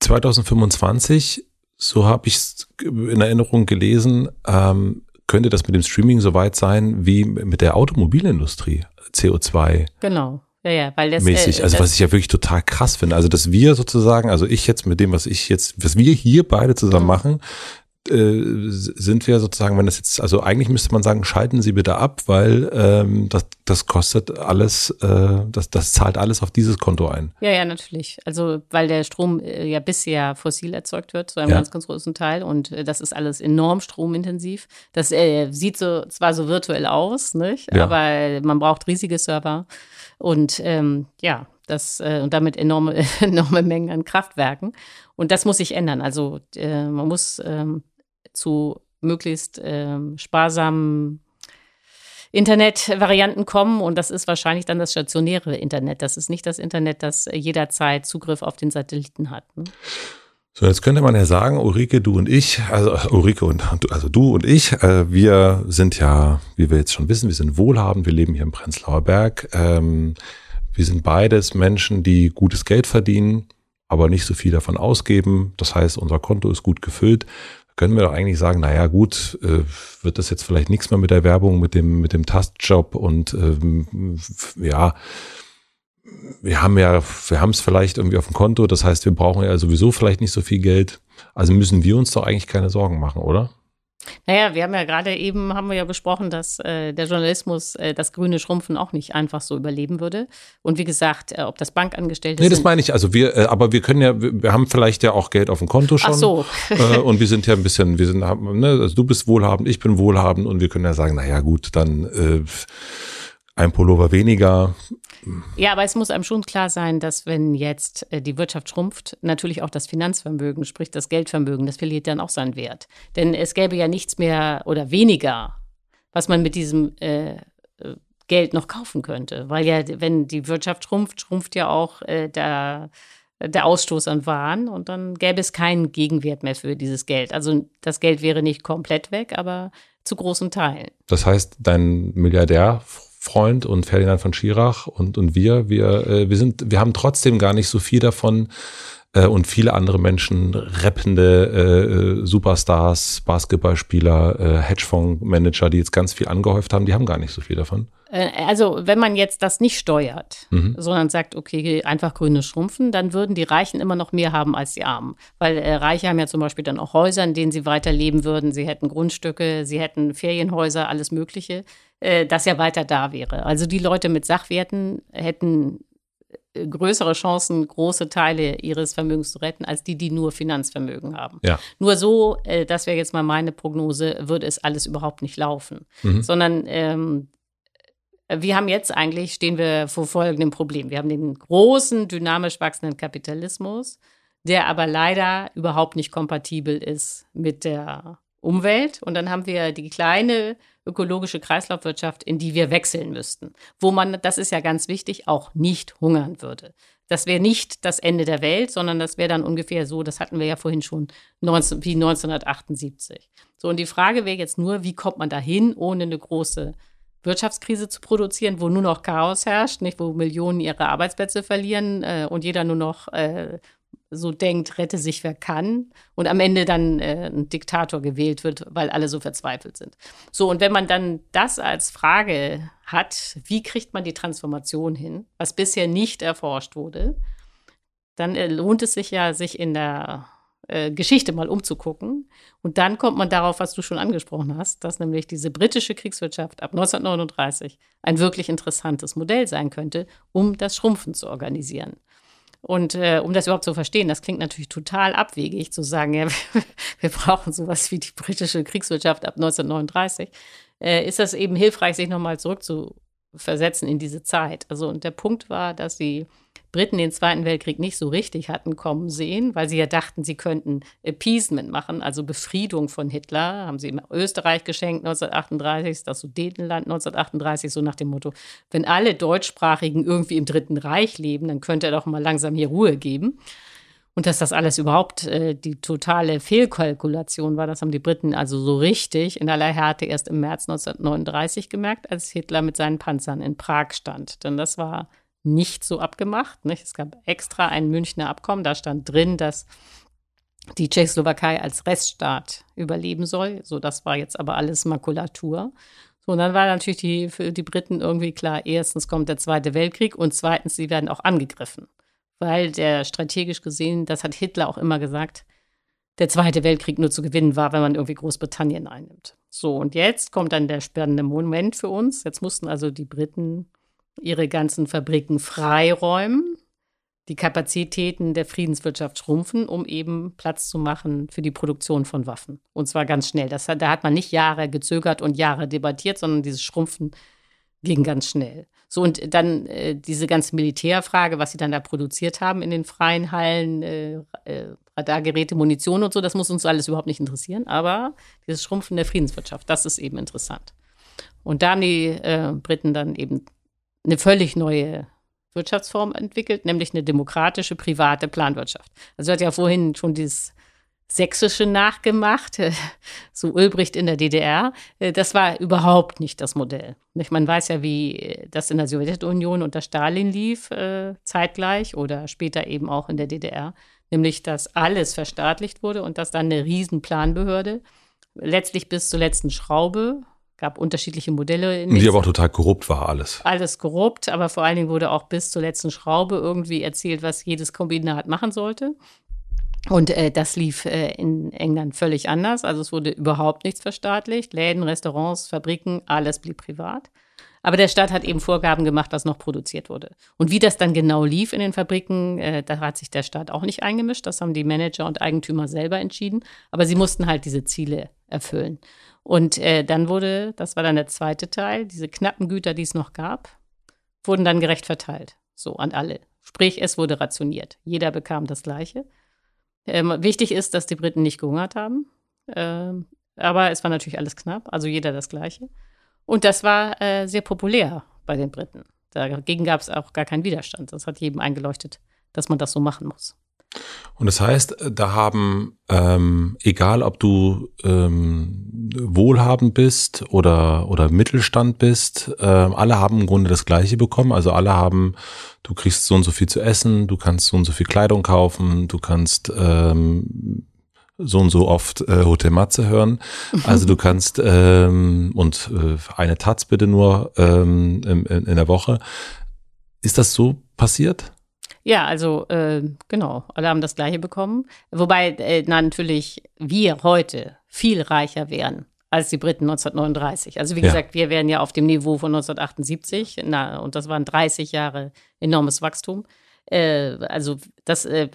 2025, so habe ich es in Erinnerung gelesen, ähm, könnte das mit dem Streaming so weit sein wie mit der Automobilindustrie, CO2. Genau. Ja, ja, weil das, mäßig. Äh, also das, was ich ja wirklich total krass finde. Also dass wir sozusagen, also ich jetzt mit dem, was ich jetzt, was wir hier beide zusammen mhm. machen, sind wir sozusagen, wenn das jetzt, also eigentlich müsste man sagen, schalten Sie bitte ab, weil ähm, das, das kostet alles, äh, das, das zahlt alles auf dieses Konto ein. Ja, ja, natürlich. Also weil der Strom äh, ja bisher fossil erzeugt wird, zu einem ja. ganz, ganz großen Teil. Und äh, das ist alles enorm stromintensiv. Das äh, sieht so zwar so virtuell aus, nicht? Ja. aber man braucht riesige Server. Und ähm, ja, Das, äh, und damit enorme, [LAUGHS] enorme Mengen an Kraftwerken. Und das muss sich ändern. Also äh, man muss ähm, zu möglichst ähm, sparsamen Internetvarianten kommen und das ist wahrscheinlich dann das stationäre Internet. Das ist nicht das Internet, das jederzeit Zugriff auf den Satelliten hat. Ne? So, jetzt könnte man ja sagen, Ulrike, du und ich, also Ulrike und also du und ich, äh, wir sind ja, wie wir jetzt schon wissen, wir sind wohlhabend, wir leben hier im Prenzlauer Berg. Ähm, wir sind beides Menschen, die gutes Geld verdienen, aber nicht so viel davon ausgeben. Das heißt, unser Konto ist gut gefüllt können wir doch eigentlich sagen, naja gut, äh, wird das jetzt vielleicht nichts mehr mit der Werbung, mit dem, mit dem Tastjob und ähm, ja, wir haben ja, wir haben es vielleicht irgendwie auf dem Konto, das heißt, wir brauchen ja sowieso vielleicht nicht so viel Geld. Also müssen wir uns doch eigentlich keine Sorgen machen, oder? Naja, wir haben ja gerade eben, haben wir ja besprochen, dass äh, der Journalismus äh, das grüne Schrumpfen auch nicht einfach so überleben würde. Und wie gesagt, äh, ob das Bankangestellte Nee, das meine ich. Also wir, äh, aber wir können ja, wir, haben vielleicht ja auch Geld auf dem Konto schon. Ach so. Äh, und wir sind ja ein bisschen, wir sind, ne, also du bist wohlhabend, ich bin wohlhabend und wir können ja sagen, naja gut, dann äh, ein Pullover weniger. Ja, aber es muss einem schon klar sein, dass wenn jetzt äh, die Wirtschaft schrumpft, natürlich auch das Finanzvermögen, sprich das Geldvermögen, das verliert dann auch seinen Wert. Denn es gäbe ja nichts mehr oder weniger, was man mit diesem äh, äh Geld noch kaufen könnte. Weil ja, wenn die Wirtschaft schrumpft, schrumpft ja auch äh, der, der Ausstoß an Waren und dann gäbe es keinen Gegenwert mehr für dieses Geld. Also das Geld wäre nicht komplett weg, aber zu großen Teilen. Das heißt, dein Milliardär Freund und Ferdinand von Schirach und, und wir, wir, äh, wir sind, wir haben trotzdem gar nicht so viel davon äh, und viele andere Menschen, rappende äh, Superstars, Basketballspieler, äh, Hedgefondsmanager, die jetzt ganz viel angehäuft haben, die haben gar nicht so viel davon. Äh, also, wenn man jetzt das nicht steuert, mhm. sondern sagt, okay, einfach grüne schrumpfen, dann würden die Reichen immer noch mehr haben als die Armen. Weil äh, Reiche haben ja zum Beispiel dann auch Häuser, in denen sie weiterleben würden. Sie hätten Grundstücke, sie hätten Ferienhäuser, alles Mögliche. Äh, das ja weiter da wäre. Also die Leute mit Sachwerten hätten äh, größere Chancen, große Teile ihres Vermögens zu retten, als die, die nur Finanzvermögen haben. Ja. Nur so, äh, das wäre jetzt mal meine Prognose, würde es alles überhaupt nicht laufen. Mhm. Sondern ähm, wir haben jetzt eigentlich, stehen wir vor folgendem Problem. Wir haben den großen, dynamisch wachsenden Kapitalismus, der aber leider überhaupt nicht kompatibel ist mit der Umwelt. Und dann haben wir die kleine ökologische Kreislaufwirtschaft, in die wir wechseln müssten, wo man, das ist ja ganz wichtig, auch nicht hungern würde. Das wäre nicht das Ende der Welt, sondern das wäre dann ungefähr so, das hatten wir ja vorhin schon, 19, wie 1978. So, und die Frage wäre jetzt nur, wie kommt man dahin, ohne eine große Wirtschaftskrise zu produzieren, wo nur noch Chaos herrscht, nicht, wo Millionen ihre Arbeitsplätze verlieren äh, und jeder nur noch äh, so denkt, rette sich wer kann und am Ende dann äh, ein Diktator gewählt wird, weil alle so verzweifelt sind. So, und wenn man dann das als Frage hat, wie kriegt man die Transformation hin, was bisher nicht erforscht wurde, dann äh, lohnt es sich ja, sich in der äh, Geschichte mal umzugucken. Und dann kommt man darauf, was du schon angesprochen hast, dass nämlich diese britische Kriegswirtschaft ab 1939 ein wirklich interessantes Modell sein könnte, um das Schrumpfen zu organisieren. Und äh, um das überhaupt zu verstehen, das klingt natürlich total abwegig zu sagen, ja, [LAUGHS] wir brauchen sowas wie die britische Kriegswirtschaft ab 1939, äh, ist das eben hilfreich, sich nochmal zurückzuversetzen in diese Zeit. Also und der Punkt war, dass sie Briten den Zweiten Weltkrieg nicht so richtig hatten kommen sehen, weil sie ja dachten, sie könnten Appeasement machen, also Befriedung von Hitler. Haben sie ihm Österreich geschenkt 1938, das Sudetenland 1938, so nach dem Motto, wenn alle Deutschsprachigen irgendwie im Dritten Reich leben, dann könnte er doch mal langsam hier Ruhe geben. Und dass das alles überhaupt äh, die totale Fehlkalkulation war, das haben die Briten also so richtig in aller Härte erst im März 1939 gemerkt, als Hitler mit seinen Panzern in Prag stand. Denn das war nicht so abgemacht. Nicht? Es gab extra ein Münchner Abkommen, da stand drin, dass die Tschechoslowakei als Reststaat überleben soll. So, das war jetzt aber alles Makulatur. So, und dann war natürlich die, für die Briten irgendwie klar, erstens kommt der Zweite Weltkrieg und zweitens, sie werden auch angegriffen. Weil der strategisch gesehen, das hat Hitler auch immer gesagt, der Zweite Weltkrieg nur zu gewinnen war, wenn man irgendwie Großbritannien einnimmt. So, und jetzt kommt dann der spannende Moment für uns. Jetzt mussten also die Briten ihre ganzen Fabriken freiräumen, die Kapazitäten der Friedenswirtschaft schrumpfen, um eben Platz zu machen für die Produktion von Waffen. Und zwar ganz schnell. Das, da hat man nicht Jahre gezögert und Jahre debattiert, sondern dieses Schrumpfen ging ganz schnell. So, und dann äh, diese ganze Militärfrage, was sie dann da produziert haben in den freien Hallen, äh, äh, Radargeräte, Munition und so, das muss uns alles überhaupt nicht interessieren. Aber dieses Schrumpfen der Friedenswirtschaft, das ist eben interessant. Und da haben die äh, Briten dann eben eine völlig neue Wirtschaftsform entwickelt, nämlich eine demokratische, private Planwirtschaft. Also hat ja vorhin schon dieses Sächsische nachgemacht, äh, so Ulbricht in der DDR. Äh, das war überhaupt nicht das Modell. Man weiß ja, wie äh, das in der Sowjetunion unter Stalin lief, zeitgleich oder später eben auch in der DDR, nämlich dass alles verstaatlicht wurde und dass dann eine Riesenplanbehörde letztlich bis zur letzten Schraube gab unterschiedliche Modelle. In die aber auch total korrupt war alles. Alles korrupt, aber vor allen Dingen wurde auch bis zur letzten Schraube irgendwie erzählt, was jedes Kombinat machen sollte. Und äh, das lief äh, in England völlig anders. Also es wurde überhaupt nichts verstaatlicht. Läden, Restaurants, Fabriken, alles blieb privat. Aber der Staat hat eben Vorgaben gemacht, was noch produziert wurde. Und wie das dann genau lief in den Fabriken, äh, da hat sich der Staat auch nicht eingemischt. Das haben die Manager und Eigentümer selber entschieden. Aber sie mussten halt diese Ziele erfüllen. Und äh, dann wurde, das war dann der zweite Teil, diese knappen Güter, die es noch gab, wurden dann gerecht verteilt. So an alle. Sprich, es wurde rationiert. Jeder bekam das Gleiche. Ähm, wichtig ist, dass die Briten nicht gehungert haben. Ähm, aber es war natürlich alles knapp, also jeder das Gleiche. Und das war äh, sehr populär bei den Briten. Dagegen gab es auch gar keinen Widerstand. Das hat jedem eingeleuchtet, dass man das so machen muss. Und das heißt, da haben, ähm, egal ob du ähm, wohlhabend bist oder, oder Mittelstand bist, äh, alle haben im Grunde das Gleiche bekommen. Also alle haben, du kriegst so und so viel zu essen, du kannst so und so viel Kleidung kaufen, du kannst ähm, so und so oft äh, Hotel Matze hören. Also du kannst ähm, und äh, eine Taz bitte nur ähm, in, in der Woche. Ist das so passiert? Ja, also äh, genau, alle haben das gleiche bekommen. Wobei äh, natürlich wir heute viel reicher wären als die Briten 1939. Also wie ja. gesagt, wir wären ja auf dem Niveau von 1978 na, und das waren 30 Jahre enormes Wachstum. Äh, also das äh,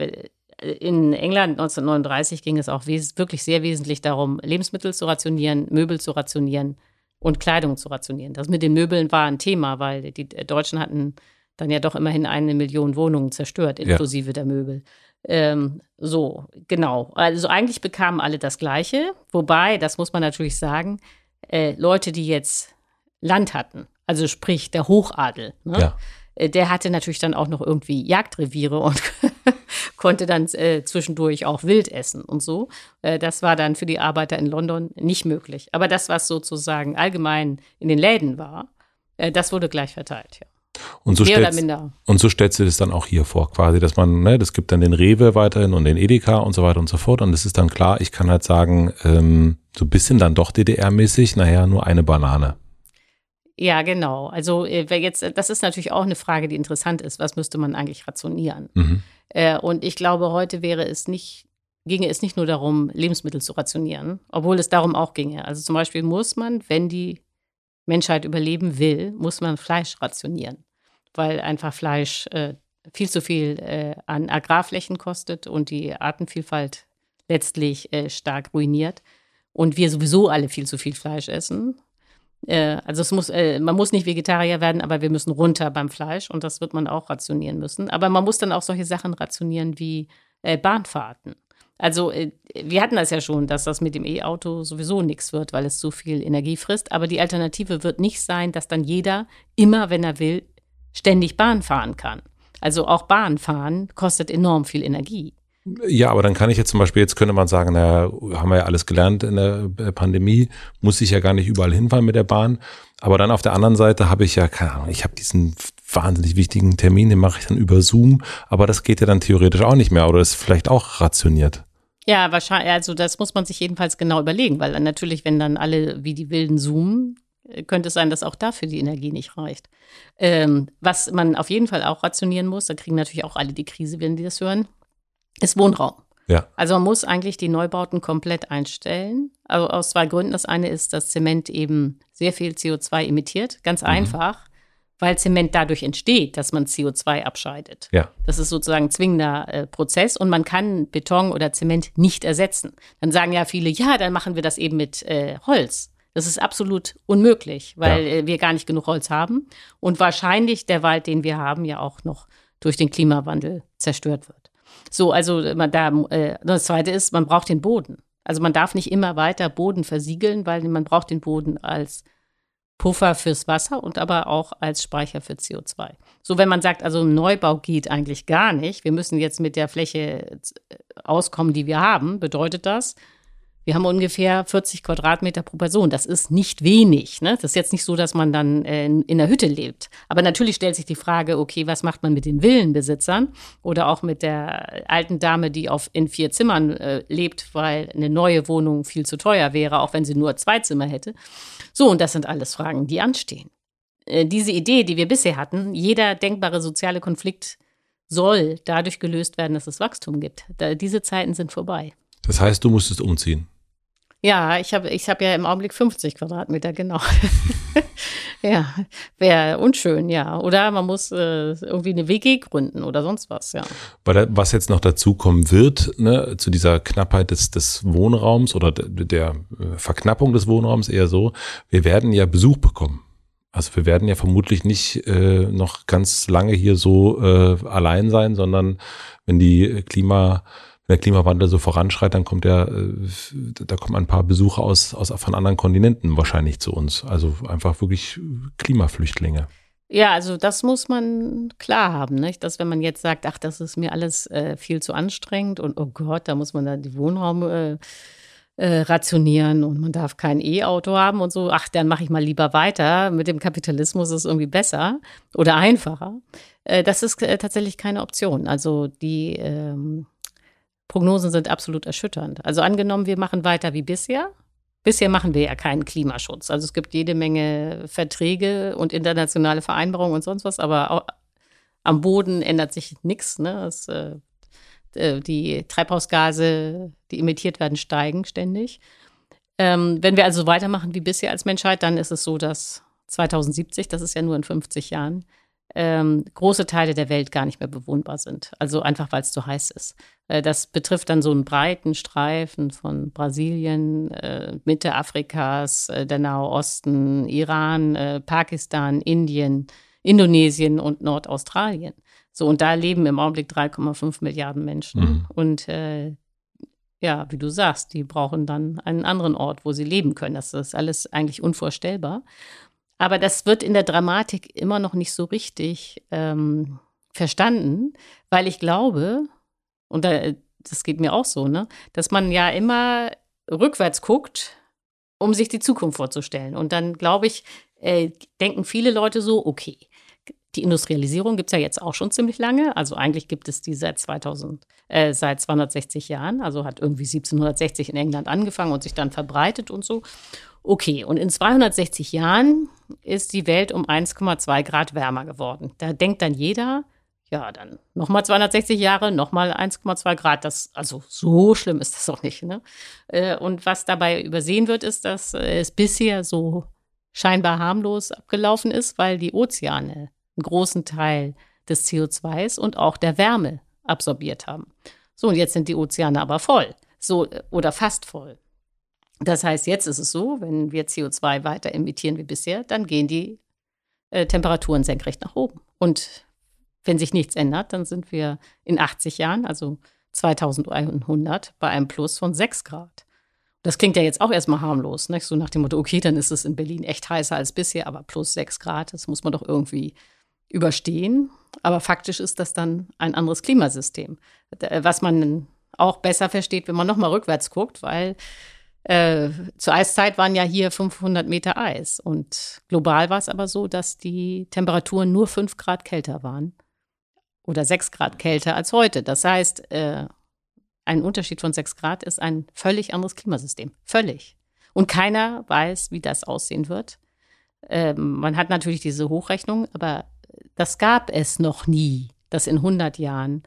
in England 1939 ging es auch wirklich sehr wesentlich darum, Lebensmittel zu rationieren, Möbel zu rationieren und Kleidung zu rationieren. Das mit den Möbeln war ein Thema, weil die Deutschen hatten dann ja doch immerhin eine Million Wohnungen zerstört, inklusive ja. der Möbel. Ähm, so, genau. Also eigentlich bekamen alle das Gleiche, wobei, das muss man natürlich sagen, äh, Leute, die jetzt Land hatten, also sprich der Hochadel, ne? ja. äh, der hatte natürlich dann auch noch irgendwie Jagdreviere und [LAUGHS] konnte dann äh, zwischendurch auch wild essen und so. Äh, das war dann für die Arbeiter in London nicht möglich. Aber das, was sozusagen allgemein in den Läden war, äh, das wurde gleich verteilt, ja. Und so, stellt, und so stellst du das dann auch hier vor, quasi, dass man, ne, das gibt dann den Rewe weiterhin und den Edeka und so weiter und so fort. Und es ist dann klar, ich kann halt sagen, ähm, so ein bisschen dann doch DDR-mäßig, naja, nur eine Banane. Ja, genau. Also äh, jetzt, das ist natürlich auch eine Frage, die interessant ist. Was müsste man eigentlich rationieren? Mhm. Äh, und ich glaube, heute wäre es nicht, ginge es nicht nur darum, Lebensmittel zu rationieren, obwohl es darum auch ginge. Also zum Beispiel muss man, wenn die Menschheit überleben will, muss man Fleisch rationieren, weil einfach Fleisch äh, viel zu viel äh, an Agrarflächen kostet und die Artenvielfalt letztlich äh, stark ruiniert und wir sowieso alle viel zu viel Fleisch essen. Äh, also es muss, äh, man muss nicht Vegetarier werden, aber wir müssen runter beim Fleisch und das wird man auch rationieren müssen. Aber man muss dann auch solche Sachen rationieren wie äh, Bahnfahrten. Also äh, wir hatten das ja schon, dass das mit dem E-Auto sowieso nichts wird, weil es zu viel Energie frisst. Aber die Alternative wird nicht sein, dass dann jeder immer, wenn er will, ständig Bahn fahren kann. Also auch Bahn fahren kostet enorm viel Energie. Ja, aber dann kann ich jetzt zum Beispiel, jetzt könnte man sagen, naja, haben wir ja alles gelernt in der äh, Pandemie, muss ich ja gar nicht überall hinfahren mit der Bahn. Aber dann auf der anderen Seite habe ich ja, keine Ahnung, ich habe diesen wahnsinnig wichtigen Termin, den mache ich dann über Zoom, aber das geht ja dann theoretisch auch nicht mehr oder ist vielleicht auch rationiert. Ja, wahrscheinlich, also das muss man sich jedenfalls genau überlegen, weil dann natürlich, wenn dann alle wie die Wilden zoomen, äh, könnte es sein, dass auch dafür die Energie nicht reicht. Ähm, was man auf jeden Fall auch rationieren muss, da kriegen natürlich auch alle die Krise, wenn die das hören, ist Wohnraum. Ja. Also man muss eigentlich die Neubauten komplett einstellen. Also aus zwei Gründen. Das eine ist, dass Zement eben sehr viel CO2 emittiert. Ganz mhm. einfach weil Zement dadurch entsteht, dass man CO2 abscheidet. Ja. Das ist sozusagen ein zwingender äh, Prozess und man kann Beton oder Zement nicht ersetzen. Dann sagen ja viele, ja, dann machen wir das eben mit äh, Holz. Das ist absolut unmöglich, weil ja. Äh, wir gar nicht genug Holz haben und wahrscheinlich der Wald, den wir haben, ja auch noch durch den Klimawandel zerstört wird. So, also man da, äh, das Zweite ist, man braucht den Boden. Also man darf nicht immer weiter Boden versiegeln, weil man braucht den Boden als Puffer fürs Wasser und aber auch als Speicher für CO2. So, wenn man sagt, also Neubau geht eigentlich gar nicht, wir müssen jetzt mit der Fläche äh, auskommen, die wir haben, bedeutet das, wir haben ungefähr 40 Quadratmeter pro Person. Das ist nicht wenig. Ne? Das ist jetzt nicht so, dass man dann äh, in, der Hütte lebt. Aber natürlich stellt sich die Frage, okay, was macht man mit den Villenbesitzern oder auch mit der alten Dame, die auf, in vier Zimmern äh, lebt, weil eine neue Wohnung viel zu teuer wäre, auch wenn sie nur zwei Zimmer hätte. So, und das sind alles Fragen, die anstehen. Äh, diese Idee, die wir bisher hatten, jeder denkbare soziale Konflikt soll dadurch gelöst werden, dass es Wachstum gibt. Da, diese Zeiten sind vorbei. Das heißt, du musstest umziehen. Ja, ich habe ich hab ja im Augenblick 50 Quadratmeter, genau. [LAUGHS] ja, wäre unschön, ja. Oder man muss äh, irgendwie eine WG gründen oder sonst was, ja. Weil was jetzt noch dazu kommen wird, ne, zu dieser Knappheit des, des Wohnraums oder der äh, Verknappung des Wohnraums eher so, wir werden ja Besuch bekommen. Also wir werden ja vermutlich nicht äh, noch ganz lange hier so äh, allein sein, sondern wenn die Klima der Klimawandel so voranschreit, dann kommt der, äh, da kommen ein paar Besucher aus, aus von anderen Kontinenten wahrscheinlich zu uns. Also einfach wirklich Klimaflüchtlinge. Ja, also das muss man klar haben, nicht? Dass wenn man jetzt sagt, ach, das ist mir alles äh, viel zu anstrengend und oh Gott, da muss man dann die Wohnraum äh, äh, rationieren und man darf kein E-Auto haben und so, ach, dann mache ich mal lieber weiter. Mit dem Kapitalismus ist es irgendwie besser oder einfacher. Äh, das ist äh, tatsächlich keine Option. Also die ähm, Prognosen sind absolut erschütternd. Also angenommen, wir machen weiter wie bisher. Bisher machen wir ja keinen Klimaschutz. Also es gibt jede Menge Verträge und internationale Vereinbarungen und sonst was, aber am Boden ändert sich nichts. Ne? äh, äh, die Treibhausgase, die emittiert werden, steigen ständig. Ähm, wenn wir also weitermachen wie bisher als Menschheit, dann ist es so, dass 2070, das ist ja nur in 50 Jahren, ähm, große Teile der Welt gar nicht mehr bewohnbar sind. Also einfach, weil es zu heiß ist. Äh, das betrifft dann so einen breiten Streifen von Brasilien, äh, Mitte Afrikas, äh, der Nahe Osten, Iran, äh, Pakistan, Indien, Indonesien und Nordaustralien. So, und da leben im Augenblick 3,5 Milliarden Menschen. Mhm. Und äh, ja, wie du sagst, die brauchen dann einen anderen Ort, wo sie leben können. Das ist alles eigentlich unvorstellbar. Aber das wird in der Dramatik immer noch nicht so richtig ähm, verstanden, weil ich glaube, und da, das geht mir auch so, ne, dass man ja immer rückwärts guckt, um sich die Zukunft vorzustellen. Und dann glaube ich, äh, denken viele Leute so, okay, die Industrialisierung gibt es ja jetzt auch schon ziemlich lange. Also eigentlich gibt es die seit 2000, äh, seit 260 Jahren. Also hat irgendwie 1760 in England angefangen und sich dann verbreitet und so. Okay, und in 260 Jahren ist die Welt um 1,2 Grad wärmer geworden. Da denkt dann jeder, ja, dann nochmal 260 Jahre, nochmal 1,2 Grad. Das, also so schlimm ist das auch nicht. Ne? Äh, und was dabei übersehen wird, ist, dass es bisher so scheinbar harmlos abgelaufen ist, weil die Ozeane einen großen Teil des CO2s und auch der Wärme absorbiert haben. So, und jetzt sind die Ozeane aber voll. So, oder fast voll. Das heißt, jetzt ist es so, wenn wir CO2 weiter emittieren wie bisher, dann gehen die äh, Temperaturen senkrecht nach oben. Und wenn sich nichts ändert, dann sind wir in 80 Jahren, also 2100, bei einem Plus von 6 Grad. Das klingt ja jetzt auch erstmal harmlos, ne? so nach dem Motto, okay, dann ist es in Berlin echt heißer als bisher, aber plus 6 Grad, das muss man doch irgendwie überstehen. Aber faktisch ist das dann ein anderes Klimasystem, was man auch besser versteht, wenn man nochmal rückwärts guckt, weil äh, zur Eiszeit waren ja hier 500 Meter Eis und global war es aber so, dass die Temperaturen nur 5 Grad kälter waren oder 6 Grad kälter als heute. Das heißt, äh, ein Unterschied von 6 Grad ist ein völlig anderes Klimasystem. Völlig. Und keiner weiß, wie das aussehen wird. Ähm, man hat natürlich diese Hochrechnung, aber das gab es noch nie, dass in 100 Jahren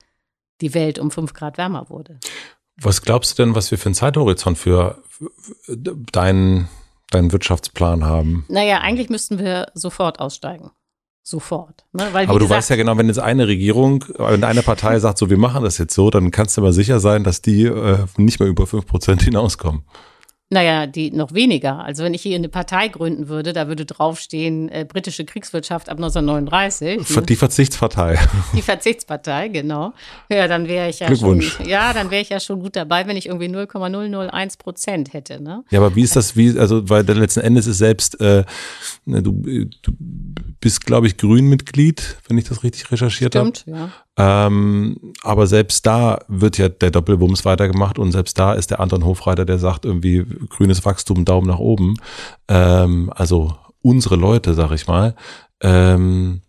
die Welt um 5 Grad wärmer wurde. Was glaubst du denn, was wir für einen Zeithorizont für deinen, deinen Wirtschaftsplan haben? Naja, eigentlich müssten wir sofort aussteigen. Sofort. Ne? Weil, aber du gesagt, weißt ja genau, wenn jetzt eine Regierung, wenn eine Partei sagt, so wir machen das jetzt so, dann kannst du aber sicher sein, dass die äh, nicht mehr über 5% hinauskommen. Naja, die noch weniger. Also wenn ich hier eine Partei gründen würde, da würde draufstehen, äh, britische Kriegswirtschaft ab 1939. Die Verzichtspartei. [LAUGHS] Die Verzichtspartei, genau. Ja, dann wäre ich ja Glückwunsch. schon, ja, dann wäre ich ja schon gut dabei, wenn ich irgendwie 0,001 Prozent hätte, ne? Ja, aber wie ist das, wie, also, weil dann letzten Endes ist selbst, äh, du, du bist, glaube ich, Grünmitglied, wenn ich das richtig recherchiert habe. Stimmt, ja. Ähm, aber selbst da wird ja der Doppelwumms weitergemacht und selbst da ist der Anton Hofreiter, der sagt irgendwie grünes Wachstum, Daumen nach oben. Ähm, also unsere Leute, sag ich mal. Ähm,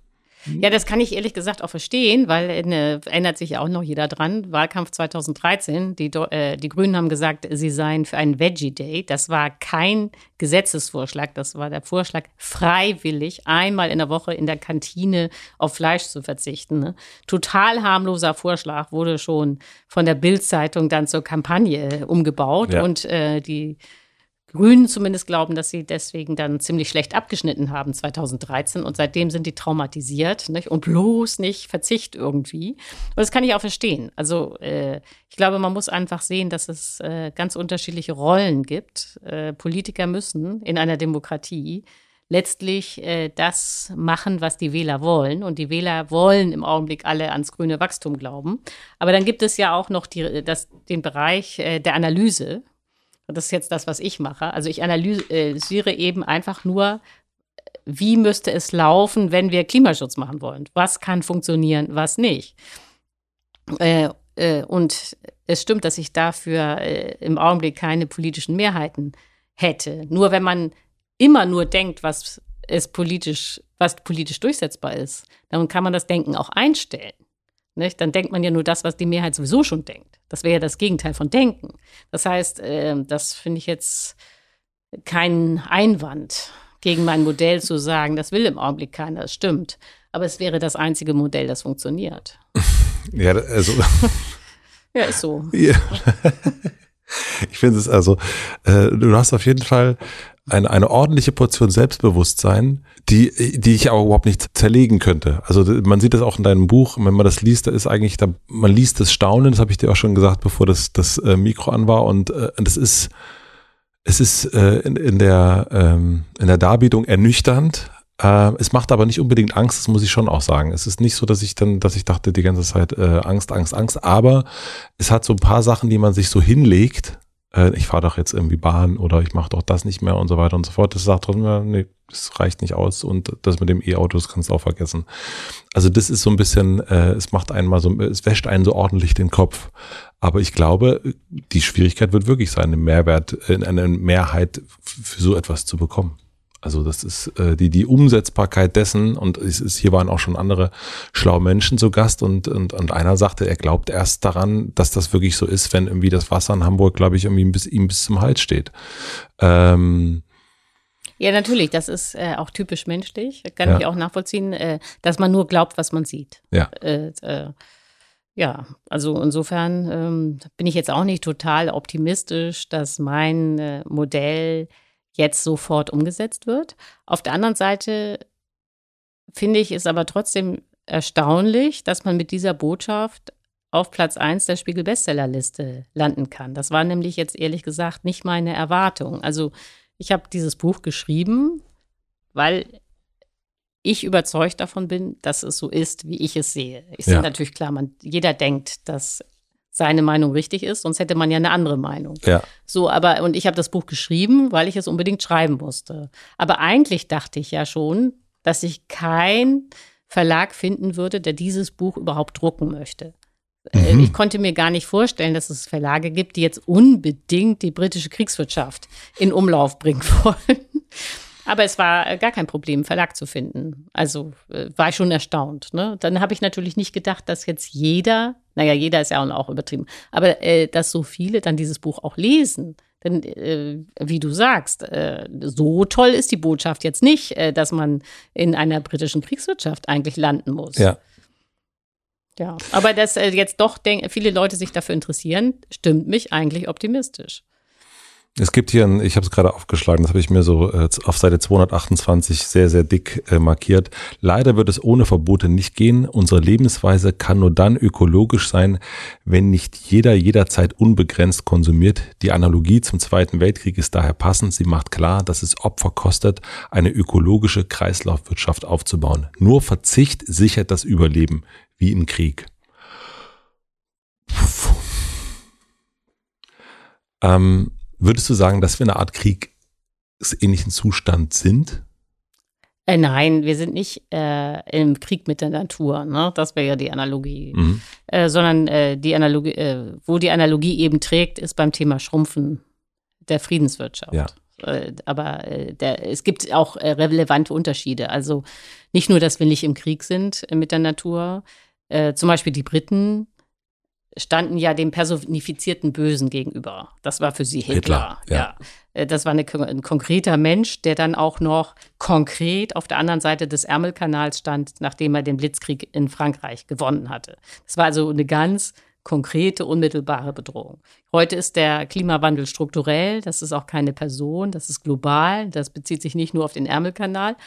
Ja, das kann ich ehrlich gesagt auch verstehen, weil äh, erinnert sich ja auch noch jeder dran. Wahlkampf 2013, die, äh, die Grünen haben gesagt, sie seien für einen Veggie Day. Das war kein Gesetzesvorschlag, das war der Vorschlag, freiwillig einmal in der Woche in der Kantine auf Fleisch zu verzichten. Ne? Total harmloser Vorschlag, wurde schon von der Bild-Zeitung dann zur Kampagne umgebaut Ja. und äh, die Grünen zumindest glauben, dass sie deswegen dann ziemlich schlecht abgeschnitten haben 2013 und seitdem sind die traumatisiert nicht? und bloß nicht Verzicht irgendwie. Und das kann ich auch verstehen. Also äh, ich glaube, man muss einfach sehen, dass es äh, ganz unterschiedliche Rollen gibt. Äh, Politiker müssen in einer Demokratie letztlich äh, das machen, was die Wähler wollen. Und die Wähler wollen im Augenblick alle ans grüne Wachstum glauben. Aber dann gibt es ja auch noch die, das, den Bereich äh, der Analyse. Und das ist jetzt das, was ich mache. Also ich analysiere eben einfach nur, wie müsste es laufen, wenn wir Klimaschutz machen wollen? Was kann funktionieren, was nicht? Äh, äh, und es stimmt, dass ich dafür äh, im Augenblick keine politischen Mehrheiten hätte. Nur wenn man immer nur denkt, was es politisch, was politisch durchsetzbar ist, dann kann man das Denken auch einstellen. Nicht? Dann denkt man ja nur das, was die Mehrheit sowieso schon denkt. Das wäre ja das Gegenteil von Denken. Das heißt, äh, das finde ich jetzt keinen Einwand gegen mein Modell zu sagen, das will im Augenblick keiner, das stimmt. Aber es wäre das einzige Modell, das funktioniert. [LAUGHS] ja, also [LAUGHS] Ja, ist so. Ja. [LAUGHS] Ich finde es also, äh, du hast auf jeden Fall eine, eine ordentliche Portion Selbstbewusstsein, die, die ich aber überhaupt nicht zerlegen könnte. Also man sieht das auch in deinem Buch, wenn man das liest, da ist eigentlich, da, man liest das Staunen, das habe ich dir auch schon gesagt, bevor das, das äh, Mikro an war und äh, das ist, es ist äh, in, in, der, ähm, in der Darbietung ernüchternd. Äh, es macht aber nicht unbedingt Angst, das muss ich schon auch sagen. Es ist nicht so, dass ich dann, dass ich dachte die ganze Zeit äh, Angst, Angst, Angst, aber es hat so ein paar Sachen, die man sich so hinlegt. Äh, ich fahre doch jetzt irgendwie Bahn oder ich mache doch das nicht mehr und so weiter und so fort. Das sagt trotzdem, ja, nee, das reicht nicht aus und das mit dem E-Auto, das kannst du auch vergessen. Also das ist so ein bisschen, äh, es macht einen mal so, es wäscht einen so ordentlich den Kopf. Aber ich glaube, die Schwierigkeit wird wirklich sein, einen Mehrwert, äh, eine Mehrheit für so etwas zu bekommen. Also das ist äh, die die Umsetzbarkeit dessen und es ist hier waren auch schon andere schlaue Menschen zu Gast und und und einer sagte, er glaubt erst daran, dass das wirklich so ist, wenn irgendwie das Wasser in Hamburg, glaube ich, irgendwie bis ihm bis zum Hals steht. Ähm, Ja, natürlich, das ist äh, auch typisch menschlich. Kann Ja. ich auch nachvollziehen, äh, dass man nur glaubt, was man sieht. ja, Äh, äh, ja, also insofern ähm, bin ich jetzt auch nicht total optimistisch, dass mein äh, Modell jetzt sofort umgesetzt wird. Auf der anderen Seite finde ich es aber trotzdem erstaunlich, dass man mit dieser Botschaft auf Platz 1 der Spiegel-Bestsellerliste landen kann. Das war nämlich jetzt ehrlich gesagt nicht meine Erwartung. Also ich habe dieses Buch geschrieben, weil ich überzeugt davon bin, dass es so ist, wie ich es sehe. Ich Ja. sehe natürlich klar, man, jeder denkt, dass seine Meinung richtig ist, sonst hätte man ja eine andere Meinung. ja, So, aber und ich habe das Buch geschrieben, weil ich es unbedingt schreiben musste. Aber eigentlich dachte ich ja schon, dass ich kein Verlag finden würde, der dieses Buch überhaupt drucken möchte. Äh, Mhm. Ich konnte mir gar nicht vorstellen, dass es Verlage gibt, die jetzt unbedingt die britische Kriegswirtschaft in Umlauf bringen [LAUGHS] wollen. Aber es war äh, gar kein Problem, einen Verlag zu finden. Also äh, war ich schon erstaunt. Ne? Dann habe ich natürlich nicht gedacht, dass jetzt jeder, naja, jeder ist ja auch übertrieben, aber äh, dass so viele dann dieses Buch auch lesen. Denn äh, wie du sagst, äh, so toll ist die Botschaft jetzt nicht, äh, dass man in einer britischen Kriegswirtschaft eigentlich landen muss. ja. Ja, aber dass äh, jetzt doch viele Leute sich dafür interessieren, stimmt mich eigentlich optimistisch. Es gibt hier, ein, ich habe es gerade aufgeschlagen, das habe ich mir so äh, auf Seite 228 sehr, sehr dick äh, markiert. Leider wird es ohne Verbote nicht gehen. Unsere Lebensweise kann nur dann ökologisch sein, wenn nicht jeder jederzeit unbegrenzt konsumiert. Die Analogie zum Zweiten Weltkrieg ist daher passend. Sie macht klar, dass es Opfer kostet, eine ökologische Kreislaufwirtschaft aufzubauen. Nur Verzicht sichert das Überleben, wie im Krieg. Ähm, Würdest du sagen, dass wir in einer Art kriegsähnlichen Zustand sind? Äh, nein, wir sind nicht äh, im Krieg mit der Natur, ne? das wäre ja die Analogie. Mhm. Äh, sondern äh, die Analogie, äh, wo die Analogie eben trägt, ist beim Thema Schrumpfen der Friedenswirtschaft. Ja. Äh, aber der, es gibt auch relevante Unterschiede. Also nicht nur, dass wir nicht im Krieg sind mit der Natur. zum Beispiel die Briten standen ja dem personifizierten Bösen gegenüber. Das war für sie Hitler. Hitler ja. ja. Äh, das war eine, ein konkreter Mensch, der dann auch noch konkret auf der anderen Seite des Ärmelkanals stand, nachdem er den Blitzkrieg in Frankreich gewonnen hatte. Das war also eine ganz konkrete, unmittelbare Bedrohung. Heute ist der Klimawandel strukturell, das ist auch keine Person, das ist global, das bezieht sich nicht nur auf den Ärmelkanal.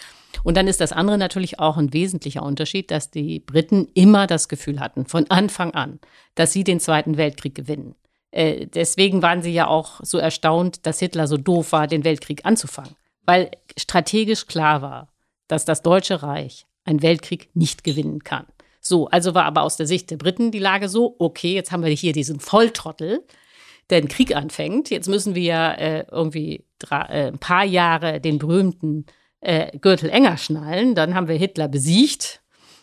Und dann ist das andere natürlich auch ein wesentlicher Unterschied, dass die Briten immer das Gefühl hatten, von Anfang an, dass sie den Zweiten Weltkrieg gewinnen. Äh, deswegen waren sie ja auch so erstaunt, dass Hitler so doof war, den Weltkrieg anzufangen, weil strategisch klar war, dass das Deutsche Reich einen Weltkrieg nicht gewinnen kann. So, also war aber aus der Sicht der Briten die Lage so, okay, jetzt haben wir hier diesen Volltrottel, der einen Krieg anfängt. Jetzt müssen wir äh, irgendwie drei, äh, ein paar Jahre den berühmten äh, Gürtel enger schnallen. Dann haben wir Hitler besiegt.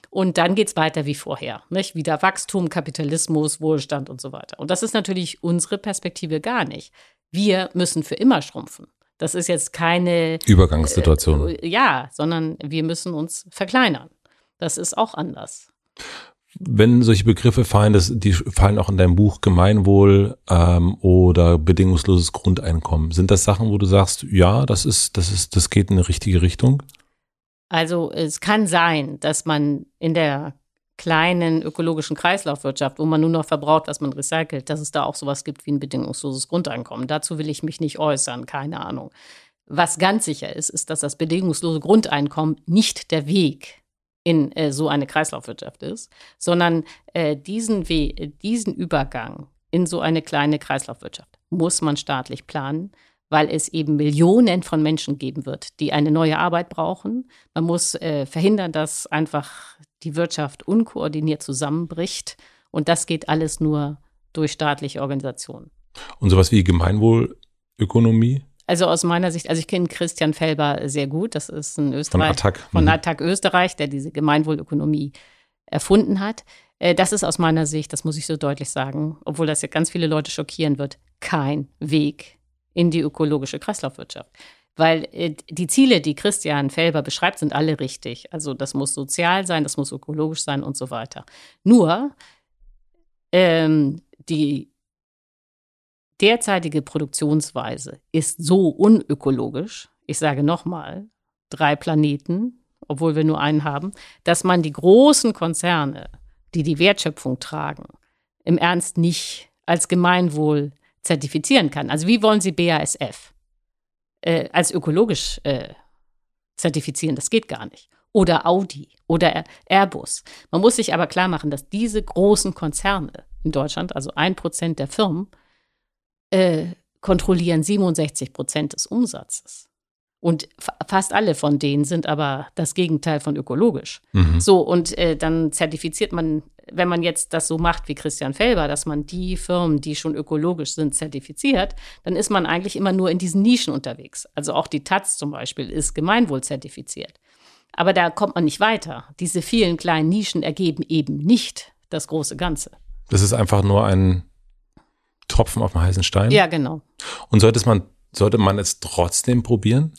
Und dann geht es weiter wie vorher. Nicht? Wieder Wachstum, Kapitalismus, Wohlstand und so weiter. Und das ist natürlich unsere Perspektive gar nicht. Wir müssen für immer schrumpfen. Das ist jetzt keine Übergangssituation. Äh, ja, sondern wir müssen uns verkleinern. Das ist auch anders wenn solche Begriffe fallen, das, die fallen auch in deinem Buch Gemeinwohl ähm, oder bedingungsloses Grundeinkommen. Sind das Sachen, wo du sagst, ja, das ist, das ist, das geht in eine richtige Richtung? Also es kann sein, dass man in der kleinen ökologischen Kreislaufwirtschaft, wo man nur noch verbraucht, was man recycelt, dass es da auch sowas gibt wie ein bedingungsloses Grundeinkommen. Dazu will ich mich nicht äußern, keine Ahnung. Was ganz sicher ist, ist, dass das bedingungslose Grundeinkommen nicht der Weg in äh, so eine Kreislaufwirtschaft ist, sondern äh, diesen, We diesen Übergang in so eine kleine Kreislaufwirtschaft muss man staatlich planen, weil es eben Millionen von Menschen geben wird, die eine neue Arbeit brauchen. Man muss äh, verhindern, dass einfach die Wirtschaft unkoordiniert zusammenbricht. Und das geht alles nur durch staatliche Organisationen. Und sowas wie Gemeinwohlökonomie? Also aus meiner Sicht, also ich kenne Christian Felber sehr gut. Das ist ein Österreich von Attac, von mhm. Attac Österreich, der diese Gemeinwohlökonomie erfunden hat. Äh, das ist aus meiner Sicht, das muss ich so deutlich sagen, obwohl das ja ganz viele Leute schockieren wird, kein Weg in die ökologische Kreislaufwirtschaft. Weil äh, die Ziele, die Christian Felber beschreibt, sind alle richtig. Also das muss sozial sein, das muss ökologisch sein und so weiter. Nur ähm, die derzeitige Produktionsweise ist so unökologisch, ich sage nochmal, drei Planeten, obwohl wir nur einen haben, dass man die großen Konzerne, die die Wertschöpfung tragen, im Ernst nicht als Gemeinwohl zertifizieren kann. Also wie wollen Sie BASF äh, als ökologisch äh, zertifizieren? Das geht gar nicht. Oder Audi oder Airbus. Man muss sich aber klar machen, dass diese großen Konzerne in Deutschland, also ein Prozent der Firmen, äh, kontrollieren 67 Prozent des Umsatzes. Und fast alle von denen sind aber das Gegenteil von ökologisch. Mhm. So, und äh, dann zertifiziert man, wenn man jetzt das so macht wie Christian Felber, dass man die Firmen, die schon ökologisch sind, zertifiziert, dann ist man eigentlich immer nur in diesen Nischen unterwegs. Also auch die Taz zum Beispiel ist gemeinwohlzertifiziert. Aber da kommt man nicht weiter. Diese vielen kleinen Nischen ergeben eben nicht das große Ganze. Das ist einfach nur ein Tropfen auf dem heißen Stein? Ja, genau. Und sollte man, sollte man es trotzdem probieren?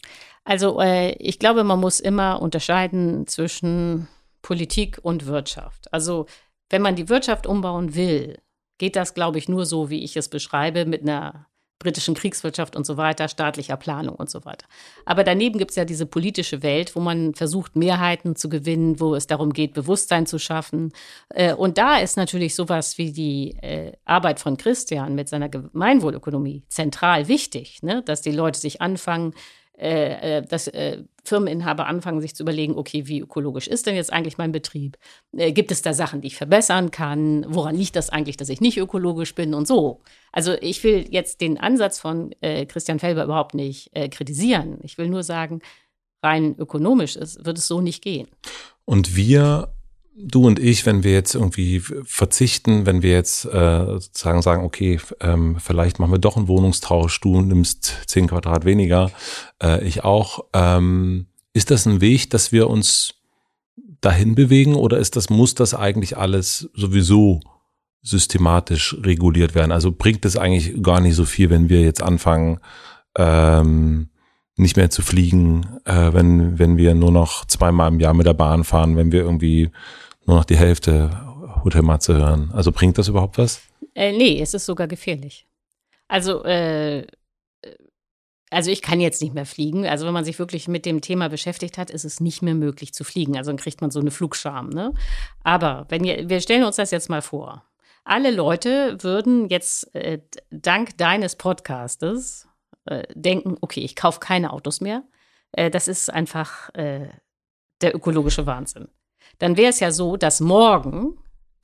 Also äh, ich glaube, man muss immer unterscheiden zwischen Politik und Wirtschaft. Also wenn man die Wirtschaft umbauen will, geht das, glaube ich, nur so, wie ich es beschreibe, mit einer britischen Kriegswirtschaft und so weiter, staatlicher Planung und so weiter. Aber daneben gibt es ja diese politische Welt, wo man versucht, Mehrheiten zu gewinnen, wo es darum geht, Bewusstsein zu schaffen. Äh, und da ist natürlich sowas wie die äh, Arbeit von Christian mit seiner Gemeinwohlökonomie zentral wichtig, ne? dass die Leute sich anfangen, äh, äh, dass äh, Firmeninhaber anfangen, sich zu überlegen, okay, wie ökologisch ist denn jetzt eigentlich mein Betrieb? Äh, gibt es da Sachen, die ich verbessern kann? Woran liegt das eigentlich, dass ich nicht ökologisch bin und so? Also ich will jetzt den Ansatz von äh, Christian Felber überhaupt nicht äh, kritisieren. Ich will nur sagen, rein ökonomisch ist, wird es so nicht gehen. Und wir du und ich, wenn wir jetzt irgendwie verzichten, wenn wir jetzt äh, sozusagen sagen, okay, ähm, vielleicht machen wir doch einen Wohnungstausch, du nimmst zehn Quadrat weniger, äh, ich auch, ähm, ist das ein Weg, dass wir uns dahin bewegen oder ist das, muss das eigentlich alles sowieso systematisch reguliert werden? Also bringt es eigentlich gar nicht so viel, wenn wir jetzt anfangen, ähm, nicht mehr zu fliegen, äh, wenn, wenn wir nur noch zweimal im Jahr mit der Bahn fahren, wenn wir irgendwie nur noch die Hälfte Hotelmatze hören. Also bringt das überhaupt was? Äh, nee, es ist sogar gefährlich. Also, äh, also ich kann jetzt nicht mehr fliegen. Also wenn man sich wirklich mit dem Thema beschäftigt hat, ist es nicht mehr möglich zu fliegen. Also dann kriegt man so eine Flugscham. Ne? Aber wenn ihr, wir stellen uns das jetzt mal vor. Alle Leute würden jetzt äh, dank deines Podcastes äh, denken, okay, ich kaufe keine Autos mehr. Äh, das ist einfach äh, der ökologische Wahnsinn dann wäre es ja so, dass morgen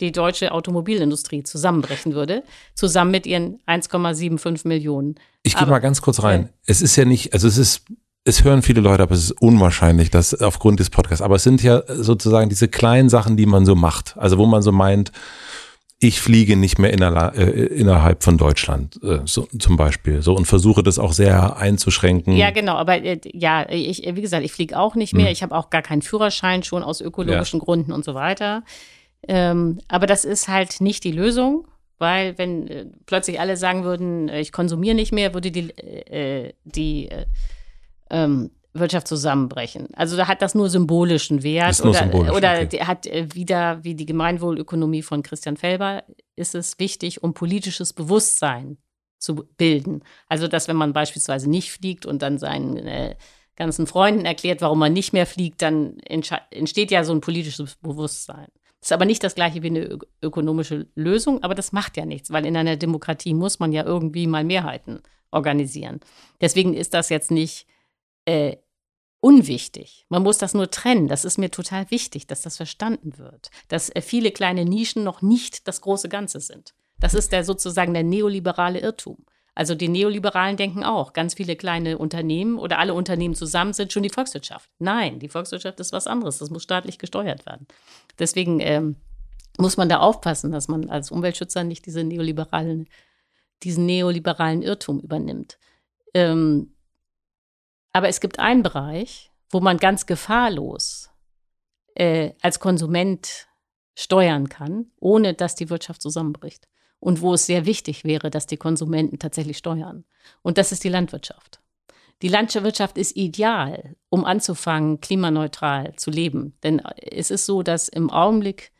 die deutsche Automobilindustrie zusammenbrechen würde, zusammen mit ihren 1,75 Millionen. Ich gehe mal ganz kurz rein. Es ist ja nicht, also es ist, es hören viele Leute, aber es ist unwahrscheinlich, dass aufgrund des Podcasts, aber es sind ja sozusagen diese kleinen Sachen, die man so macht. Also wo man so meint, ich fliege nicht mehr innerla, äh, innerhalb von Deutschland, äh, so, zum Beispiel. So und versuche das auch sehr einzuschränken. Ja, genau, aber äh, ja, ich, wie gesagt, ich fliege auch nicht mehr. Hm. Ich habe auch gar keinen Führerschein schon aus ökologischen ja. Gründen und so weiter. Ähm, aber das ist halt nicht die Lösung, weil wenn äh, plötzlich alle sagen würden, äh, ich konsumiere nicht mehr, würde die, äh, die ähm, Wirtschaft zusammenbrechen. Also da hat das nur symbolischen Wert oder, symbolisch, oder okay. hat äh, wieder wie die Gemeinwohlökonomie von Christian Felber ist es wichtig, um politisches Bewusstsein zu bilden. Also dass wenn man beispielsweise nicht fliegt und dann seinen äh, ganzen Freunden erklärt, warum man nicht mehr fliegt, dann entsteht ja so ein politisches Bewusstsein. Das ist aber nicht das gleiche wie eine ökonomische Lösung, aber das macht ja nichts, weil in einer Demokratie muss man ja irgendwie mal Mehrheiten organisieren. Deswegen ist das jetzt nicht äh, unwichtig. Man muss das nur trennen. Das ist mir total wichtig, dass das verstanden wird. Dass äh, viele kleine Nischen noch nicht das große Ganze sind. Das ist der sozusagen der neoliberale Irrtum. Also die Neoliberalen denken auch, ganz viele kleine Unternehmen oder alle Unternehmen zusammen sind schon die Volkswirtschaft. Nein, die Volkswirtschaft ist was anderes. Das muss staatlich gesteuert werden. Deswegen ähm, muss man da aufpassen, dass man als Umweltschützer nicht diese neoliberalen, diesen neoliberalen Irrtum übernimmt. Ähm, aber es gibt einen Bereich, wo man ganz gefahrlos äh, als Konsument steuern kann, ohne dass die Wirtschaft zusammenbricht. Und wo es sehr wichtig wäre, dass die Konsumenten tatsächlich steuern. Und das ist die Landwirtschaft. Die Landwirtschaft ist ideal, um anzufangen, klimaneutral zu leben. Denn es ist so, dass im Augenblick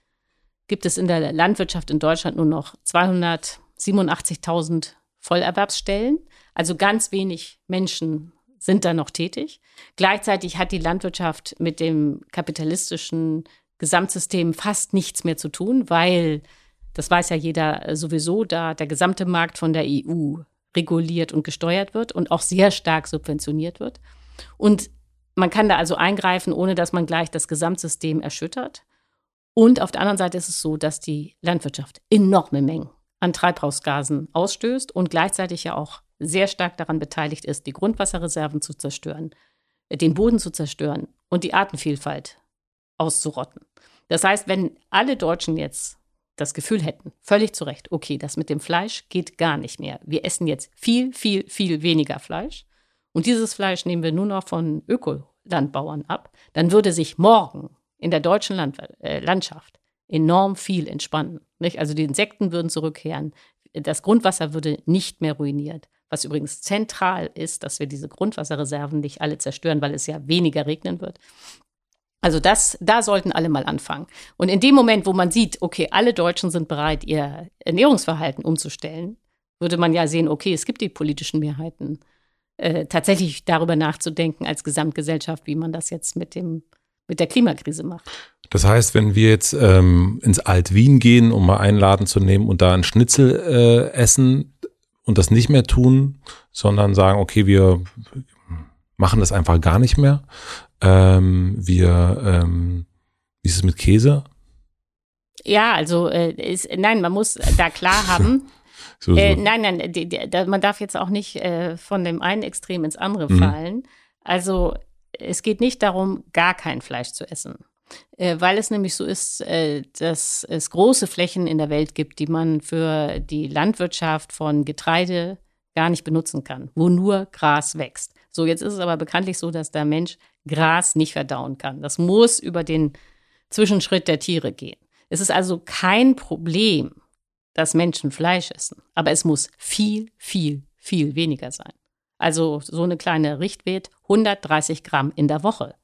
gibt es in der Landwirtschaft in Deutschland nur noch 287.000 Vollerwerbsstellen, also ganz wenig Menschen sind da noch tätig. Gleichzeitig hat die Landwirtschaft mit dem kapitalistischen Gesamtsystem fast nichts mehr zu tun, weil, das weiß ja jeder sowieso, da der gesamte Markt von der EU reguliert und gesteuert wird und auch sehr stark subventioniert wird. Und man kann da also eingreifen, ohne dass man gleich das Gesamtsystem erschüttert. Und auf der anderen Seite ist es so, dass die Landwirtschaft enorme Mengen an Treibhausgasen ausstößt und gleichzeitig ja auch sehr stark daran beteiligt ist, die Grundwasserreserven zu zerstören, äh, den Boden zu zerstören und die Artenvielfalt auszurotten. Das heißt, wenn alle Deutschen jetzt das Gefühl hätten, völlig zu Recht, okay, das mit dem Fleisch geht gar nicht mehr. Wir essen jetzt viel, viel, viel weniger Fleisch und dieses Fleisch nehmen wir nur noch von Ökolandbauern ab, dann würde sich morgen in der deutschen Land äh, Landschaft enorm viel entspannen. Nicht? Also die Insekten würden zurückkehren, das Grundwasser würde nicht mehr ruiniert. Was übrigens zentral ist, dass wir diese Grundwasserreserven nicht alle zerstören, weil es ja weniger regnen wird. Also das, da sollten alle mal anfangen. Und in dem Moment, wo man sieht, okay, alle Deutschen sind bereit, ihr Ernährungsverhalten umzustellen, würde man ja sehen, okay, es gibt die politischen Mehrheiten, äh, tatsächlich darüber nachzudenken als Gesamtgesellschaft, wie man das jetzt mit dem mit der Klimakrise macht. Das heißt, wenn wir jetzt ähm, ins Alt-Wien gehen, um mal einen Laden zu nehmen und da einen Schnitzel äh, essen und das nicht mehr tun, sondern sagen, okay, wir machen das einfach gar nicht mehr. Ähm, wir, ähm, wie ist es mit Käse? Ja, also äh, ist, nein, man muss da klar [LAUGHS] haben. so, so. Äh, nein, nein, die, die, man darf jetzt auch nicht äh, von dem einen Extrem ins andere mhm. fallen. Also es geht nicht darum, gar kein Fleisch zu essen. Äh, weil es nämlich so ist, äh, dass es große Flächen in der Welt gibt, die man für die Landwirtschaft von Getreide gar nicht benutzen kann, wo nur Gras wächst. So, jetzt ist es aber bekanntlich so, dass der Mensch Gras nicht verdauen kann. Das muss über den Zwischenschritt der Tiere gehen. Es ist also kein Problem, dass Menschen Fleisch essen, aber es muss viel, viel, viel weniger sein. Also so eine kleine Richtwert, 130 Gramm in der Woche.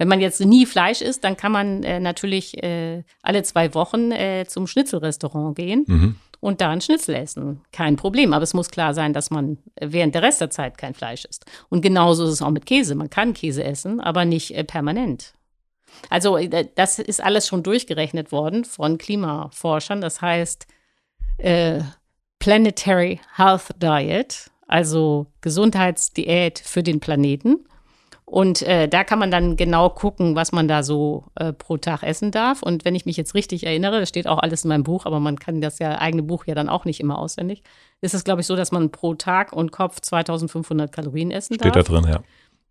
Wenn man jetzt nie Fleisch isst, dann kann man äh, natürlich äh, alle zwei Wochen äh, zum Schnitzelrestaurant gehen mhm. und da einen Schnitzel essen. Kein Problem. Aber es muss klar sein, dass man während der Rest der Zeit kein Fleisch isst. Und genauso ist es auch mit Käse. Man kann Käse essen, aber nicht äh, permanent. Also äh, das ist alles schon durchgerechnet worden von Klimaforschern. Das heißt äh, Planetary Health Diet also Gesundheitsdiät für den Planeten. Und äh, da kann man dann genau gucken, was man da so äh, pro Tag essen darf. Und wenn ich mich jetzt richtig erinnere, das steht auch alles in meinem Buch, aber man kann das ja eigene Buch ja dann auch nicht immer auswendig, ist es, glaube ich, so, dass man pro Tag und Kopf 2500 Kalorien essen steht darf. Steht da drin, ja.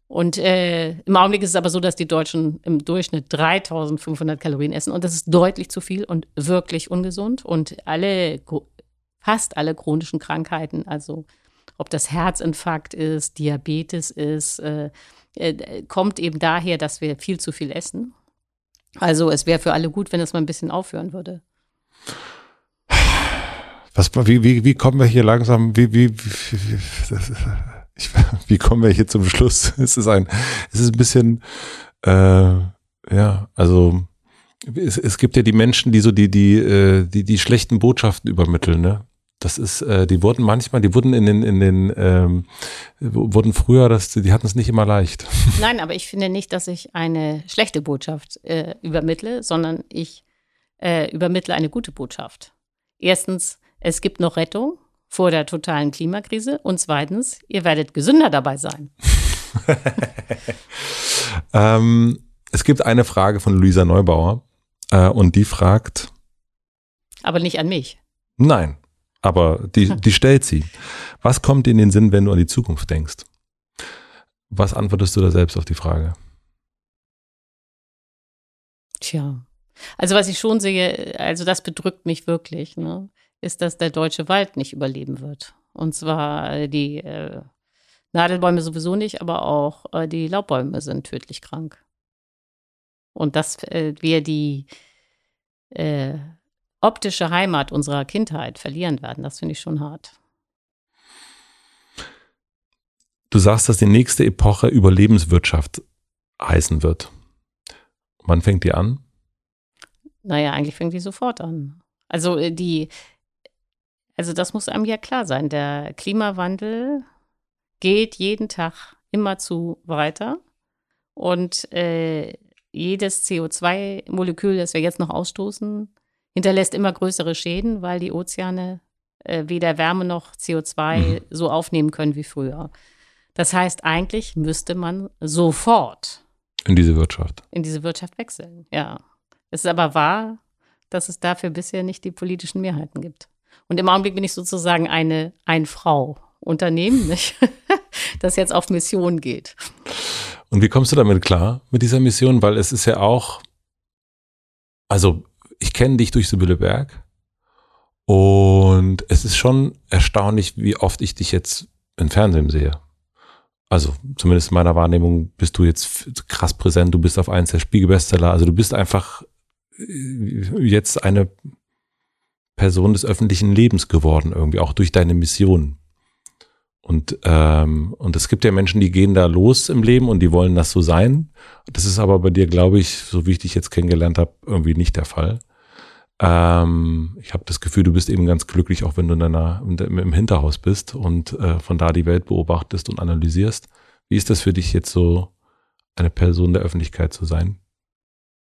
Und äh, im Augenblick ist es aber so, dass die Deutschen im Durchschnitt 3500 Kalorien essen. Und das ist deutlich zu viel und wirklich ungesund. Und alle, fast alle chronischen Krankheiten, also ob das Herzinfarkt ist, Diabetes ist, äh, äh, kommt eben daher, dass wir viel zu viel essen. Also es wäre für alle gut, wenn es mal ein bisschen aufhören würde. Was, wie, wie, wie kommen wir hier langsam, wie, wie, wie, ich, wie kommen wir hier zum Schluss? [LAUGHS] Es ist ein, es ist ein bisschen, äh, ja, also es, es gibt ja die Menschen, die so die, die, äh, die, die schlechten Botschaften übermitteln, ne? Das ist, äh, die wurden manchmal, die wurden in den, in den, ähm, wurden früher, das, die hatten es nicht immer leicht. [LAUGHS] Nein, aber ich finde nicht, dass ich eine schlechte Botschaft äh, übermittle, sondern ich äh, übermittle eine gute Botschaft. Erstens, es gibt noch Rettung vor der totalen Klimakrise und zweitens, ihr werdet gesünder dabei sein. [LAUGHS] ähm, es gibt eine Frage von Luisa Neubauer äh, und die fragt. Aber nicht an mich. Nein, aber die, die stellt sie. Was kommt dir in den Sinn, wenn du an die Zukunft denkst? Was antwortest du da selbst auf die Frage? Tja, also was ich schon sehe, also das bedrückt mich wirklich, ne, ist, dass der deutsche Wald nicht überleben wird. Und zwar die äh, Nadelbäume sowieso nicht, aber auch äh, die Laubbäume sind tödlich krank. Und dass äh, wir die äh, optische Heimat unserer Kindheit verlieren werden. Das finde ich schon hart. Du sagst, dass die nächste Epoche Überlebenswirtschaft heißen wird. Wann fängt die an? Naja, eigentlich fängt die sofort an. Also äh, die, also das muss einem ja klar sein. Der Klimawandel geht jeden Tag immerzu weiter und äh, jedes CO2-Molekül, das wir jetzt noch ausstoßen, hinterlässt immer größere Schäden, weil die Ozeane äh, weder Wärme noch CO2 mhm. so aufnehmen können wie früher. Das heißt, eigentlich müsste man sofort in diese Wirtschaft. In diese Wirtschaft wechseln, ja. Es ist aber wahr, dass es dafür bisher nicht die politischen Mehrheiten gibt. Und im Augenblick bin ich sozusagen eine Ein-Frau-Unternehmen, nicht? [LAUGHS] das jetzt auf Mission geht. Und wie kommst du damit klar, mit dieser Mission? Weil es ist ja auch, also ich kenne dich durch Sibylle Berg und es ist schon erstaunlich, wie oft ich dich jetzt im Fernsehen sehe. Also zumindest in meiner Wahrnehmung bist du jetzt krass präsent, du bist auf eins der Spiegelbestseller, also du bist einfach äh, jetzt eine Person des öffentlichen Lebens geworden, irgendwie auch durch deine Mission. Und, ähm, und es gibt ja Menschen, die gehen da los im Leben und die wollen das so sein. Das ist aber bei dir, glaube ich, so wie ich dich jetzt kennengelernt habe, irgendwie nicht der Fall. Ähm, ich habe das Gefühl, du bist eben ganz glücklich, auch wenn du in deiner, im Hinterhaus bist und äh, von da die Welt beobachtest und analysierst. Wie ist das für dich jetzt so, eine Person der Öffentlichkeit zu sein?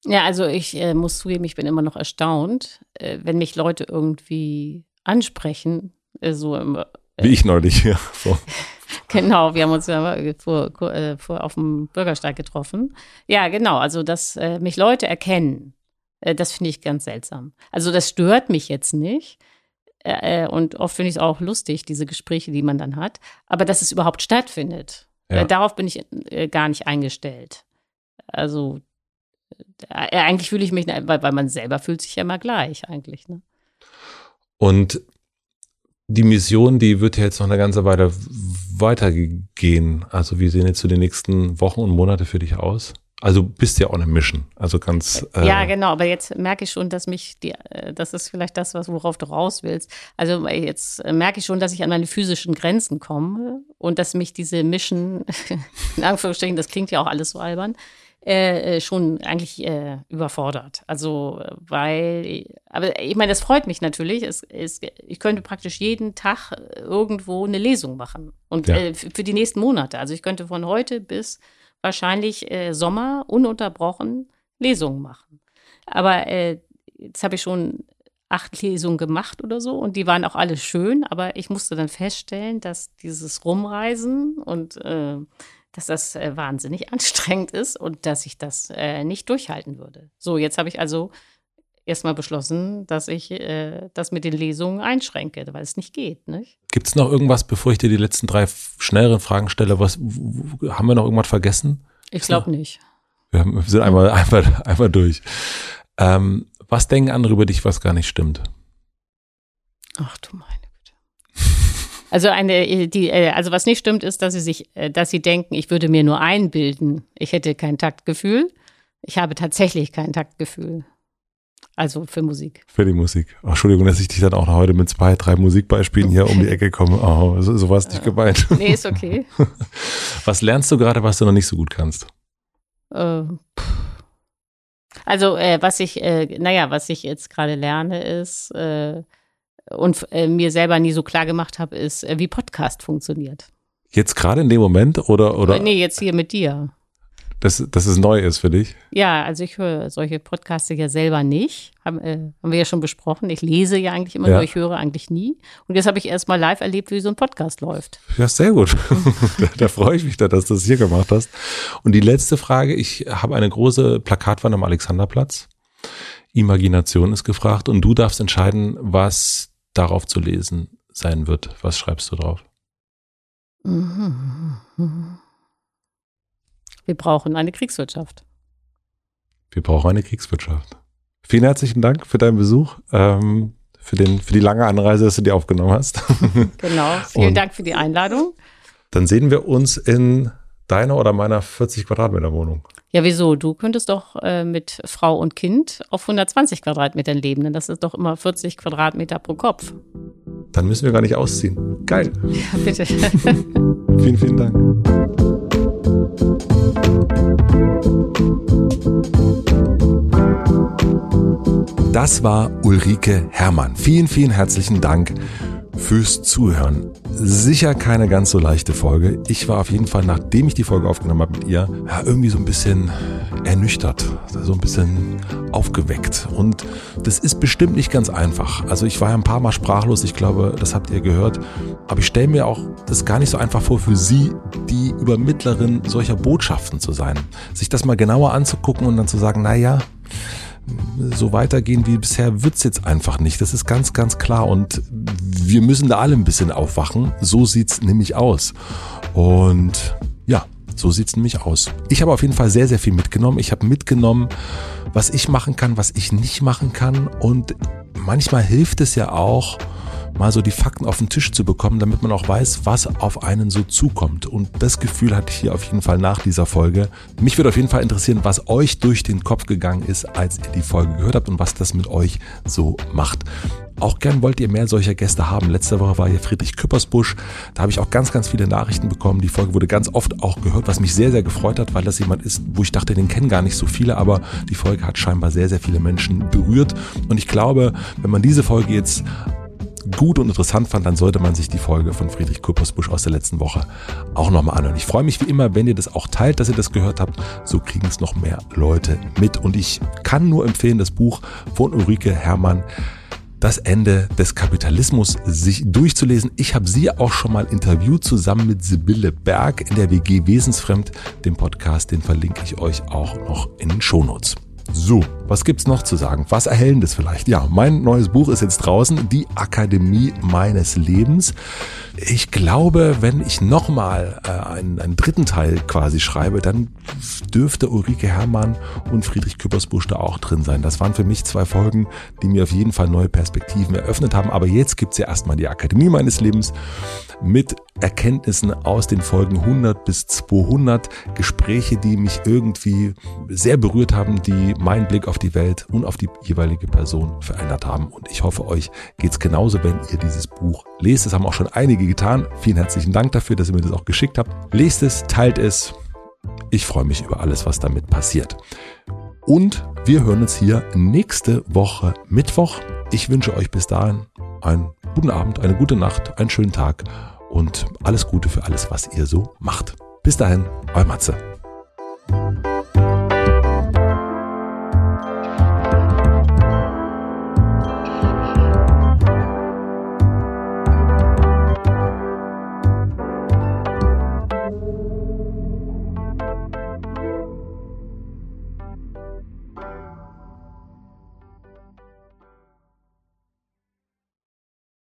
Ja, also ich äh, muss zugeben, ich bin immer noch erstaunt, äh, wenn mich Leute irgendwie ansprechen, äh, so im, äh, Wie ich neulich, ja. [LAUGHS] So. [LAUGHS] genau, wir haben uns ja vor, äh, vor, auf dem Bürgersteig getroffen. Ja, genau, also dass äh, mich Leute erkennen, das finde ich ganz seltsam. Also das stört mich jetzt nicht. und oft finde ich es auch lustig, diese Gespräche, die man dann hat. Aber dass es überhaupt stattfindet, ja. darauf bin ich gar nicht eingestellt. Also eigentlich fühle ich mich, weil, weil man selber fühlt sich ja immer gleich eigentlich. Ne? Und die Mission, die wird ja jetzt noch eine ganze Weile weitergehen. Also wie sehen jetzt so die nächsten Wochen und Monate für dich aus? Also bist ja auch eine Mission. Also ganz. Äh ja, genau. Aber jetzt merke ich schon, dass mich die, äh, das ist vielleicht das, was worauf du raus willst. Also jetzt merke ich schon, dass ich an meine physischen Grenzen komme und dass mich diese Mission, [LAUGHS] in Anführungsstrichen, das klingt ja auch alles so albern, äh, äh, schon eigentlich äh, überfordert. Also, weil, aber ich meine, das freut mich natürlich. Es, es, ich könnte praktisch jeden Tag irgendwo eine Lesung machen. Und ja. äh, für die nächsten Monate. Also ich könnte von heute bis wahrscheinlich äh, Sommer ununterbrochen Lesungen machen. Aber äh, jetzt habe ich schon acht Lesungen gemacht oder so und die waren auch alle schön, aber ich musste dann feststellen, dass dieses Rumreisen und äh, dass das äh, wahnsinnig [LAUGHS] anstrengend ist und dass ich das äh, nicht durchhalten würde. So, jetzt habe ich also erstmal beschlossen, dass ich äh, das mit den Lesungen einschränke, weil es nicht geht. Gibt es noch irgendwas, bevor ich dir die letzten drei schnelleren Fragen stelle? Was, haben wir noch irgendwas vergessen? Ich glaube nicht. Wir, haben, wir, sind einmal, [LAUGHS] einmal, einmal durch. Ähm, was denken andere über dich, was gar nicht stimmt? Ach du meine also eine, die, äh, also was nicht stimmt, ist, dass sie sich, äh, dass sie denken, ich würde mir nur einbilden, ich hätte kein Taktgefühl. Ich habe tatsächlich kein Taktgefühl. Also für Musik. Für die Musik. Oh, Entschuldigung, dass ich dich dann auch noch heute mit zwei, drei Musikbeispielen hier um die Ecke komme. Oh, so, so war es nicht gemeint. [LAUGHS] Nee, ist okay. [LAUGHS] Was lernst du gerade, was du noch nicht so gut kannst? Äh, also, äh, was ich, äh, naja, was ich jetzt gerade lerne, ist, äh, und äh, mir selber nie so klar gemacht habe, ist, äh, wie Podcast funktioniert. Jetzt gerade in dem Moment oder? oder? Nee, jetzt hier mit dir. Dass, dass es neu ist für dich? Ja, also ich höre solche Podcasts ja selber nicht. Haben, äh, haben wir ja schon besprochen. Ich lese ja eigentlich immer ja. nur, ich höre eigentlich nie. Und jetzt habe ich erst mal live erlebt, wie so ein Podcast läuft. Ja, sehr gut. [LAUGHS] da, da freue ich mich da, dass du das hier gemacht hast. Und die letzte Frage, ich habe eine große Plakatwand am Alexanderplatz. Imagination ist gefragt und du darfst entscheiden, was darauf zu lesen sein wird. Was schreibst du drauf? Wir brauchen eine Kriegswirtschaft. Wir brauchen eine Kriegswirtschaft. Vielen herzlichen Dank für deinen Besuch, ähm, für, den, für die lange Anreise, dass du dir aufgenommen hast. [LAUGHS] genau, vielen Und Dank für die Einladung. Dann sehen wir uns in deiner oder meiner 40 Quadratmeter Wohnung. Ja, wieso? Du könntest doch äh, mit Frau und Kind auf 120 Quadratmetern leben, denn das ist doch immer 40 Quadratmeter pro Kopf. Dann müssen wir gar nicht ausziehen. Geil. [LAUGHS] Ja, bitte. [LAUGHS] vielen, vielen Dank. Das war Ulrike Herrmann. Vielen, vielen herzlichen Dank fürs Zuhören. Sicher keine ganz so leichte Folge. Ich war auf jeden Fall, nachdem ich die Folge aufgenommen habe mit ihr, ja, irgendwie so ein bisschen ernüchtert, so ein bisschen aufgeweckt. Und das ist bestimmt nicht ganz einfach. Also ich war ja ein paar Mal sprachlos, ich glaube, das habt ihr gehört. Aber ich stelle mir auch das gar nicht so einfach vor für sie, die Übermittlerin solcher Botschaften zu sein. Sich das mal genauer anzugucken und dann zu sagen, na ja, so weitergehen wie bisher wird's jetzt einfach nicht. Das ist ganz, ganz klar. Und wir müssen da alle ein bisschen aufwachen. So sieht's nämlich aus. Und ja, so sieht's nämlich aus. Ich habe auf jeden Fall sehr, sehr viel mitgenommen. Ich habe mitgenommen, was ich machen kann, was ich nicht machen kann. Und manchmal hilft es ja auch, mal so die Fakten auf den Tisch zu bekommen, damit man auch weiß, was auf einen so zukommt. Und das Gefühl hatte ich hier auf jeden Fall nach dieser Folge. Mich würde auf jeden Fall interessieren, was euch durch den Kopf gegangen ist, als ihr die Folge gehört habt und was das mit euch so macht. Auch gern wollt ihr mehr solcher Gäste haben. Letzte Woche war hier Friedrich Küppersbusch. Da habe ich auch ganz, ganz viele Nachrichten bekommen. Die Folge wurde ganz oft auch gehört, was mich sehr, sehr gefreut hat, weil das jemand ist, wo ich dachte, den kennen gar nicht so viele, aber die Folge hat scheinbar sehr, sehr viele Menschen berührt. Und ich glaube, wenn man diese Folge jetzt gut und interessant fand, dann sollte man sich die Folge von Friedrich Küppersbusch aus der letzten Woche auch nochmal anhören. Ich freue mich wie immer, wenn ihr das auch teilt, dass ihr das gehört habt. So kriegen es noch mehr Leute mit. Und ich kann nur empfehlen, das Buch von Ulrike Herrmann das Ende des Kapitalismus sich durchzulesen. Ich habe sie auch schon mal interviewt zusammen mit Sibylle Berg in der WG Wesensfremd. Den Podcast, den verlinke ich euch auch noch in den Shownotes. So, was gibt's noch zu sagen? Was Erhellendes vielleicht? Ja, mein neues Buch ist jetzt draußen, Die Akademie meines Lebens. Ich glaube, wenn ich nochmal äh, einen, einen dritten Teil quasi schreibe, dann dürfte Ulrike Herrmann und Friedrich Küppersbusch da auch drin sein. Das waren für mich zwei Folgen, die mir auf jeden Fall neue Perspektiven eröffnet haben. Aber jetzt gibt's ja erstmal die Akademie meines Lebens mit Erkenntnissen aus den Folgen 100 bis 200. Gespräche, die mich irgendwie sehr berührt haben, die meinen Blick auf die Welt und auf die jeweilige Person verändert haben. Und ich hoffe, euch geht's genauso, wenn ihr dieses Buch lest. Das haben auch schon einige getan. Vielen herzlichen Dank dafür, dass ihr mir das auch geschickt habt. Lest es, teilt es. Ich freue mich über alles, was damit passiert. Und wir hören uns hier nächste Woche Mittwoch. Ich wünsche euch bis dahin einen guten Abend, eine gute Nacht, einen schönen Tag und alles Gute für alles, was ihr so macht. Bis dahin, euer Matze.